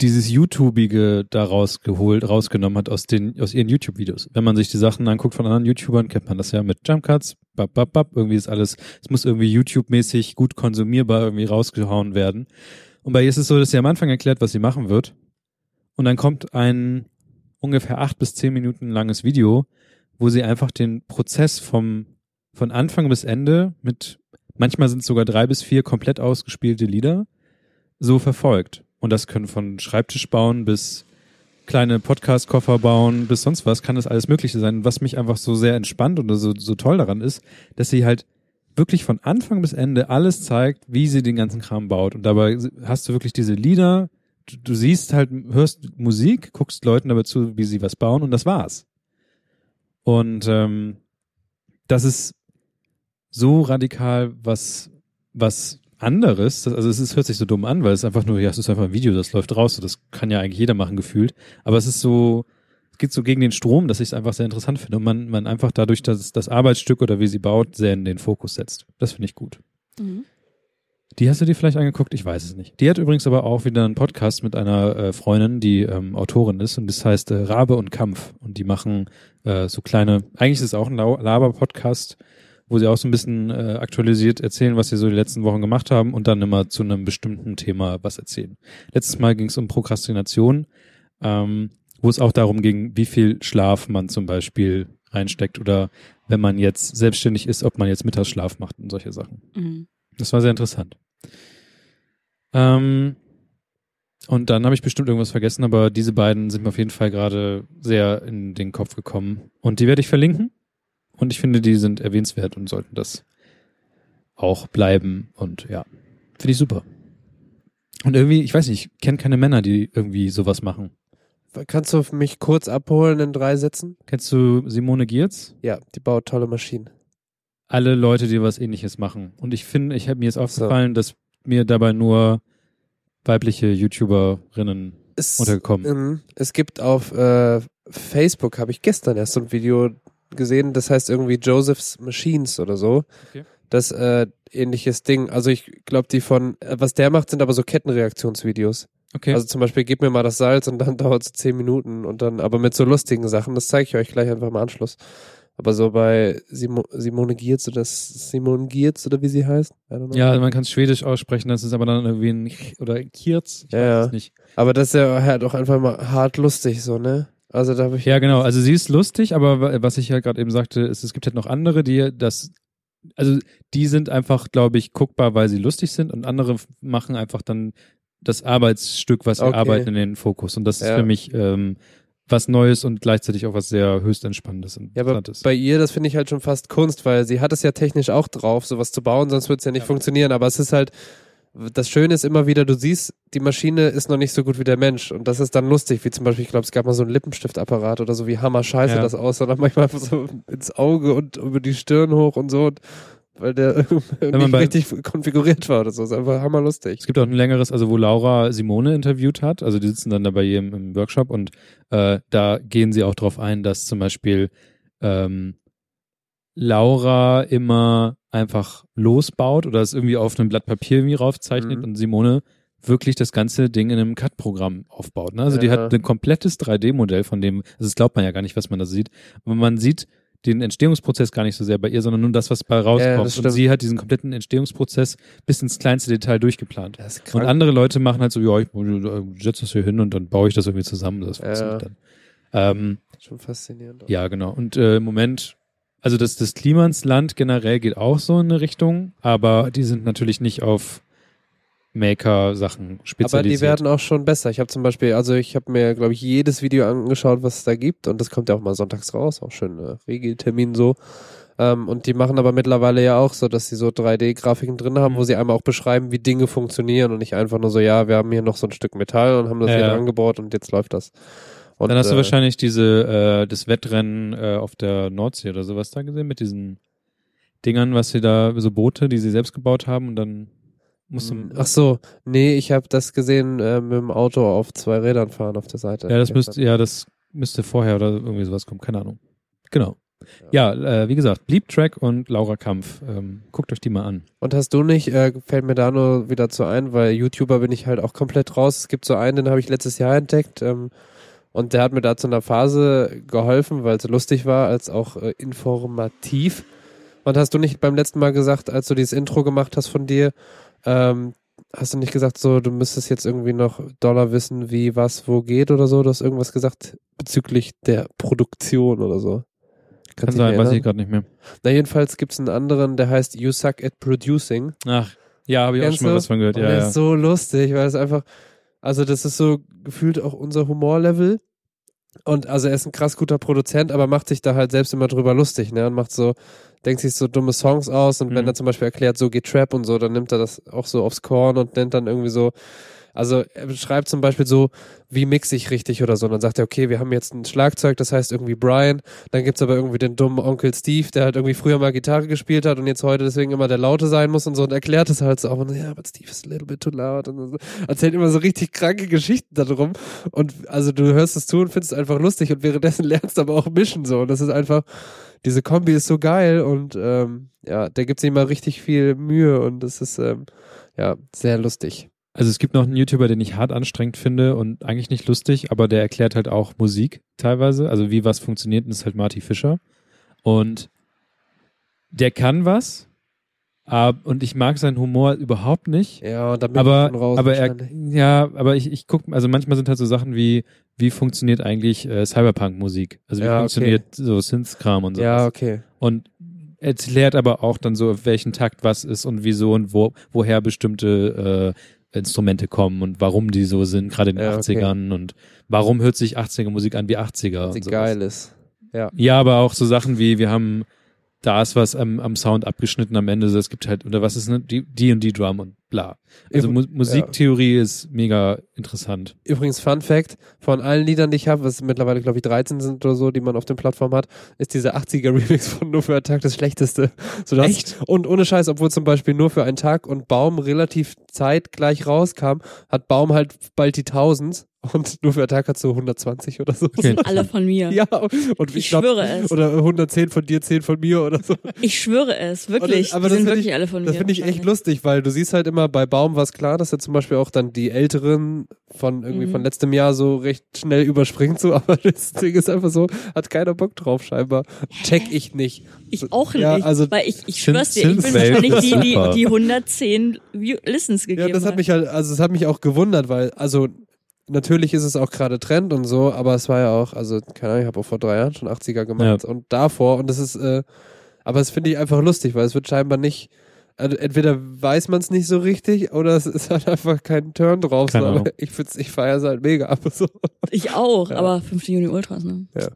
dieses YouTubige da rausgeholt, rausgenommen hat aus den, aus ihren YouTube-Videos. Wenn man sich die Sachen anguckt von anderen YouTubern, kennt man das ja mit Jumpcuts, bap, bap, bap, irgendwie ist alles, es muss irgendwie YouTube-mäßig gut konsumierbar irgendwie rausgehauen werden. Und bei ihr ist es so, dass sie am Anfang erklärt, was sie machen wird. Und dann kommt ein ungefähr acht bis zehn Minuten langes Video, wo sie einfach den Prozess vom, von Anfang bis Ende mit, manchmal sind es sogar drei bis vier komplett ausgespielte Lieder, so verfolgt. Und das können von Schreibtisch bauen bis kleine Podcast-Koffer bauen, bis sonst was, kann das alles Mögliche sein. Was mich einfach so sehr entspannt und so, so toll daran ist, dass sie halt wirklich von Anfang bis Ende alles zeigt, wie sie den ganzen Kram baut. Und dabei hast du wirklich diese Lieder, du, du siehst halt, hörst Musik, guckst Leuten dabei zu, wie sie was bauen und das war's. Und ähm, das ist so radikal was, was anderes. Das, also es ist, hört sich so dumm an, weil es einfach nur, ja, es ist einfach ein Video, das läuft raus. So, das kann ja eigentlich jeder machen, gefühlt. Aber es ist so, es geht so gegen den Strom, dass ich es einfach sehr interessant finde. Und man, man einfach dadurch, dass das Arbeitsstück oder wie sie baut, sehr in den Fokus setzt. Das finde ich gut. Mhm. Die hast du dir vielleicht angeguckt? Ich weiß es nicht. Die hat übrigens aber auch wieder einen Podcast mit einer äh, Freundin, die ähm, Autorin ist und das heißt äh, Rabe und Kampf. Und die machen äh, so kleine, eigentlich ist es auch ein Laber-Podcast, wo sie auch so ein bisschen äh, aktualisiert erzählen, was sie so die letzten Wochen gemacht haben und dann immer zu einem bestimmten Thema was erzählen. Letztes Mal ging es um Prokrastination, ähm, wo es auch darum ging, wie viel Schlaf man zum Beispiel reinsteckt oder wenn man jetzt selbstständig ist, ob man jetzt Mittagsschlaf macht und solche Sachen. Mhm. Das war sehr interessant. Ähm, und dann habe ich bestimmt irgendwas vergessen, aber diese beiden sind mir auf jeden Fall gerade sehr in den Kopf gekommen. Und die werde ich verlinken. Und ich finde, die sind erwähnenswert und sollten das auch bleiben. Und ja, finde ich super. Und irgendwie, ich weiß nicht, ich kenne keine Männer, die irgendwie sowas machen. Kannst du mich kurz abholen in drei Sätzen? Kennst du Simone Giertz? Ja, die baut tolle Maschinen. Alle Leute, die was ähnliches machen. Und ich finde, ich habe mir jetzt aufgefallen, dass mir dabei nur weibliche YouTuberinnen Es, untergekommen. ähm, es gibt auf äh, Facebook, habe ich gestern erst so ein Video gesehen, das heißt irgendwie Joseph's Machines oder so. Okay. Das äh, ähnliches Ding. Also ich glaube, die von, äh, was der macht, sind aber so Kettenreaktionsvideos. Okay. Also zum Beispiel, gib mir mal das Salz und dann dauert es zehn Minuten und dann, aber mit so lustigen Sachen, das zeige ich euch gleich einfach im Anschluss. Aber so bei Simo, Simone Giertz oder Simone Giertz oder wie sie heißt. I don't know. ja, man kann es schwedisch aussprechen, das ist aber dann irgendwie ein oder Kirz. Ich Ja, weiß es nicht. Aber das ist ja halt auch einfach mal hart lustig so, ne? Also da habe ich. Ja, genau. Also sie ist lustig, aber wa- was ich ja gerade eben sagte, ist, es gibt halt noch andere, die das, also die sind einfach, glaube ich, guckbar, weil sie lustig sind und andere machen einfach dann das Arbeitsstück, was sie Okay. arbeiten, in den Fokus. Und das ist Ja. für mich ähm, was Neues und gleichzeitig auch was sehr höchst Entspannendes und Ja, aber bei ihr, das finde ich halt schon fast Kunst, weil sie hat es ja technisch auch drauf, sowas zu bauen, sonst wird es ja nicht Ja. funktionieren. Aber es ist halt, das Schöne ist immer wieder, du siehst, die Maschine ist noch nicht so gut wie der Mensch. Und das ist dann lustig, wie zum Beispiel, ich glaube, es gab mal so einen Lippenstiftsapparat oder so, wie hammer scheiße Ja. das aussah. Dann manchmal so ins Auge und über die Stirn hoch und so. Und weil der nicht richtig konfiguriert war oder so. Das ist einfach hammerlustig. Es gibt auch ein längeres, also wo Laura Simone interviewt hat, also die sitzen dann da bei ihr im, im Workshop und äh, da gehen sie auch drauf ein, dass zum Beispiel ähm, Laura immer einfach losbaut oder es irgendwie auf einem Blatt Papier irgendwie raufzeichnet Mhm. und Simone wirklich das ganze Ding in einem CAD-Programm aufbaut. Ne? Also die Ja. hat ein komplettes 3D-Modell von dem, also das glaubt man ja gar nicht, was man da sieht, aber man sieht den Entstehungsprozess gar nicht so sehr bei ihr, sondern nur das, was bei rauskommt. Ja, und sie hat diesen kompletten Entstehungsprozess bis ins kleinste Detail durchgeplant. Und andere Leute machen halt so, ja, ich äh, setze das hier hin und dann baue ich das irgendwie zusammen. Das funktioniert Ja. dann. Ähm, Schon faszinierend. ja, genau. Und äh, im Moment, also das, das Klimansland generell geht auch so in eine Richtung, aber die sind natürlich nicht auf Maker-Sachen Aber spezialisiert. die werden auch schon besser. Ich habe zum Beispiel, also ich habe mir, glaube ich, jedes Video angeschaut, was es da gibt. Und das kommt ja auch mal sonntags raus, auch schön äh, Regeltermin so. Ähm, und die machen aber mittlerweile ja auch so, dass sie so 3D-Grafiken drin haben, Mhm. wo sie einmal auch beschreiben, wie Dinge funktionieren und nicht einfach nur so, ja, wir haben hier noch so ein Stück Metall und haben das Ja, hier ja. angebaut und jetzt läuft das. Und, dann hast du äh, wahrscheinlich diese, äh, das Wettrennen äh, auf der Nordsee oder sowas da gesehen mit diesen Dingern, was sie da, so Boote, die sie selbst gebaut haben und dann musst du, Mm, Ach so, nee, ich habe das gesehen äh, mit dem Auto auf zwei Rädern fahren auf der Seite. ja, das müsste, ja, das müsste vorher oder irgendwie sowas kommen, keine Ahnung. Genau. Ja, äh, wie gesagt, Bleep Track und Laura Kampf. Ähm, guckt euch die mal an. Und hast du nicht, äh, fällt mir da nur wieder zu ein, weil YouTuber bin ich halt auch komplett raus. Es gibt so einen, den habe ich letztes Jahr entdeckt ähm, und der hat mir da zu einer Phase geholfen, weil es lustig war, als auch äh, informativ. Und hast du nicht beim letzten Mal gesagt, als du dieses Intro gemacht hast von dir, ähm, hast du nicht gesagt, so, du müsstest jetzt irgendwie noch Dollar wissen, wie was wo geht oder so? Du hast irgendwas gesagt bezüglich der Produktion oder so. Kann Kannst sein, weiß ich gerade nicht mehr. Na, jedenfalls gibt's einen anderen, der heißt You Suck at Producing. Ach, ja, habe ich auch Kennst schon mal was von gehört. Und Ja, der ja. ist so lustig, weil es einfach, also das ist so gefühlt auch unser Humorlevel. Und also er ist ein krass guter Produzent, aber macht sich da halt selbst immer drüber lustig, ne? Und macht so, denkt sich so dumme Songs aus und wenn Mhm. er zum Beispiel erklärt, so geht Trap und so, dann nimmt er das auch so aufs Korn und nennt dann irgendwie so, also er beschreibt zum Beispiel so, wie mix ich richtig oder so. Und dann sagt er, okay, wir haben jetzt ein Schlagzeug, das heißt irgendwie Brian. Dann gibt's aber irgendwie den dummen Onkel Steve, der halt irgendwie früher mal Gitarre gespielt hat und jetzt heute deswegen immer der Laute sein muss und so und erklärt es halt so. Und ja, aber Steve ist a little bit too loud und so. erzählt immer so richtig kranke Geschichten darum. Und also du hörst es zu und findest es einfach lustig und währenddessen lernst du aber auch mischen so. Und das ist einfach, diese Kombi ist so geil und ähm, ja, der gibt sich immer richtig viel Mühe und das ist ähm, ja sehr lustig. Also es gibt noch einen YouTuber, den ich hart anstrengend finde und eigentlich nicht lustig, aber der erklärt halt auch Musik teilweise, also wie was funktioniert, und das ist halt Marty Fischer. Und der kann was, ab- und ich mag seinen Humor überhaupt nicht. Ja, und da bin aber, ich schon raus aber er, ja, aber ich, ich guck, also manchmal sind halt so Sachen wie, wie funktioniert eigentlich äh, Cyberpunk-Musik? Also wie Ja, okay. funktioniert so Synth-Kram und so. Ja, okay. Und erklärt aber auch dann so, auf welchen Takt was ist und wieso und wo, woher bestimmte äh, Instrumente kommen und warum die so sind, gerade in den Ja, okay. 80ern und warum hört sich 80er Musik an wie 80er Sie und sowas. geil ist. Ja. Ja, aber auch so Sachen wie, wir haben, da ist was am, am Sound abgeschnitten am Ende, es gibt halt, oder was ist ne, die, die und die Drum und bla. Also Ja. Mu Musiktheorie ist mega interessant. Übrigens, Fun Fact, von allen Liedern, die ich habe, was mittlerweile, glaube ich, 13 sind oder so, die man auf den Plattformen hat, ist dieser 80er-Remix von Nur für einen Tag das schlechteste. So, das Echt? Und ohne Scheiß, obwohl zum Beispiel Nur für einen Tag und Baum relativ zeitgleich rauskam, hat Baum halt bald die 1000 und Nur für einen Tag hat so 120 oder so. Okay. Alle von mir. Ja, und Ich glaub, schwöre es. Oder 110 von dir, 10 von mir oder so. Ich schwöre es, wirklich. Und- aber die das sind wirklich ich- alle von Das mir. finde ich echt lustig, weil du siehst halt immer bei Baum was klar, dass er zum Beispiel auch dann die Älteren von irgendwie Mhm. von letztem Jahr so recht schnell überspringt, so, aber das Ding ist einfach so, hat keiner Bock drauf scheinbar. Check ich nicht. Ich auch nicht. Ja, also- weil ich, ich schwör's dir, ich bin wahrscheinlich die, die, die 110 View Listens gegeben Ja, das hat mich halt, also es hat mich auch gewundert, weil, also natürlich ist es auch gerade Trend und so, aber es war ja auch, also keine Ahnung, ich habe auch vor drei Jahren schon 80er gemacht und davor und das ist, äh, aber das finde ich einfach lustig, weil es wird scheinbar nicht, also entweder weiß man es nicht so richtig oder es ist halt einfach kein Turn drauf, so, Keine Ahnung. aber ich find's, ich feiere es halt mega ab so. Ich auch, Ja. aber 5. Juni Ultras, ne? Ja.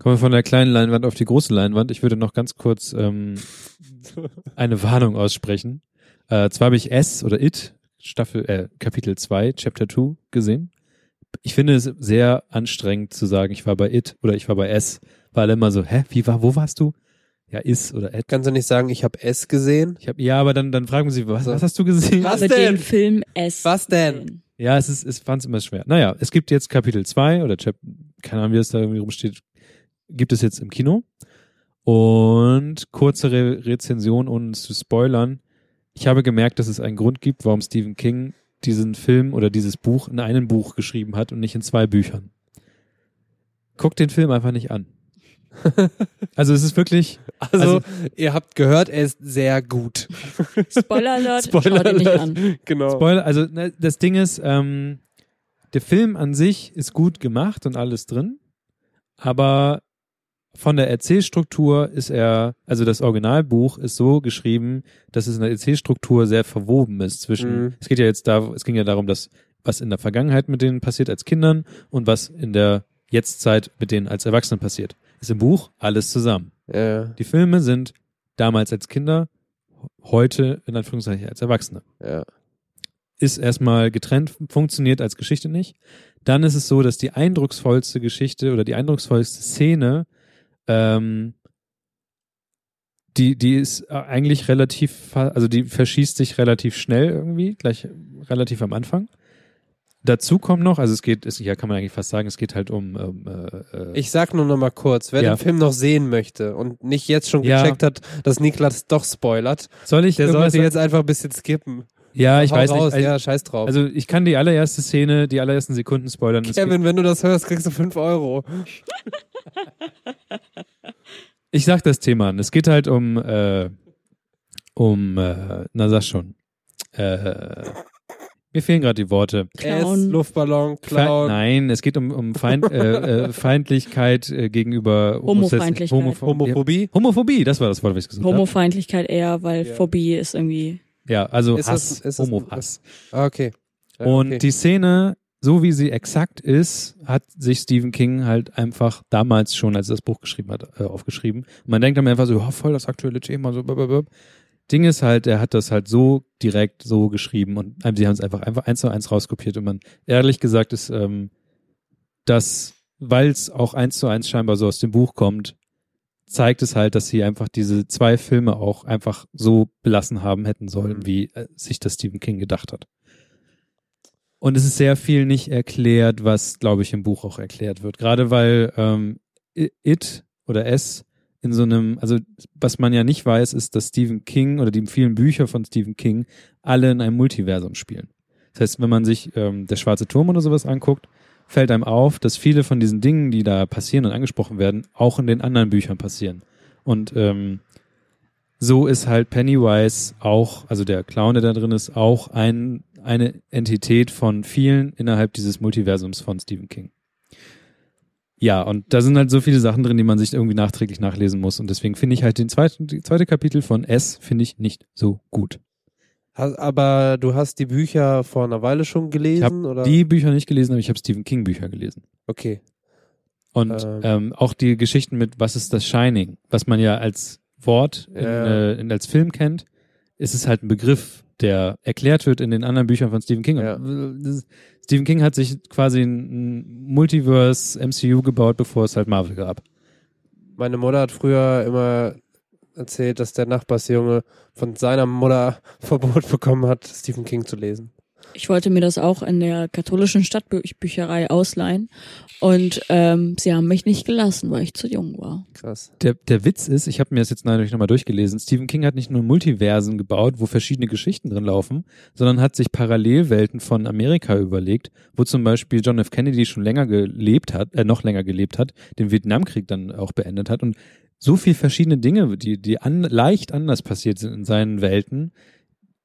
Kommen wir von der kleinen Leinwand auf die große Leinwand. Ich würde noch ganz kurz ähm, eine Warnung aussprechen. Äh, zwar habe ich S oder It, Staffel, äh, Kapitel 2, Chapter 2 gesehen. Ich finde es sehr anstrengend zu sagen, ich war bei It oder ich war bei S, weil alle immer so, hä, wie war, wo warst du? Ja, Is oder It. Kannst du nicht sagen, ich habe es gesehen? Ich hab, ja, aber dann, dann fragen sie, was, was hast du gesehen? Was denn? den Film S. Was denn? Ja, es ist, es fand es immer schwer. Naja, es gibt jetzt Kapitel 2 oder Chap keine Ahnung, wie es da irgendwie rumsteht, gibt es jetzt im Kino. Und kurze Re Rezension, ohne zu spoilern. Ich habe gemerkt, dass es einen Grund gibt, warum Stephen King diesen Film oder dieses Buch in einem Buch geschrieben hat und nicht in zwei Büchern. Guck den Film einfach nicht an. Also es ist wirklich, Also, Also- ihr habt gehört, er ist sehr gut. Spoiler Alert, Spoiler dir nicht Alert. an. Genau. Spoiler, also ne, das Ding ist, ähm, der Film an sich ist gut gemacht und alles drin, aber von der Erzählstruktur ist er, also das Originalbuch ist so geschrieben, dass es in der Erzählstruktur sehr verwoben ist zwischen, Mhm. es geht ja jetzt da, es ging ja darum, dass was in der Vergangenheit mit denen passiert als Kindern und was in der Jetztzeit mit denen als Erwachsenen passiert. Ist im Buch alles zusammen. Ja, Die Filme sind damals als Kinder, heute in Anführungszeichen als Erwachsene ja. ist erstmal getrennt, funktioniert als Geschichte nicht. Dann ist es so, dass die eindrucksvollste Geschichte oder die eindrucksvollste Szene, ähm, die, die ist äh, eigentlich relativ, also die verschießt sich relativ schnell irgendwie, gleich relativ am Anfang. Dazu kommt noch, also es geht, es, ja kann man eigentlich fast sagen, es geht halt um, um äh, äh, Ich sag nur noch mal kurz, wer Ja. den Film noch sehen möchte und nicht jetzt schon Ja. gecheckt hat, dass Niklas doch spoilert, soll ich der sollte jetzt einfach ein bisschen skippen. Ja, ich Hau weiß raus, nicht, ja, scheiß drauf. also ich kann die allererste Szene, die allerersten Sekunden spoilern. Kevin, wenn du das hörst, kriegst du 5 Euro. Ich sag das Thema an. Es geht halt um, äh, um, äh, na sag schon. Äh, mir fehlen gerade die Worte. Clown. S, Luftballon, Fe Clown, Nein, es geht um, um Feind, äh, äh, Feindlichkeit äh, gegenüber Homofeindlichkeit. Homopho Homophobie. Homophobie, das war das Wort, was ich gesucht habe. Homofeindlichkeit eher, weil Ja. Phobie ist irgendwie. Ja, also Ist Hass, das- das- Homo-Hass. Ah, okay. Ja, Und okay. die Szene, so wie sie exakt ist, hat sich Stephen King halt einfach damals schon, als er das Buch geschrieben hat, äh, aufgeschrieben. Und man denkt dann einfach so, oh, voll das aktuelle Thema, so blablabla. Ding ist halt, er hat das halt so direkt so geschrieben und sie haben es einfach einfach eins zu eins rauskopiert und man ehrlich gesagt ist, ähm, dass, weil es auch eins zu eins scheinbar so aus dem Buch kommt, zeigt es halt, dass sie einfach diese zwei Filme auch einfach so belassen haben hätten sollen, Mhm. wie äh, sich das Stephen King gedacht hat. Und es ist sehr viel nicht erklärt, was, glaube ich, im Buch auch erklärt wird. Gerade weil ähm, It oder S in so einem, also was man ja nicht weiß, ist, dass Stephen King oder die vielen Bücher von Stephen King alle in einem Multiversum spielen. Das heißt, wenn man sich ähm, der Schwarze Turm oder sowas anguckt, fällt einem auf, dass viele von diesen Dingen, die da passieren und angesprochen werden, auch in den anderen Büchern passieren. Und ähm, so ist halt Pennywise auch, also der Clown, der da drin ist, auch ein, eine Entität von vielen innerhalb dieses Multiversums von Stephen King. Ja, und da sind halt so viele Sachen drin, die man sich irgendwie nachträglich nachlesen muss. Und deswegen finde ich halt den zweiten, die zweite Kapitel von S finde ich nicht so gut. Aber du hast die Bücher vor einer Weile schon Ich gelesen, habe oder? die Bücher nicht gelesen, aber ich habe Stephen King Bücher gelesen. Okay. Und Ähm. ähm, auch die Geschichten mit Was ist das Shining, was man ja als Wort in, Ja. äh, in, als Film kennt, ist es halt ein Begriff, der erklärt wird in den anderen Büchern von Stephen King. Ja. Das- Stephen King hat sich quasi ein Multiverse MCU gebaut, bevor es halt Marvel gab. Meine Mutter hat früher immer erzählt, dass der Nachbarsjunge von seiner Mutter Verbot bekommen hat, Stephen King zu lesen. Ich wollte mir das auch in der katholischen Stadtbücherei ausleihen und ähm, sie haben mich nicht gelassen, weil ich zu jung war. Krass. Der, der Witz ist, ich habe mir das jetzt natürlich nochmal durchgelesen, Stephen King hat nicht nur Multiversen gebaut, wo verschiedene Geschichten drin laufen, sondern hat sich Parallelwelten von Amerika überlegt, wo zum Beispiel John F. Kennedy schon länger gelebt hat, äh, noch länger gelebt hat, den Vietnamkrieg dann auch beendet hat und so viel verschiedene Dinge, die, die an, leicht anders passiert sind in seinen Welten,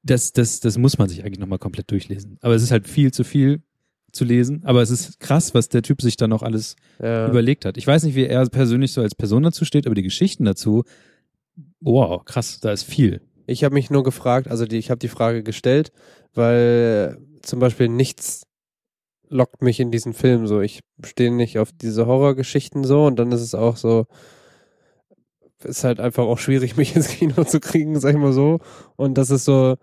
das, das, das muss man sich eigentlich nochmal komplett durchlesen. Aber es ist halt viel zu viel zu lesen, aber es ist krass, was der Typ sich dann noch alles Ja. überlegt hat. Ich weiß nicht, wie er persönlich so als Person dazu steht, aber die Geschichten dazu, wow, krass, da ist viel. Ich habe mich nur gefragt, also die, ich habe die Frage gestellt, weil zum Beispiel nichts lockt mich in diesen Film so. Ich stehe nicht auf diese Horrorgeschichten so und dann ist es auch so, ist halt einfach auch schwierig, mich ins Kino zu kriegen, sag ich mal so. Und das ist so,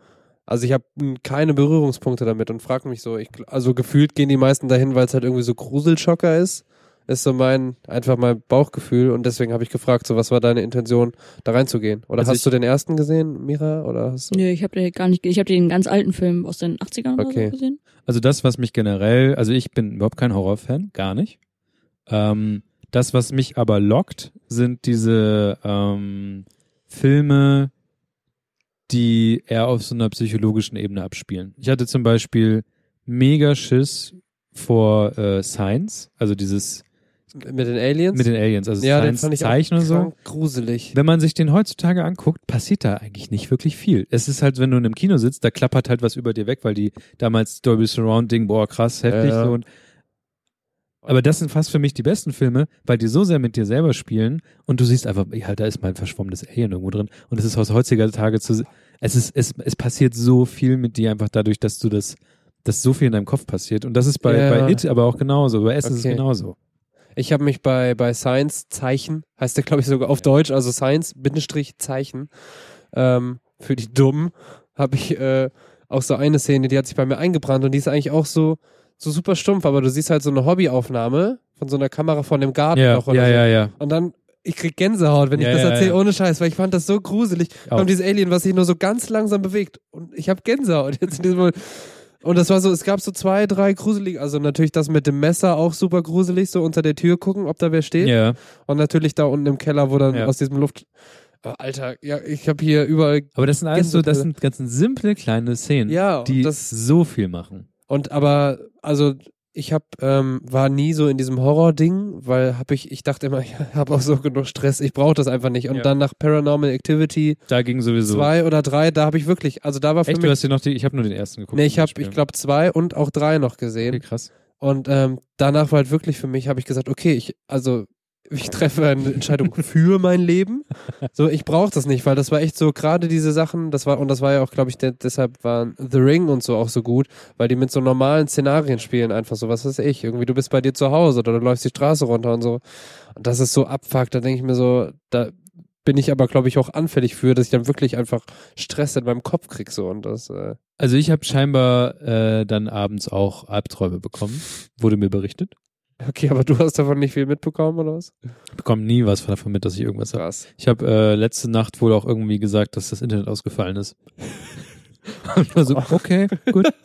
also ich habe keine Berührungspunkte damit und frage mich so, ich, also gefühlt gehen die meisten dahin, weil es halt irgendwie so Gruselschocker ist. Ist so mein, einfach mein Bauchgefühl und deswegen habe ich gefragt, so was war deine Intention, da reinzugehen? Oder Also hast ich- du den ersten gesehen, Mira? Oder hast du? Nee, ich habe den gar nicht, ich habe den ganz alten Film aus den 80ern oder Okay. so gesehen. Also das, was mich generell, also ich bin überhaupt kein Horrorfan, gar nicht. Ähm, das, was mich aber lockt, sind diese ähm, Filme, die eher auf so einer psychologischen Ebene abspielen. Ich hatte zum Beispiel mega Schiss vor äh, Science, also dieses Mit den Aliens? mit den Aliens, also ja, den Science ich Zeichen und so. gruselig. Wenn man sich den heutzutage anguckt, passiert da eigentlich nicht wirklich viel. Es ist halt, wenn du in einem Kino sitzt, da klappert halt was über dir weg, weil die damals Dolby Surround Ding, boah, krass, heftig Ja, ja. so und aber das sind fast für mich die besten Filme, weil die so sehr mit dir selber spielen und du siehst einfach, ja, da ist mein verschwommenes Alien irgendwo drin und es ist aus heutiger Tage zu, es ist, es, es passiert so viel mit dir einfach dadurch, dass du das, dass so viel in deinem Kopf passiert und das ist bei, Ja. bei It aber auch genauso, bei S ist es Okay. genauso. Ich habe mich bei, bei Science Zeichen, heißt der glaube ich sogar auf Deutsch, also Science Bindestrich Zeichen, ähm, für die Dummen, habe ich äh, auch so eine Szene, die hat sich bei mir eingebrannt und die ist eigentlich auch so, so super stumpf, aber du siehst halt so eine Hobbyaufnahme von so einer Kamera von dem Garten Ja, noch oder ja, so. ja, ja. Und dann, ich krieg Gänsehaut, wenn ich Ja, das erzähle, ja. ohne Scheiß, weil ich fand das so gruselig. Auch. Kommt dieses Alien, was sich nur so ganz langsam bewegt. Und ich habe Gänsehaut jetzt in diesem Moment. Und das war so, es gab so zwei, drei gruselige, also natürlich das mit dem Messer auch super gruselig, so unter der Tür gucken, ob da wer steht. Ja, Und natürlich da unten im Keller, wo dann aus diesem Luft. Oh, Alter, ja, ich habe hier überall. aber das sind alles so, das sind ganz simple kleine Szenen, Ja, die das. so viel machen. Und aber, also ich hab, ähm, war nie so in diesem Horror-Ding, weil hab ich, ich dachte immer, ich habe auch so genug Stress, ich brauche das einfach nicht. Und Ja. dann nach Paranormal Activity Da ging sowieso. zwei oder drei, da habe ich wirklich, also da war für Echt, du mich. hast dir noch die, ich habe nur den ersten geguckt. Nee, ich habe, ich glaube, zwei und auch drei noch gesehen. Okay, krass. Und ähm, danach war halt wirklich für mich, habe ich gesagt, okay, ich, also ich treffe eine Entscheidung für mein Leben. So, ich brauche das nicht, weil das war echt so, gerade diese Sachen, das war, und das war ja auch, glaube ich, de deshalb waren The Ring und so auch so gut, weil die mit so normalen Szenarien spielen, einfach so, was weiß ich, irgendwie du bist bei dir zu Hause oder du läufst die Straße runter und so. Und das ist so abfuckt, da denke ich mir so, da bin ich aber, glaube ich, auch anfällig für, dass ich dann wirklich einfach Stress in meinem Kopf krieg so und das, äh, Also ich habe scheinbar äh, dann abends auch Albträume bekommen, wurde mir berichtet. Okay, aber du hast davon nicht viel mitbekommen oder was? Ich bekomme nie was davon mit, dass ich irgendwas habe. Ich habe äh, letzte Nacht wohl auch irgendwie gesagt, dass das Internet ausgefallen ist. Und war so, okay, gut.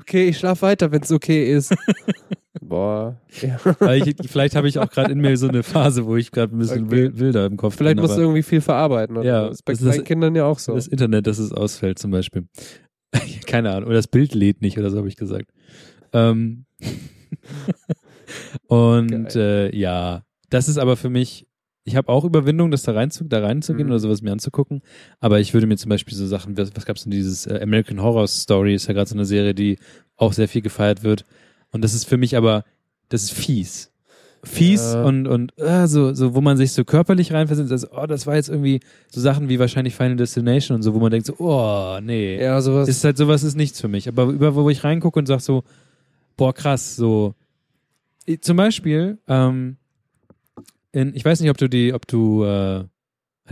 Okay, ich schlaf weiter, wenn es okay ist. Boah. Ja. Ich, vielleicht habe ich auch gerade in mir so eine Phase, wo ich gerade ein bisschen Okay. wil- wilder im Kopf Vielleicht bin. musst du irgendwie viel verarbeiten. Oder? Ja, das ist bei das ist- Kindern ja auch so. das Internet, dass es ausfällt zum Beispiel. Keine Ahnung. Oder das Bild lädt nicht oder so habe ich gesagt. Ähm und äh, ja, das ist aber für mich, ich habe auch Überwindung, das da, reinzu, da reinzugehen Mhm. oder sowas mir anzugucken. Aber ich würde mir zum Beispiel so Sachen, was, was gab's denn dieses äh, American Horror Story, ist ja gerade so eine Serie, die auch sehr viel gefeiert wird. Und das ist für mich aber, das ist fies. Fies Ja. und, und äh, so, so, wo man sich so körperlich reinversetzt, also, oh, das war jetzt irgendwie so Sachen wie wahrscheinlich Final Destination und so, wo man denkt so, oh, nee. ja, sowas. Ist halt sowas ist nichts für mich. Aber über wo ich reingucke und sag so, boah, krass, so. Zum Beispiel, ähm, in, ich weiß nicht, ob du die, ob du, äh,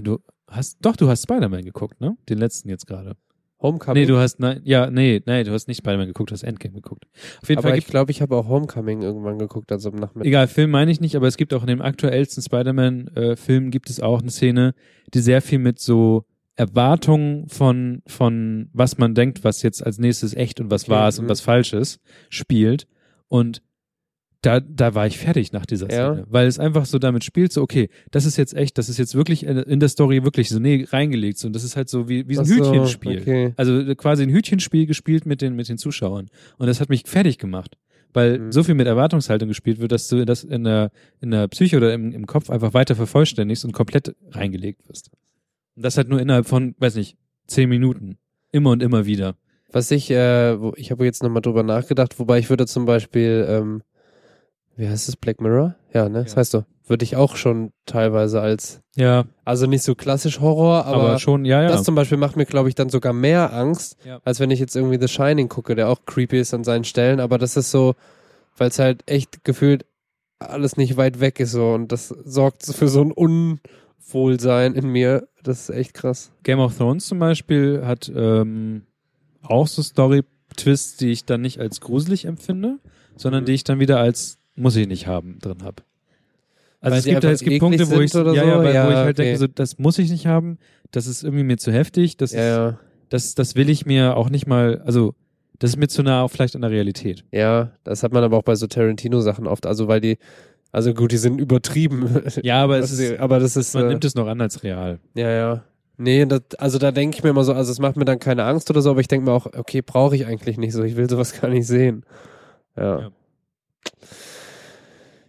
du hast, doch, du hast Spider-Man geguckt, ne? Den letzten jetzt gerade. Homecoming. Nee, du hast, nein, ja, nee, nee, du hast nicht Spider-Man geguckt, du hast Endgame geguckt. Auf jeden aber Fall ich glaube, ich habe auch Homecoming irgendwann geguckt, also am Nachmittag. egal, Film meine ich nicht, aber es gibt auch in dem aktuellsten Spider-Man-Film gibt es auch eine Szene, die sehr viel mit so Erwartungen von, von was man denkt, was jetzt als nächstes echt und was Okay, wahr ist und mhm. was falsch ist, spielt. Und da, da war ich fertig nach dieser Ja. Szene, weil es einfach so damit spielt, so, okay, das ist jetzt echt, das ist jetzt wirklich in der Story wirklich so nee, reingelegt. So, und das ist halt so wie, wie so ein so, Hütchenspiel. Okay. Also äh, quasi ein Hütchenspiel gespielt mit den, mit den Zuschauern. Und das hat mich fertig gemacht. Weil Mhm. so viel mit Erwartungshaltung gespielt wird, dass du das in der, in der Psyche oder im, im Kopf einfach weiter vervollständigst und komplett reingelegt wirst. Und das halt nur innerhalb von, weiß nicht, zehn Minuten. Immer und immer wieder. Was ich, äh, ich habe jetzt nochmal drüber nachgedacht, wobei ich würde zum Beispiel, ähm, wie heißt es, Black Mirror? Ja, ne? Das Ja. heißt so. Würde ich auch schon teilweise als, Ja, also nicht so klassisch Horror, aber, aber, schon, ja, ja. das zum Beispiel macht mir, glaube ich, dann sogar mehr Angst, Ja. als wenn ich jetzt irgendwie The Shining gucke, der auch creepy ist an seinen Stellen, aber das ist so, weil es halt echt gefühlt alles nicht weit weg ist so und das sorgt für so ein Unwohlsein in mir. Das ist echt krass. Game of Thrones zum Beispiel hat ähm, auch so Story-Twists, die ich dann nicht als gruselig empfinde, sondern Mhm. die ich dann wieder als muss ich nicht haben drin habe. Also Weil es gibt, einfach es gibt Punkte, wo ich, ja, so? ja, weil, Ja, wo ich halt okay. denke, so, das muss ich nicht haben, das ist irgendwie mir zu heftig, das, Ja, ist, das, das will ich mir auch nicht mal, also das ist mir zu nah vielleicht an der Realität. Ja, das hat man aber auch bei so Tarantino-Sachen oft. Also weil die, also gut, die sind übertrieben. Ja, aber es ist, aber das ist, man äh, nimmt es noch an als real. ja, ja. Nee, das, also da denke ich mir immer so, also es macht mir dann keine Angst oder so, aber ich denke mir auch, okay, brauche ich eigentlich nicht so. Ich will sowas gar nicht sehen. Ja. Ja.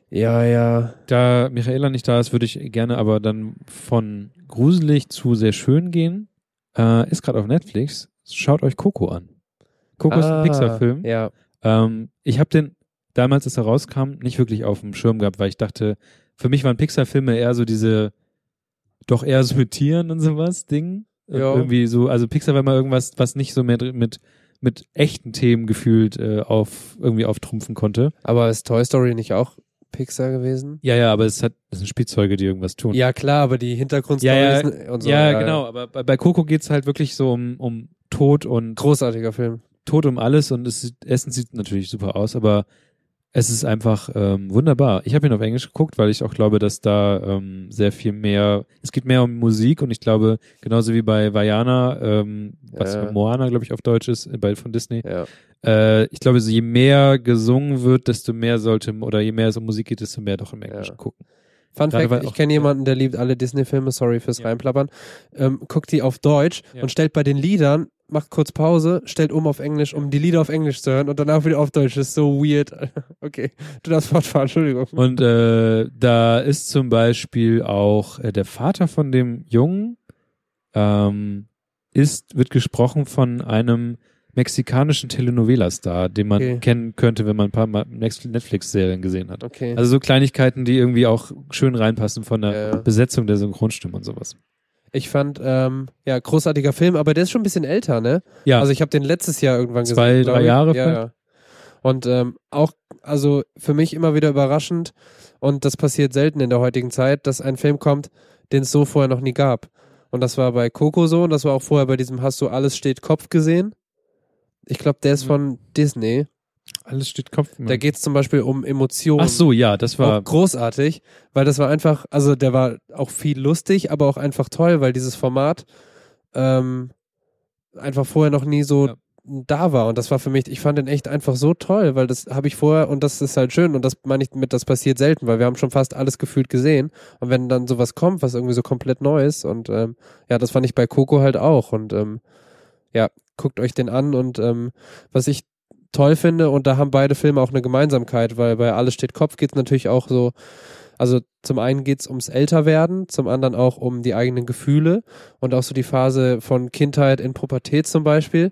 Ja, ja. Da Michaela nicht da ist, würde ich gerne aber dann von gruselig zu sehr schön gehen. Äh, ist gerade auf Netflix. Schaut euch Coco an. Coco ist Ah, ein Pixar-Film. Ja. Ähm, ich habe den damals, als er rauskam, nicht wirklich auf dem Schirm gehabt, weil ich dachte, für mich waren Pixar-Filme eher so diese, doch eher so mit Tieren und sowas Ding. Ja. Irgendwie so, also Pixar war mal irgendwas, was nicht so mehr mit mit echten Themen gefühlt äh, auf irgendwie auftrumpfen konnte. Aber ist Toy Story nicht auch Pixar gewesen? Ja, ja, aber es hat es sind Spielzeuge, die irgendwas tun. Ja, klar, aber die Hintergrundstory Ja, ja, und so. ja, genau. Aber bei, bei Coco geht's halt wirklich so um, um Tod und Großartiger Film. Tod um alles und es sieht, Essen sieht natürlich super aus, aber es ist einfach ähm, wunderbar. Ich habe ihn auf Englisch geguckt, weil ich auch glaube, dass da ähm, sehr viel mehr, es geht mehr um Musik und ich glaube, genauso wie bei Vajana, ähm, was Ja. Moana, glaube ich, auf Deutsch ist, bei von Disney, Ja. äh, ich glaube, so je mehr gesungen wird, desto mehr sollte, oder je mehr es um Musik geht, desto mehr doch im Englischen Ja. gucken. Fun Gerade Fact, ich kenne jemanden, der liebt alle Disney-Filme, sorry fürs Ja. Reinplappern, ähm, guckt die auf Deutsch Ja. und stellt bei den Liedern, macht kurz Pause, stellt um auf Englisch, um die Lieder auf Englisch zu hören und danach wieder auf Deutsch. Das ist so weird. Okay, du darfst fortfahren, Entschuldigung. Und äh, da ist zum Beispiel auch äh, der Vater von dem Jungen ähm, ist, wird gesprochen von einem mexikanischen Telenovela-Star, den man Okay. kennen könnte, wenn man ein paar Netflix-Serien gesehen hat. Okay. Also so Kleinigkeiten, die irgendwie auch schön reinpassen von der ja. Besetzung der Synchronstimme und sowas. Ich fand, ähm, ja, großartiger Film, aber der ist schon ein bisschen älter, ne? Ja, Also ich habe den letztes Jahr irgendwann Zwei, gesehen. drei glaub ich. Jahre ja, ja. Und ähm, auch, also für mich immer wieder überraschend und das passiert selten in der heutigen Zeit, dass ein Film kommt, den es so vorher noch nie gab. Und das war bei Coco so und das war auch vorher bei diesem Hast du alles steht Kopf gesehen. Ich glaube, der ist Mhm. von Disney. Alles steht Kopf. Da geht es zum Beispiel um Emotionen. Ach so, ja, das war Auch großartig, weil das war einfach, also der war auch viel lustig, aber auch einfach toll, weil dieses Format ähm, einfach vorher noch nie so Ja. da war. Und das war für mich, ich fand den echt einfach so toll, weil das habe ich vorher, und das ist halt schön, und das meine ich mit, das passiert selten, weil wir haben schon fast alles gefühlt gesehen. Und wenn dann sowas kommt, was irgendwie so komplett neu ist, und ähm, ja, das fand ich bei Coco halt auch. Und ähm, ja, guckt euch den an und ähm, was ich toll finde und da haben beide Filme auch eine Gemeinsamkeit, weil bei Alles steht Kopf geht es natürlich auch so, also zum einen geht es ums Älterwerden, zum anderen auch um die eigenen Gefühle und auch so die Phase von Kindheit in Pubertät zum Beispiel.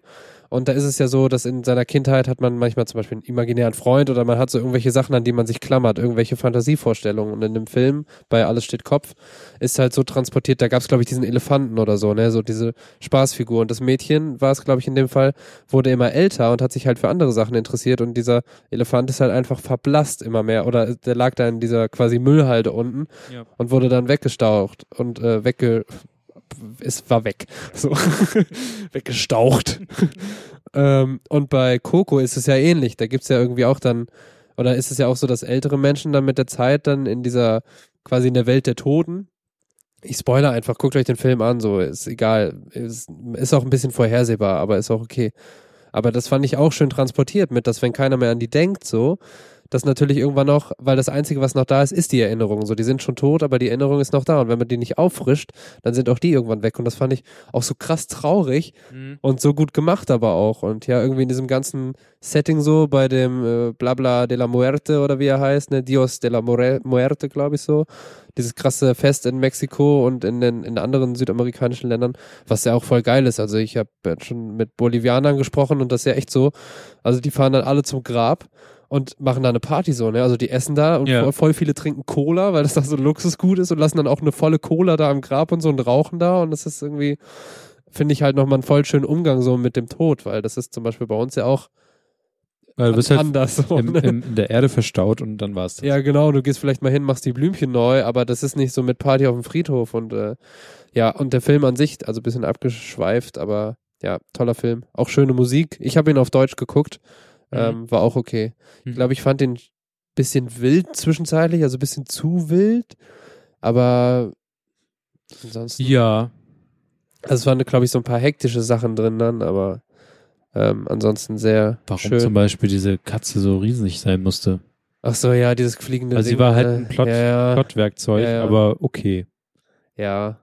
Und da ist es ja so, dass in seiner Kindheit hat man manchmal zum Beispiel einen imaginären Freund oder man hat so irgendwelche Sachen, an die man sich klammert, irgendwelche Fantasievorstellungen. Und in dem Film, bei Alles steht Kopf, ist halt so transportiert, da gab es, glaube ich, diesen Elefanten oder so, ne, so diese Spaßfigur. Und das Mädchen war es, glaube ich, in dem Fall, wurde immer älter und hat sich halt für andere Sachen interessiert. Und dieser Elefant ist halt einfach verblasst immer mehr. Oder der lag da in dieser quasi Müllhalde unten Ja. und wurde dann weggestaucht und äh, wegge es war weg. So. Weggestaucht. ähm, und bei Coco ist es ja ähnlich. Da gibt's ja irgendwie auch dann, oder ist es ja auch so, dass ältere Menschen dann mit der Zeit dann in dieser, quasi in der Welt der Toten, ich spoiler einfach, guckt euch den Film an, so, ist egal. Ist, ist auch ein bisschen vorhersehbar, aber ist auch okay. Aber das fand ich auch schön transportiert mit, dass wenn keiner mehr an die denkt, so, dass natürlich irgendwann noch, weil das Einzige, was noch da ist, ist die Erinnerung. So, die sind schon tot, aber die Erinnerung ist noch da. Und wenn man die nicht auffrischt, dann sind auch die irgendwann weg. Und das fand ich auch so krass traurig Mhm. und so gut gemacht aber auch. Und ja, irgendwie in diesem ganzen Setting so, bei dem äh, Blabla de la Muerte oder wie er heißt, ne, Dios de la More Muerte, glaube ich so. Dieses krasse Fest in Mexiko und in den in anderen südamerikanischen Ländern, was ja auch voll geil ist. Also ich habe schon mit Bolivianern gesprochen und das ist ja echt so. Also die fahren dann alle zum Grab und machen da eine Party so, ne? Also die essen da und Ja. voll, voll viele trinken Cola, weil das da so ein Luxusgut ist und lassen dann auch eine volle Cola da am Grab und so und rauchen da und das ist irgendwie, finde ich halt nochmal einen voll schönen Umgang so mit dem Tod, weil das ist zum Beispiel bei uns ja auch Weil du bist halt anders. So, im, ne? im, in der Erde verstaut und dann war's das. Ja, genau, du gehst vielleicht mal hin, machst die Blümchen neu, aber das ist nicht so mit Party auf dem Friedhof und äh, ja, und der Film an sich, also ein bisschen abgeschweift, aber ja, toller Film. Auch schöne Musik. Ich habe ihn auf Deutsch geguckt, ähm, war auch okay. Mhm. Ich glaube, ich fand den bisschen wild zwischenzeitlich, also ein bisschen zu wild, aber ansonsten. Ja, Also es waren, glaube ich, so ein paar hektische Sachen drin dann, aber ähm, ansonsten sehr warum schön. zum Beispiel diese Katze so riesig sein musste. Ach so, ja, dieses fliegende Also sie Ding, war halt äh, ein Plot- ja, ja. Plotwerkzeug, ja. aber okay. Ja.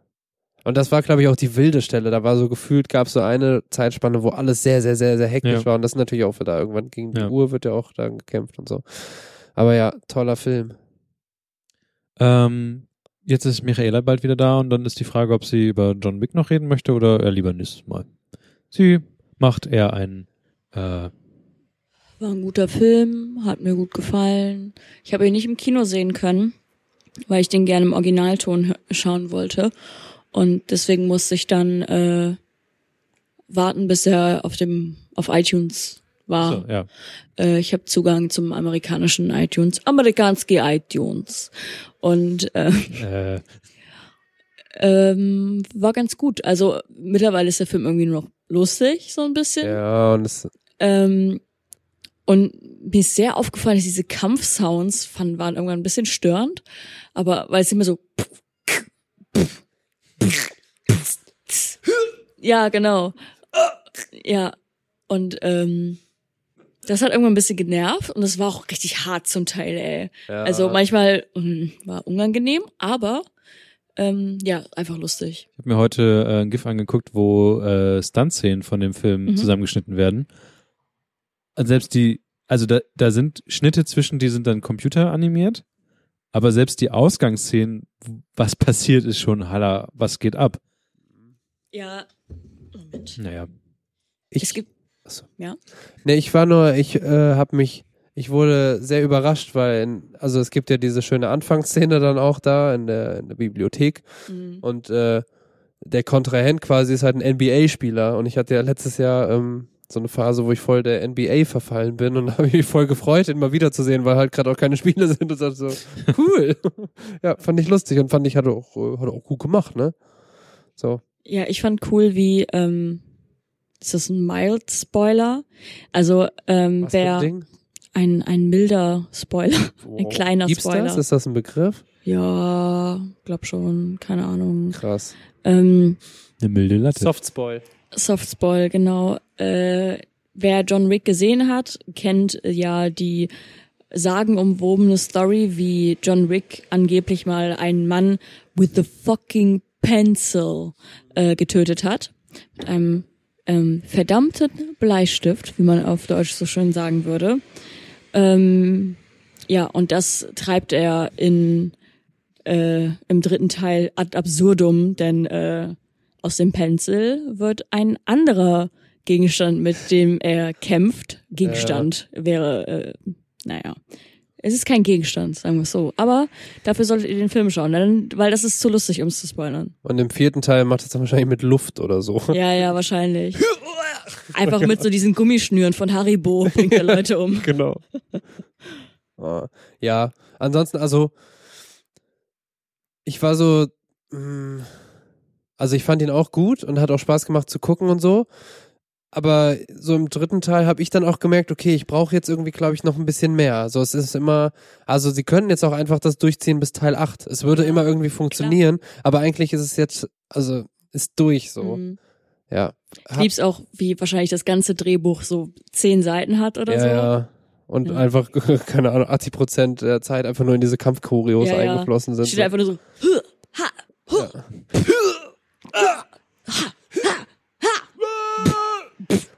Und das war, glaube ich, auch die wilde Stelle. Da war so gefühlt, gab es so eine Zeitspanne, wo alles sehr, sehr, sehr, sehr hektisch Ja. war. Und das ist natürlich auch wieder irgendwann gegen die Ja. Uhr wird ja auch dann gekämpft und so. Aber ja, toller Film. Ähm, jetzt ist Michaela bald wieder da und dann ist die Frage, ob sie über John Wick noch reden möchte oder er lieber nächstes Mal. Sie macht eher einen äh, War ein guter Film, hat mir gut gefallen. Ich habe ihn nicht im Kino sehen können, weil ich den gerne im Originalton schauen wollte. Und deswegen musste ich dann äh, warten, bis er auf dem auf iTunes war. so, ja. Äh, ich habe Zugang zum amerikanischen iTunes, amerikanski iTunes. Und äh, Äh, ähm, war ganz gut. Also mittlerweile ist der Film irgendwie nur noch lustig, so ein bisschen. Ja, und es, Ähm, und mir ist sehr aufgefallen, dass diese Kampfsounds fanden, waren irgendwann ein bisschen störend, aber weil es immer so ja, genau. Ja. Und ähm, das hat irgendwann ein bisschen genervt und es war auch richtig hart zum Teil, ey. ja, Also manchmal mm, war unangenehm, aber ähm, ja, einfach lustig. Ich habe mir heute äh, ein GIF angeguckt, wo äh, Stunt-Szenen von dem Film Mhm. zusammengeschnitten werden. Und selbst die, also da, da sind Schnitte zwischen, die sind dann computeranimiert, aber selbst die Ausgangsszenen, was passiert, ist schon Halla, was geht ab? Ja. Moment. Naja. ich, Es gibt Achso. Ja. Nee, ich war nur, ich äh, habe mich, ich wurde sehr überrascht, weil, in, also es gibt ja diese schöne Anfangsszene dann auch da in der, in der Bibliothek mm, und äh, der Kontrahent quasi ist halt ein NBA-Spieler und ich hatte ja letztes Jahr ähm, so eine Phase, wo ich voll der NBA verfallen bin und habe ich mich voll gefreut, ihn mal wiederzusehen, weil halt gerade auch keine Spiele sind und so, cool. ja, fand ich lustig und fand ich, hat er auch, äh, hat auch gut gemacht, ne? So. Ja, ich fand cool, wie ähm, ist das ein mild Spoiler? Also ähm, Was wer Ding? ein ein milder Spoiler, ein kleiner Gibt's Spoiler. das? Ist das ein Begriff? Ja, glaub schon, keine Ahnung. Krass. Ähm, Eine milde Latte. Softspoil. Softspoil, genau. Äh, wer John Wick gesehen hat, kennt ja die sagenumwobene Story, wie John Wick angeblich mal einen Mann with the fucking pencil äh, getötet hat. Mit einem ähm, verdammten Bleistift, wie man auf Deutsch so schön sagen würde. Ähm, ja, und das treibt er in äh, im dritten Teil ad absurdum, denn äh, aus dem Pencil wird ein anderer Gegenstand, mit dem er kämpft. Gegenstand wäre, äh, naja. Es ist kein Gegenstand, sagen wir es so. Aber dafür solltet ihr den Film schauen, denn, weil das ist zu lustig, um es zu spoilern. Und im vierten Teil macht es dann wahrscheinlich mit Luft oder so. Ja, ja, wahrscheinlich. Einfach mit so diesen Gummischnüren von Haribo bringt er Leute um. genau. Ah, ja, ansonsten, also, ich war so, mh, also ich fand ihn auch gut und hat auch Spaß gemacht zu gucken und so. Aber so im dritten Teil habe ich dann auch gemerkt, okay, ich brauche jetzt irgendwie, glaube ich, noch ein bisschen mehr. Also es ist immer, also sie können jetzt auch einfach das durchziehen bis Teil 8. Es würde Ja, immer irgendwie funktionieren, aber eigentlich ist es jetzt, also ist durch so. Mhm. Ja. Ich lieb's auch, wie wahrscheinlich das ganze Drehbuch so zehn Seiten hat oder ja, so. ja. Und Ja. einfach, keine Ahnung, 80 Prozent der Zeit einfach nur in diese Kampfchoreos Ja, ja. eingeflossen sind. Steht einfach nur so, "Huh, ha, huh,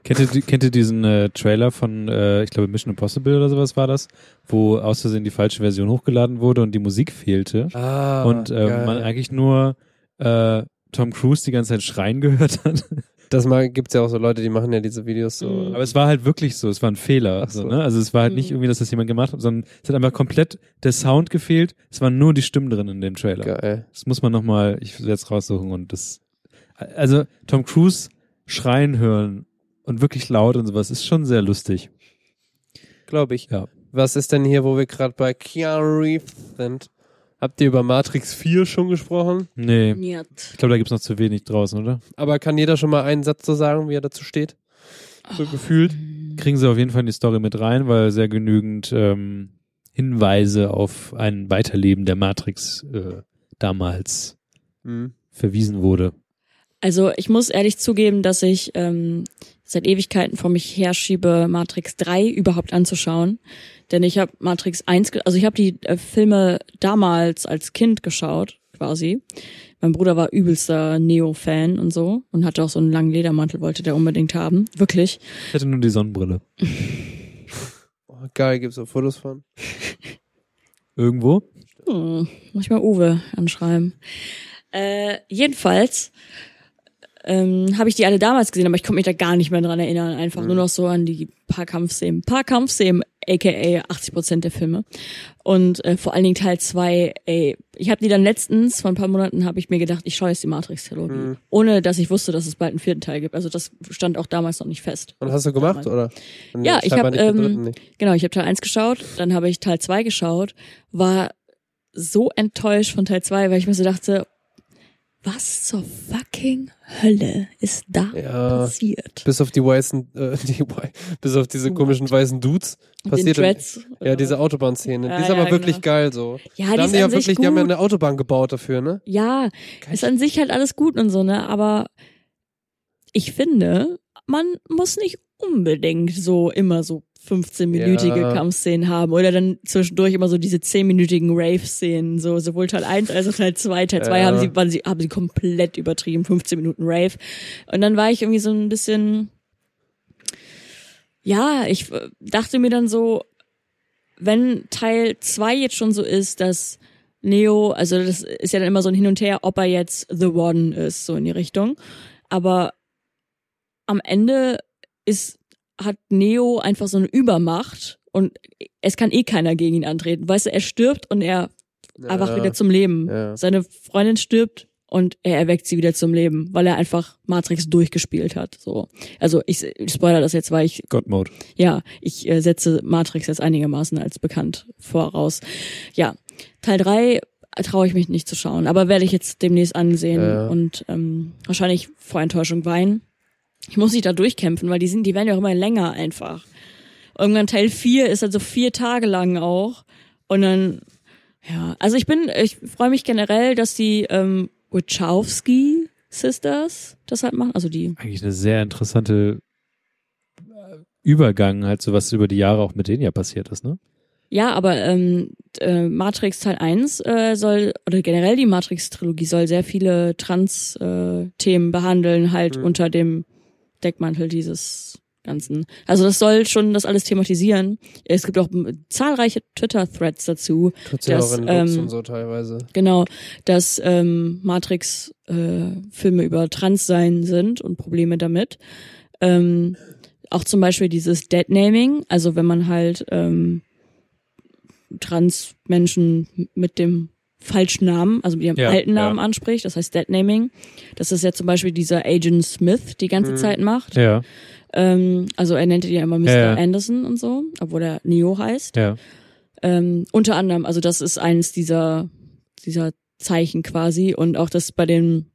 Kennt ihr, kennt ihr diesen äh, Trailer von, äh, ich glaube, Mission Impossible oder sowas war das, wo aus Versehen die falsche Version hochgeladen wurde und die Musik fehlte Ah, und äh, geil. man eigentlich nur äh, Tom Cruise die ganze Zeit schreien gehört hat. das mal gibt's ja auch so Leute, die machen ja diese Videos so. Aber es war halt wirklich so, es war ein Fehler. So. so. ne? Also es war halt nicht Mhm. irgendwie, dass das jemand gemacht hat, sondern es hat einfach komplett der Sound gefehlt. Es waren nur die Stimmen drin in dem Trailer. Geil. Das muss man nochmal, ich werde es raussuchen und das, also Tom Cruise schreien hören und wirklich laut und sowas ist schon sehr lustig. Glaube ich. Ja. Was ist denn hier, wo wir gerade bei Keanu Reeves sind? Habt ihr über Matrix 4 schon gesprochen? Nee, Niet. ich glaube, da gibt's noch zu wenig draußen, oder? Aber kann jeder schon mal einen Satz so sagen, wie er dazu steht? So gefühlt? Kriegen sie auf jeden Fall in die Story mit rein, weil sehr genügend ähm, Hinweise auf ein Weiterleben der Matrix äh, damals Mhm. verwiesen wurde. Also ich muss ehrlich zugeben, dass ich ähm, seit Ewigkeiten vor mich herschiebe, Matrix 3 überhaupt anzuschauen. Denn ich habe Matrix 1, ge- also ich habe die äh, Filme damals als Kind geschaut, quasi. Mein Bruder war übelster Neo-Fan und so und hatte auch so einen langen Ledermantel, wollte der unbedingt haben. Wirklich. Ich hätte nur die Sonnenbrille. Oh, geil, gibt's auch Fotos von? Irgendwo? Hm, muss ich mal Uwe anschreiben. Äh, jedenfalls ähm, habe ich die alle damals gesehen, aber ich konnte mich da gar nicht mehr dran erinnern. Einfach Mhm. nur noch so an die paar Kampfszenen. Paar Kampfszenen, aka 80 Prozent der Filme. Und äh, vor allen Dingen Teil 2, ey, ich habe die dann letztens, vor ein paar Monaten, habe ich mir gedacht, ich schaue jetzt die Matrix-Trilogie. Mhm. Ohne, dass ich wusste, dass es bald einen vierten Teil gibt. Also das stand auch damals noch nicht fest. Und hast du gemacht, oder? Nee, Ja, ich scheinbar hab, nicht den ähm. Genau, ich habe Teil 1 geschaut, dann habe ich Teil 2 geschaut, war so enttäuscht von Teil 2, weil ich mir so dachte, was zur fucking Hölle ist da Ja. passiert? Bis auf die weißen, äh, die, bis auf diese komischen weißen Dudes passiert. Dreads. ja, diese Autobahnszene. Ja, die ist ja, aber wirklich genau. geil so. Ja, die haben ist ja an sich wirklich, die haben ja gut. eine Autobahn gebaut dafür, ne? Ja, ist an sich halt alles gut und so, ne? Aber ich finde, man muss nicht unbedingt so immer so 15-minütige Ja. Kampfszenen haben oder dann zwischendurch immer so diese 10-minütigen Rave-Szenen, so sowohl Teil 1 als auch Teil 2. Teil 2 Ja. haben sie, waren sie, haben sie komplett übertrieben, 15 Minuten Rave. Und dann war ich irgendwie so ein bisschen, ja, ich äh, dachte mir dann so, wenn Teil 2 jetzt schon so ist, dass Neo, also das ist ja dann immer so ein Hin und Her, ob er jetzt The One ist, so in die Richtung. Aber am Ende ist, hat Neo einfach so eine Übermacht und es kann eh keiner gegen ihn antreten. Weißt du, er stirbt und er erwacht Ja. wieder zum Leben. Ja. Seine Freundin stirbt und er erweckt sie wieder zum Leben, weil er einfach Matrix durchgespielt hat. So, also ich, ich spoiler das jetzt, weil ich God Mode. ja, ich äh, setze Matrix jetzt einigermaßen als bekannt voraus. Ja, Teil 3 traue ich mich nicht zu schauen, aber werde ich jetzt demnächst ansehen Ja. und ähm, wahrscheinlich vor Enttäuschung weinen. Ich muss nicht da durchkämpfen, weil die sind, die werden ja auch immer länger einfach. Irgendwann Teil 4 ist also vier Tage lang auch. Und dann, ja, also ich bin, ich freue mich generell, dass die ähm, Wachowski Sisters das halt machen. Also die Eigentlich eine sehr interessante äh, Übergang, halt so was über die Jahre auch mit denen ja passiert ist, ne? Ja, aber ähm, äh, Matrix Teil 1 äh, soll, oder generell die Matrix-Trilogie soll sehr viele Trans-Themen behandeln, halt Mhm. unter dem Deckmantel dieses Ganzen. Also das soll schon das alles thematisieren. Es gibt auch zahlreiche Twitter-Threads dazu, Tut's ja das, auch in Looks ähm, und so teilweise. genau, dass ähm, Matrix-Filme über Transsein sind und Probleme damit. Ähm, auch zum Beispiel dieses Deadnaming, also wenn man halt ähm, Trans-Menschen mit dem falschen Namen, also mit ihrem Ja, alten Namen ja. anspricht, das heißt Deadnaming. Das ist ja zum Beispiel dieser Agent Smith die ganze Mhm. Zeit macht. Ja, Ähm, also er nennt ihn ja immer Mr. Ja, ja. Anderson und so, obwohl er Neo heißt. ja. Ähm, unter anderem, also das ist eines dieser, dieser Zeichen quasi und auch das bei den,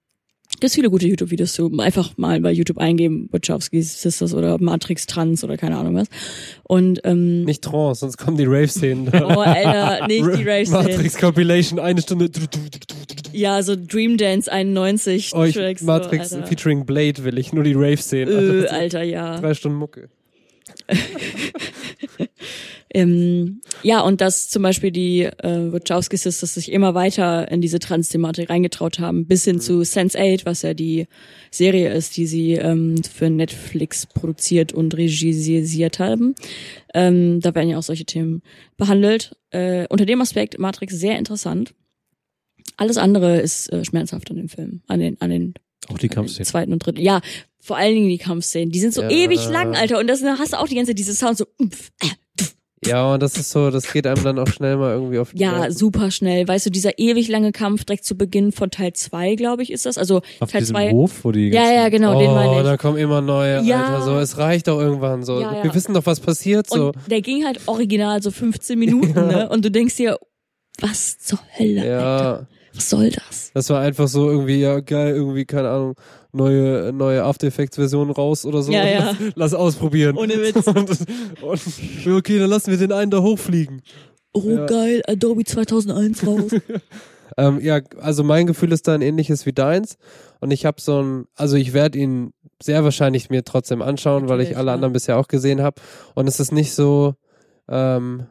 gibt viele gute YouTube-Videos zu, einfach mal bei YouTube eingeben, Wachowski Sisters oder Matrix Trans oder keine Ahnung was. Und, ähm, Nicht Trance, sonst kommen die Rave-Szenen oh, Alter, nicht die Rave Matrix Compilation, eine Stunde. Ja, so Dream Dance 91 Oh, ich, Tracks. Matrix so, featuring Blade will ich, nur die Rave-Szenen. Äh, Alter, ja. Drei Stunden Mucke. Ähm, ja, und dass zum Beispiel die äh, Wachowski Sisters sich immer weiter in diese Trans-Thematik reingetraut haben, bis hin zu Sense8, was ja die Serie ist, die sie ähm, für Netflix produziert und regisiert haben. Ähm, da werden ja auch solche Themen behandelt. Äh, unter dem Aspekt Matrix sehr interessant. Alles andere ist äh, schmerzhaft an dem Film, an den, an den Auch die Kampfszenen. zweiten und dritten. Ja, vor allen Dingen die Kampfszenen. Die sind so Ja. ewig lang, Alter. Und das hast du auch die ganze Zeit diese Sound so. umpf, äh, Ja, und das ist so, das geht einem dann auch schnell mal irgendwie auf die Ja, Nerven. super schnell. Weißt du, dieser ewig lange Kampf direkt zu Beginn von Teil 2, glaube ich, ist das. Also Auf Teil diesem 2. Hof, wo die Ja, ja, genau, den oh, meine ich. da kommen immer neue, Ja. Alter. So, es reicht doch irgendwann so. Ja, ja. Wir wissen doch, was passiert. So. Und der ging halt original so 15 Minuten, ne? Und du denkst dir, was zur Hölle? Alter? Was soll das? das war einfach so irgendwie, ja, geil, irgendwie, keine Ahnung, neue, neue After Effects Version raus oder so. Ja, ja. Lass, lass ausprobieren. Ohne Witz. Und, und, okay, dann lassen wir den einen da hochfliegen. Oh, Ja. geil, Adobe 2001 raus. Ähm, ja, also mein Gefühl ist da ein ähnliches wie deins. Und ich habe so ein, also ich werde ihn sehr wahrscheinlich mir trotzdem anschauen, weil ich Natürlich, alle ja. anderen bisher auch gesehen habe. Und es ist nicht so, ähm,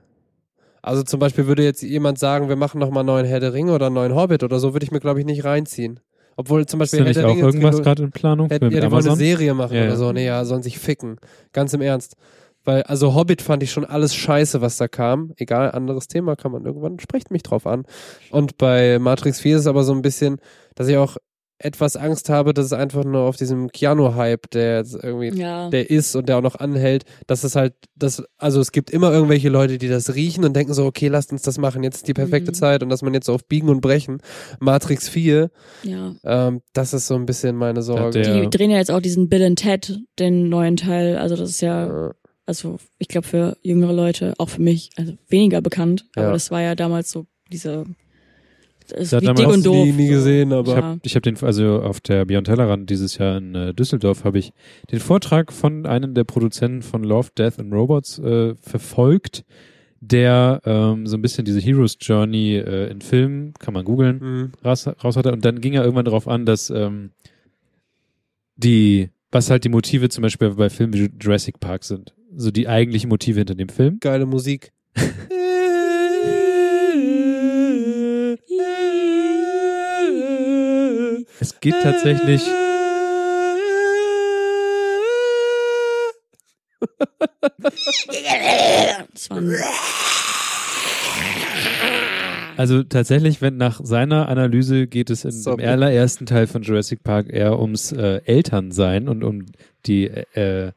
also zum Beispiel würde jetzt jemand sagen, wir machen nochmal einen neuen Herr der Ringe oder einen neuen Hobbit oder so, würde ich mir, glaube ich, nicht reinziehen. Obwohl zum Ist Beispiel da Herr nicht der auch Ringe irgendwas gerade in Planung Hätten, mit ja, die wollen eine? Serie machen Ja, oder so. Nee, ja, sollen sich ficken. Ganz im Ernst. Weil, also Hobbit fand ich schon alles scheiße, was da kam. Egal, anderes Thema kann man irgendwann, sprecht mich drauf an. Und bei Matrix 4 ist es aber so ein bisschen, dass ich auch etwas Angst habe, dass es einfach nur auf diesem Keanu-Hype, der jetzt irgendwie Ja. der ist und der auch noch anhält, dass es halt, das, also es gibt immer irgendwelche Leute, die das riechen und denken so, okay, lasst uns das machen, jetzt ist die perfekte Mhm. Zeit und dass man jetzt so auf Biegen und Brechen, Matrix 4, ja. ähm, das ist so ein bisschen meine Sorge. der- Die drehen ja jetzt auch diesen Bill and Ted, den neuen Teil. Also das ist ja, also ich glaube für jüngere Leute, auch für mich, also weniger bekannt. Ja. Aber das war ja damals so diese, ist Ja, wie dick und doof. nie, nie gesehen, aber Ich Ja. habe ich hab den, also auf der Beyond Tellerrand dieses Jahr in äh, Düsseldorf habe ich den Vortrag von einem der Produzenten von Love, Death and Robots äh, verfolgt, der ähm, so ein bisschen diese Hero's Journey äh, in Filmen, kann man googeln, Mhm. raus, raus hatte. Und dann ging er irgendwann darauf an, dass ähm, die, was halt die Motive zum Beispiel bei Filmen wie Jurassic Park sind. So die eigentlichen Motive hinter dem Film. geile Musik. Es geht tatsächlich, also tatsächlich, wenn nach seiner Analyse geht es in Sorry. dem allerersten Teil von Jurassic Park eher ums äh, Elternsein und um die äh,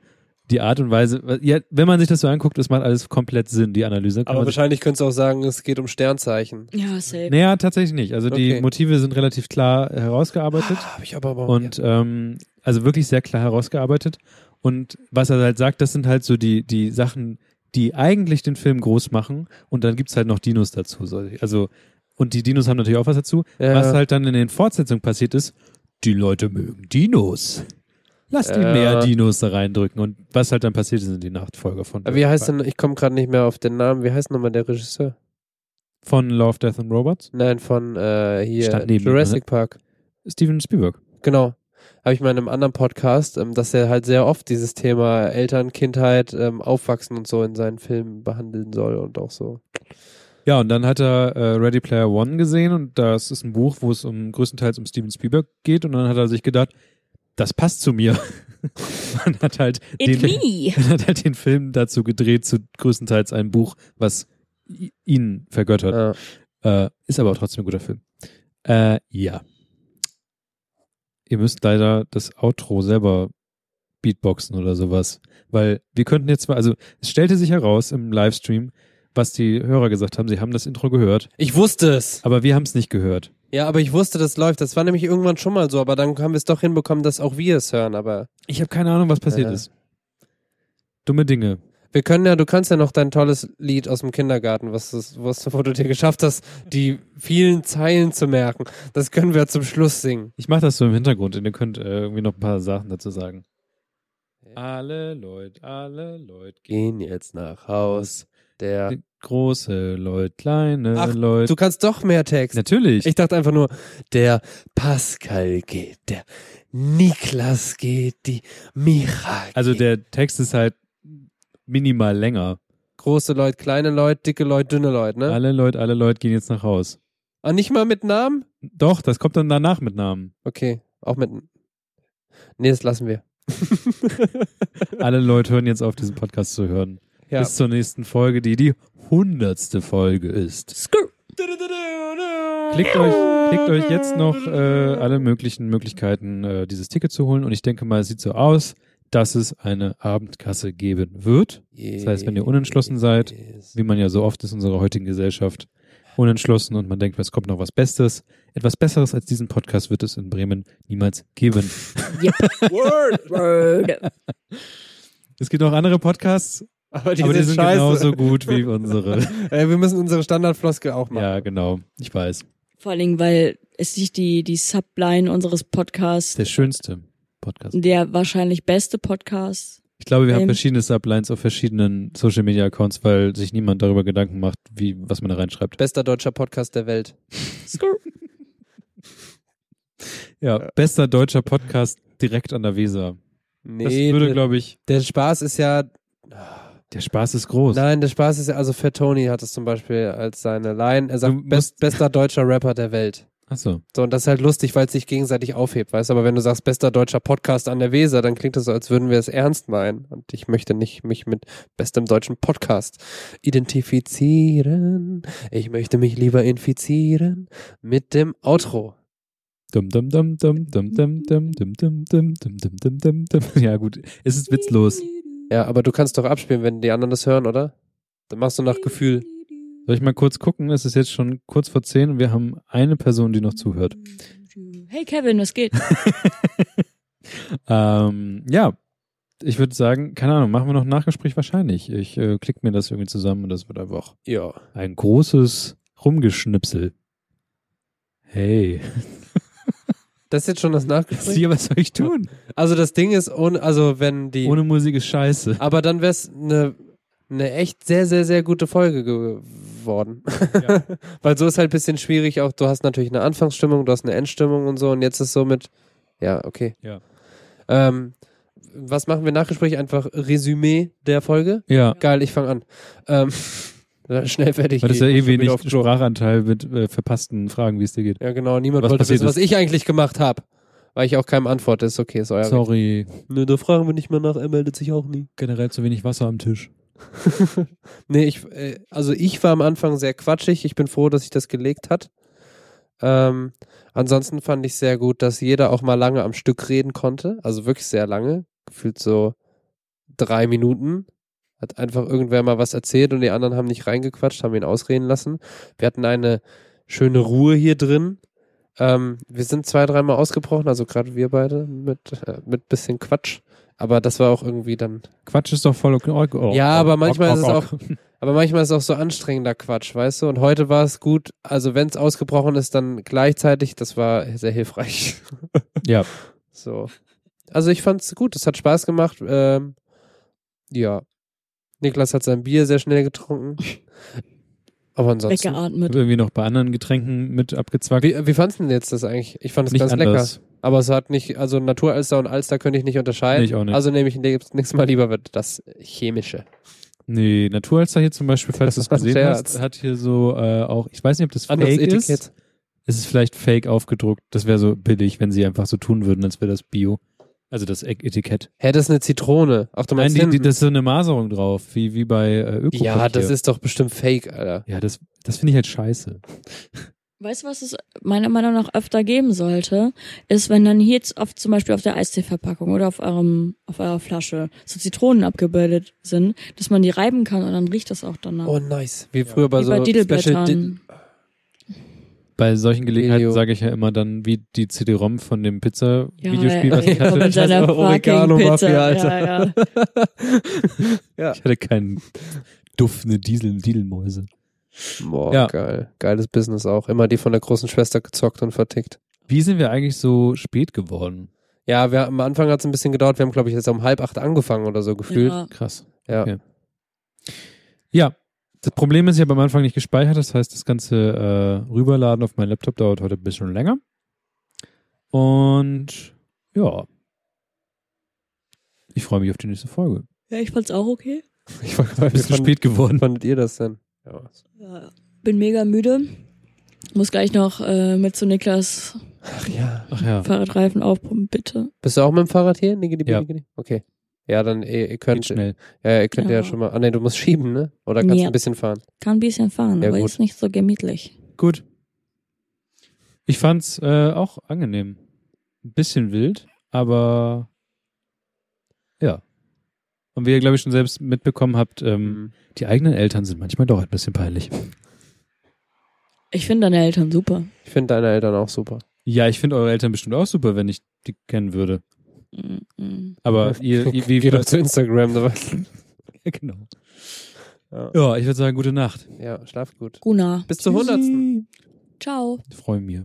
die Art und Weise, ja, wenn man sich das so anguckt, das macht alles komplett Sinn, die Analyse. Kann Aber sich- wahrscheinlich könntest du auch sagen, es geht um Sternzeichen. ja, safe. Naja, tatsächlich nicht. Also die Okay. Motive sind relativ klar herausgearbeitet. Habe ich aber, aber Und ähm, also wirklich sehr klar herausgearbeitet. Und was er halt sagt, das sind halt so die, die Sachen, die eigentlich den Film groß machen. Und dann gibt's halt noch Dinos dazu. So. Also, und die Dinos haben natürlich auch was dazu. Ja. Was halt dann in den Fortsetzungen passiert ist, die Leute mögen Dinos. Lass die Ja. mehr Dinos da reindrücken. Und was halt dann passiert ist, sind die Nachfolger von. Wie heißt denn, ich komme gerade nicht mehr auf den Namen, wie heißt nochmal der Regisseur? Von Love, Death and Robots? Nein, von äh, hier neben ihm, Jurassic Park. Steven Spielberg. Genau. Habe ich mal in einem anderen Podcast, ähm, dass er halt sehr oft dieses Thema Eltern, Kindheit, ähm, Aufwachsen und so in seinen Filmen behandeln soll und auch so. Ja, und dann hat er äh, Ready Player One gesehen und das ist ein Buch, wo es um größtenteils um Steven Spielberg geht und dann hat er sich gedacht, das passt zu mir. Man hat halt It den, me. man hat halt den Film dazu gedreht, zu größtenteils ein Buch, was ihn vergöttert. Ja. Äh, ist aber auch trotzdem ein guter Film. Äh, ja. Ihr müsst leider das Outro selber Beatboxen oder sowas. Weil wir könnten jetzt mal, also es stellte sich heraus im Livestream, was die Hörer gesagt haben. Sie haben das Intro gehört, Ich wusste es. aber wir haben es nicht gehört. Ja, aber ich wusste, das läuft. Das war nämlich irgendwann schon mal so, aber dann haben wir es doch hinbekommen, dass auch wir es hören. Aber Ich habe keine Ahnung, was passiert Ja. ist. Dumme Dinge. wir können ja, du kannst ja noch dein tolles Lied aus dem Kindergarten, was, was wo du dir geschafft hast, die vielen Zeilen zu merken. Das können wir zum Schluss singen. Ich mache das so im Hintergrund und ihr könnt äh, irgendwie noch ein paar Sachen dazu sagen. Alle Leute, alle Leute gehen. Gehen jetzt nach Haus. Der. Große Leute, kleine Ach, Leute. Du kannst doch mehr Text. Natürlich. Ich dachte einfach nur, der Pascal geht, der Niklas geht, die Micha geht. also der Text ist halt minimal länger. große Leute, kleine Leute, dicke Leute, dünne Leute, ne? Alle Leute, alle Leute gehen jetzt nach Haus. Ah, nicht mal mit Namen? Doch, das kommt dann danach mit Namen. Okay, auch mit. Nee, das lassen wir. Alle Leute hören jetzt auf, diesen Podcast zu hören. Ja. Bis zur nächsten Folge, die die hundertste Folge ist. Skrr. Klickt euch, klickt euch jetzt noch äh, alle möglichen Möglichkeiten, äh, dieses Ticket zu holen. Und ich denke mal, es sieht so aus, dass es eine Abendkasse geben wird. Das heißt, wenn ihr unentschlossen seid, wie man ja so oft ist in unserer heutigen Gesellschaft, unentschlossen und man denkt, es kommt noch was Besseres. Etwas Besseres als diesen Podcast wird es in Bremen niemals geben. Word. Word. Es gibt noch andere Podcasts, Aber die aber die sind sind scheiße. genauso gut wie unsere. Äh, wir müssen unsere Standardfloskel auch machen. ja, genau. Ich weiß. Vor allen Dingen, weil es sich die, die Subline unseres Podcasts, Der schönste Podcast. der wahrscheinlich beste Podcast. Ich glaube, wir haben Ähm. verschiedene Sublines auf verschiedenen Social Media Accounts, weil sich niemand darüber Gedanken macht, wie, was man da reinschreibt. Bester deutscher Podcast der Welt. Ja, bester deutscher Podcast direkt an der Weser. Das Nee, würde, der, glaube ich, der Spaß ist ja. Der Spaß ist groß. Nein, der Spaß ist ja, also Fat Tony hat es zum Beispiel als seine Line. Er sagt, best, bester deutscher Rapper der Welt. Achso. So, und das ist halt lustig, weil es sich gegenseitig aufhebt, weißt du? Aber wenn du sagst, bester deutscher Podcast an der Weser, dann klingt das so, als würden wir es ernst meinen. Und ich möchte nicht mich mit bestem deutschen Podcast identifizieren. Ich möchte mich lieber infizieren mit dem Outro. Dum dum dum dum dum dum dum dum dum dum dum dum dum dum dum. Ja gut, es ist witzlos. Ja, aber du kannst doch abspielen, wenn die anderen das hören, oder? Dann machst du nach Gefühl. Soll ich mal kurz gucken? Es ist jetzt schon kurz vor zehn und wir haben eine Person, die noch zuhört. Hey Kevin, was geht? Ähm, ja, ich würde sagen, keine Ahnung, machen wir noch ein Nachgespräch wahrscheinlich. Ich äh, klick mir das irgendwie zusammen und das wird einfach Ja. ein großes Rumgeschnipsel. Hey, Das ist jetzt schon das Nachgespräch. Sieger, was soll ich tun? Also das Ding ist, ohne, also wenn die. Ohne Musik ist scheiße. aber dann wäre es eine eine echt sehr, sehr, sehr gute Folge geworden. Ja. Weil so ist halt ein bisschen schwierig, auch du hast natürlich eine Anfangsstimmung, du hast eine Endstimmung und so und jetzt ist so mit, ja, okay. Ja. Ähm, was machen wir Nachgespräch? Einfach Resümee der Folge? Ja, Geil, ich fange an. Ähm, schnell fertig. weil das ist ja eh wenig. Sprachanteil mit äh, verpassten Fragen, wie es dir geht. Ja, genau, niemand Was wollte wissen, was ist. ich eigentlich gemacht habe. Weil ich auch keinem antworte, ist okay, ist euer Recht. Sorry, Nö, da fragen wir nicht mehr nach, er meldet sich auch nie. generell zu wenig Wasser am Tisch. nee, ich, äh, also ich war am Anfang sehr quatschig. Ich bin froh, dass sich das gelegt hat. Ähm, ansonsten fand ich sehr gut, dass jeder auch mal lange am Stück reden konnte. Also wirklich sehr lange. Gefühlt so drei Minuten. Hat einfach irgendwer mal was erzählt und die anderen haben nicht reingequatscht, haben ihn ausreden lassen. Wir hatten eine schöne Ruhe hier drin. Ähm, wir sind zwei, dreimal ausgebrochen, also gerade wir beide mit, äh, mit bisschen Quatsch. Aber das war auch irgendwie dann Quatsch ist doch voll okay. Oh, Ja, aber oh, manchmal oh, ist es oh, auch- aber manchmal ist es auch so anstrengender Quatsch, weißt du? Und heute war es gut, also wenn es ausgebrochen ist, dann gleichzeitig, das war sehr hilfreich. Ja, So. Also ich fand's gut, es hat Spaß gemacht. Ähm, ja. Niklas hat sein Bier sehr schnell getrunken. Aber ansonsten. Weggeatmet. hab irgendwie noch bei anderen Getränken mit abgezwackt. Wie, wie fandst du denn jetzt das eigentlich? Ich fand es Nicht ganz anders. lecker. Aber es hat nicht, also Naturalster und Alster könnte ich nicht unterscheiden. Nee, ich auch nicht. Also nehme ich nächstes Mal lieber das Chemische. Nee, Naturalster hier zum Beispiel, falls du es gesehen Scherz. hast, hat hier so äh, auch, ich weiß nicht, ob das fake ist. Etikett. Es ist vielleicht fake aufgedruckt. Das wäre so billig, wenn sie einfach so tun würden, als wäre das Bio. Also das Etikett. Hä, das ist eine Zitrone. Ach, du Nein, meinst die, die, hinten? das ist so eine Maserung drauf, wie, wie bei äh, Ökopapier. Ja, das ist doch bestimmt fake, Alter. Ja, das, das finde ich halt scheiße. Weißt du, was es meiner Meinung nach öfter geben sollte? Ist, wenn dann hier jetzt auf, zum Beispiel auf der Eistee-Verpackung oder auf eurem, auf eurer Flasche so Zitronen abgebildet sind, dass man die reiben kann und dann riecht das auch danach. Oh, nice. Wie früher bei Wie so bei Special Di. Bei solchen Gelegenheiten sage ich ja immer dann, wie die CD-ROM von dem Pizza-Videospiel, ja, was ich hatte. mit seiner Oregano Mafia, Pizza. Alter. Ja, ja. Ich hatte keinen duftende Diesel, Dieselmäuse. Boah, Ja. geil. Geiles Business auch. Immer die von der großen Schwester gezockt und vertickt. Wie sind wir eigentlich so spät geworden? Ja, wir, am Anfang hat es ein bisschen gedauert. Wir haben, glaube ich, jetzt um halb acht angefangen oder so gefühlt. Ja. Krass. Ja. Okay. Ja, das Problem ist, ich habe am Anfang nicht gespeichert. Das heißt, das ganze äh, Rüberladen auf meinen Laptop dauert heute ein bisschen länger. Und ja, ich freue mich auf die nächste Folge. ja, ich fand's auch okay. Ich war gerade, Ein bisschen wie spät geworden. fandet ihr das denn? Ja. Ja. Bin mega müde. Muss gleich noch äh, mit zu Niklas Ach ja. Ach ja, Fahrradreifen aufpumpen, bitte. Bist du auch mit dem Fahrrad hier? Nigidi, Ja. nigidi? Okay. Ja, dann ihr, ihr könnt, geht schnell. ja, ihr könnt ja. Ja. schon mal. Ah nee, du musst schieben, ne? Oder kannst Ja. ein bisschen fahren? Kann ein bisschen fahren, Ja, aber gut. ist nicht so gemütlich. Gut. Ich fand's äh, auch angenehm. Ein bisschen wild, aber ja. Und wie ihr, glaube ich, schon selbst mitbekommen habt, ähm, die eigenen Eltern sind manchmal doch ein bisschen peinlich. Ich finde deine Eltern super. Ich finde deine Eltern auch super. Ja, ich finde eure Eltern bestimmt auch super, wenn ich die kennen würde. Aber ihr, ihr wie Geh doch zu Instagram. Da ja, genau. ja. Ja, ich würde sagen, gute Nacht. ja, schlaf gut. Guna. Bis zur hundertsten. Ciao. Ich freue mich.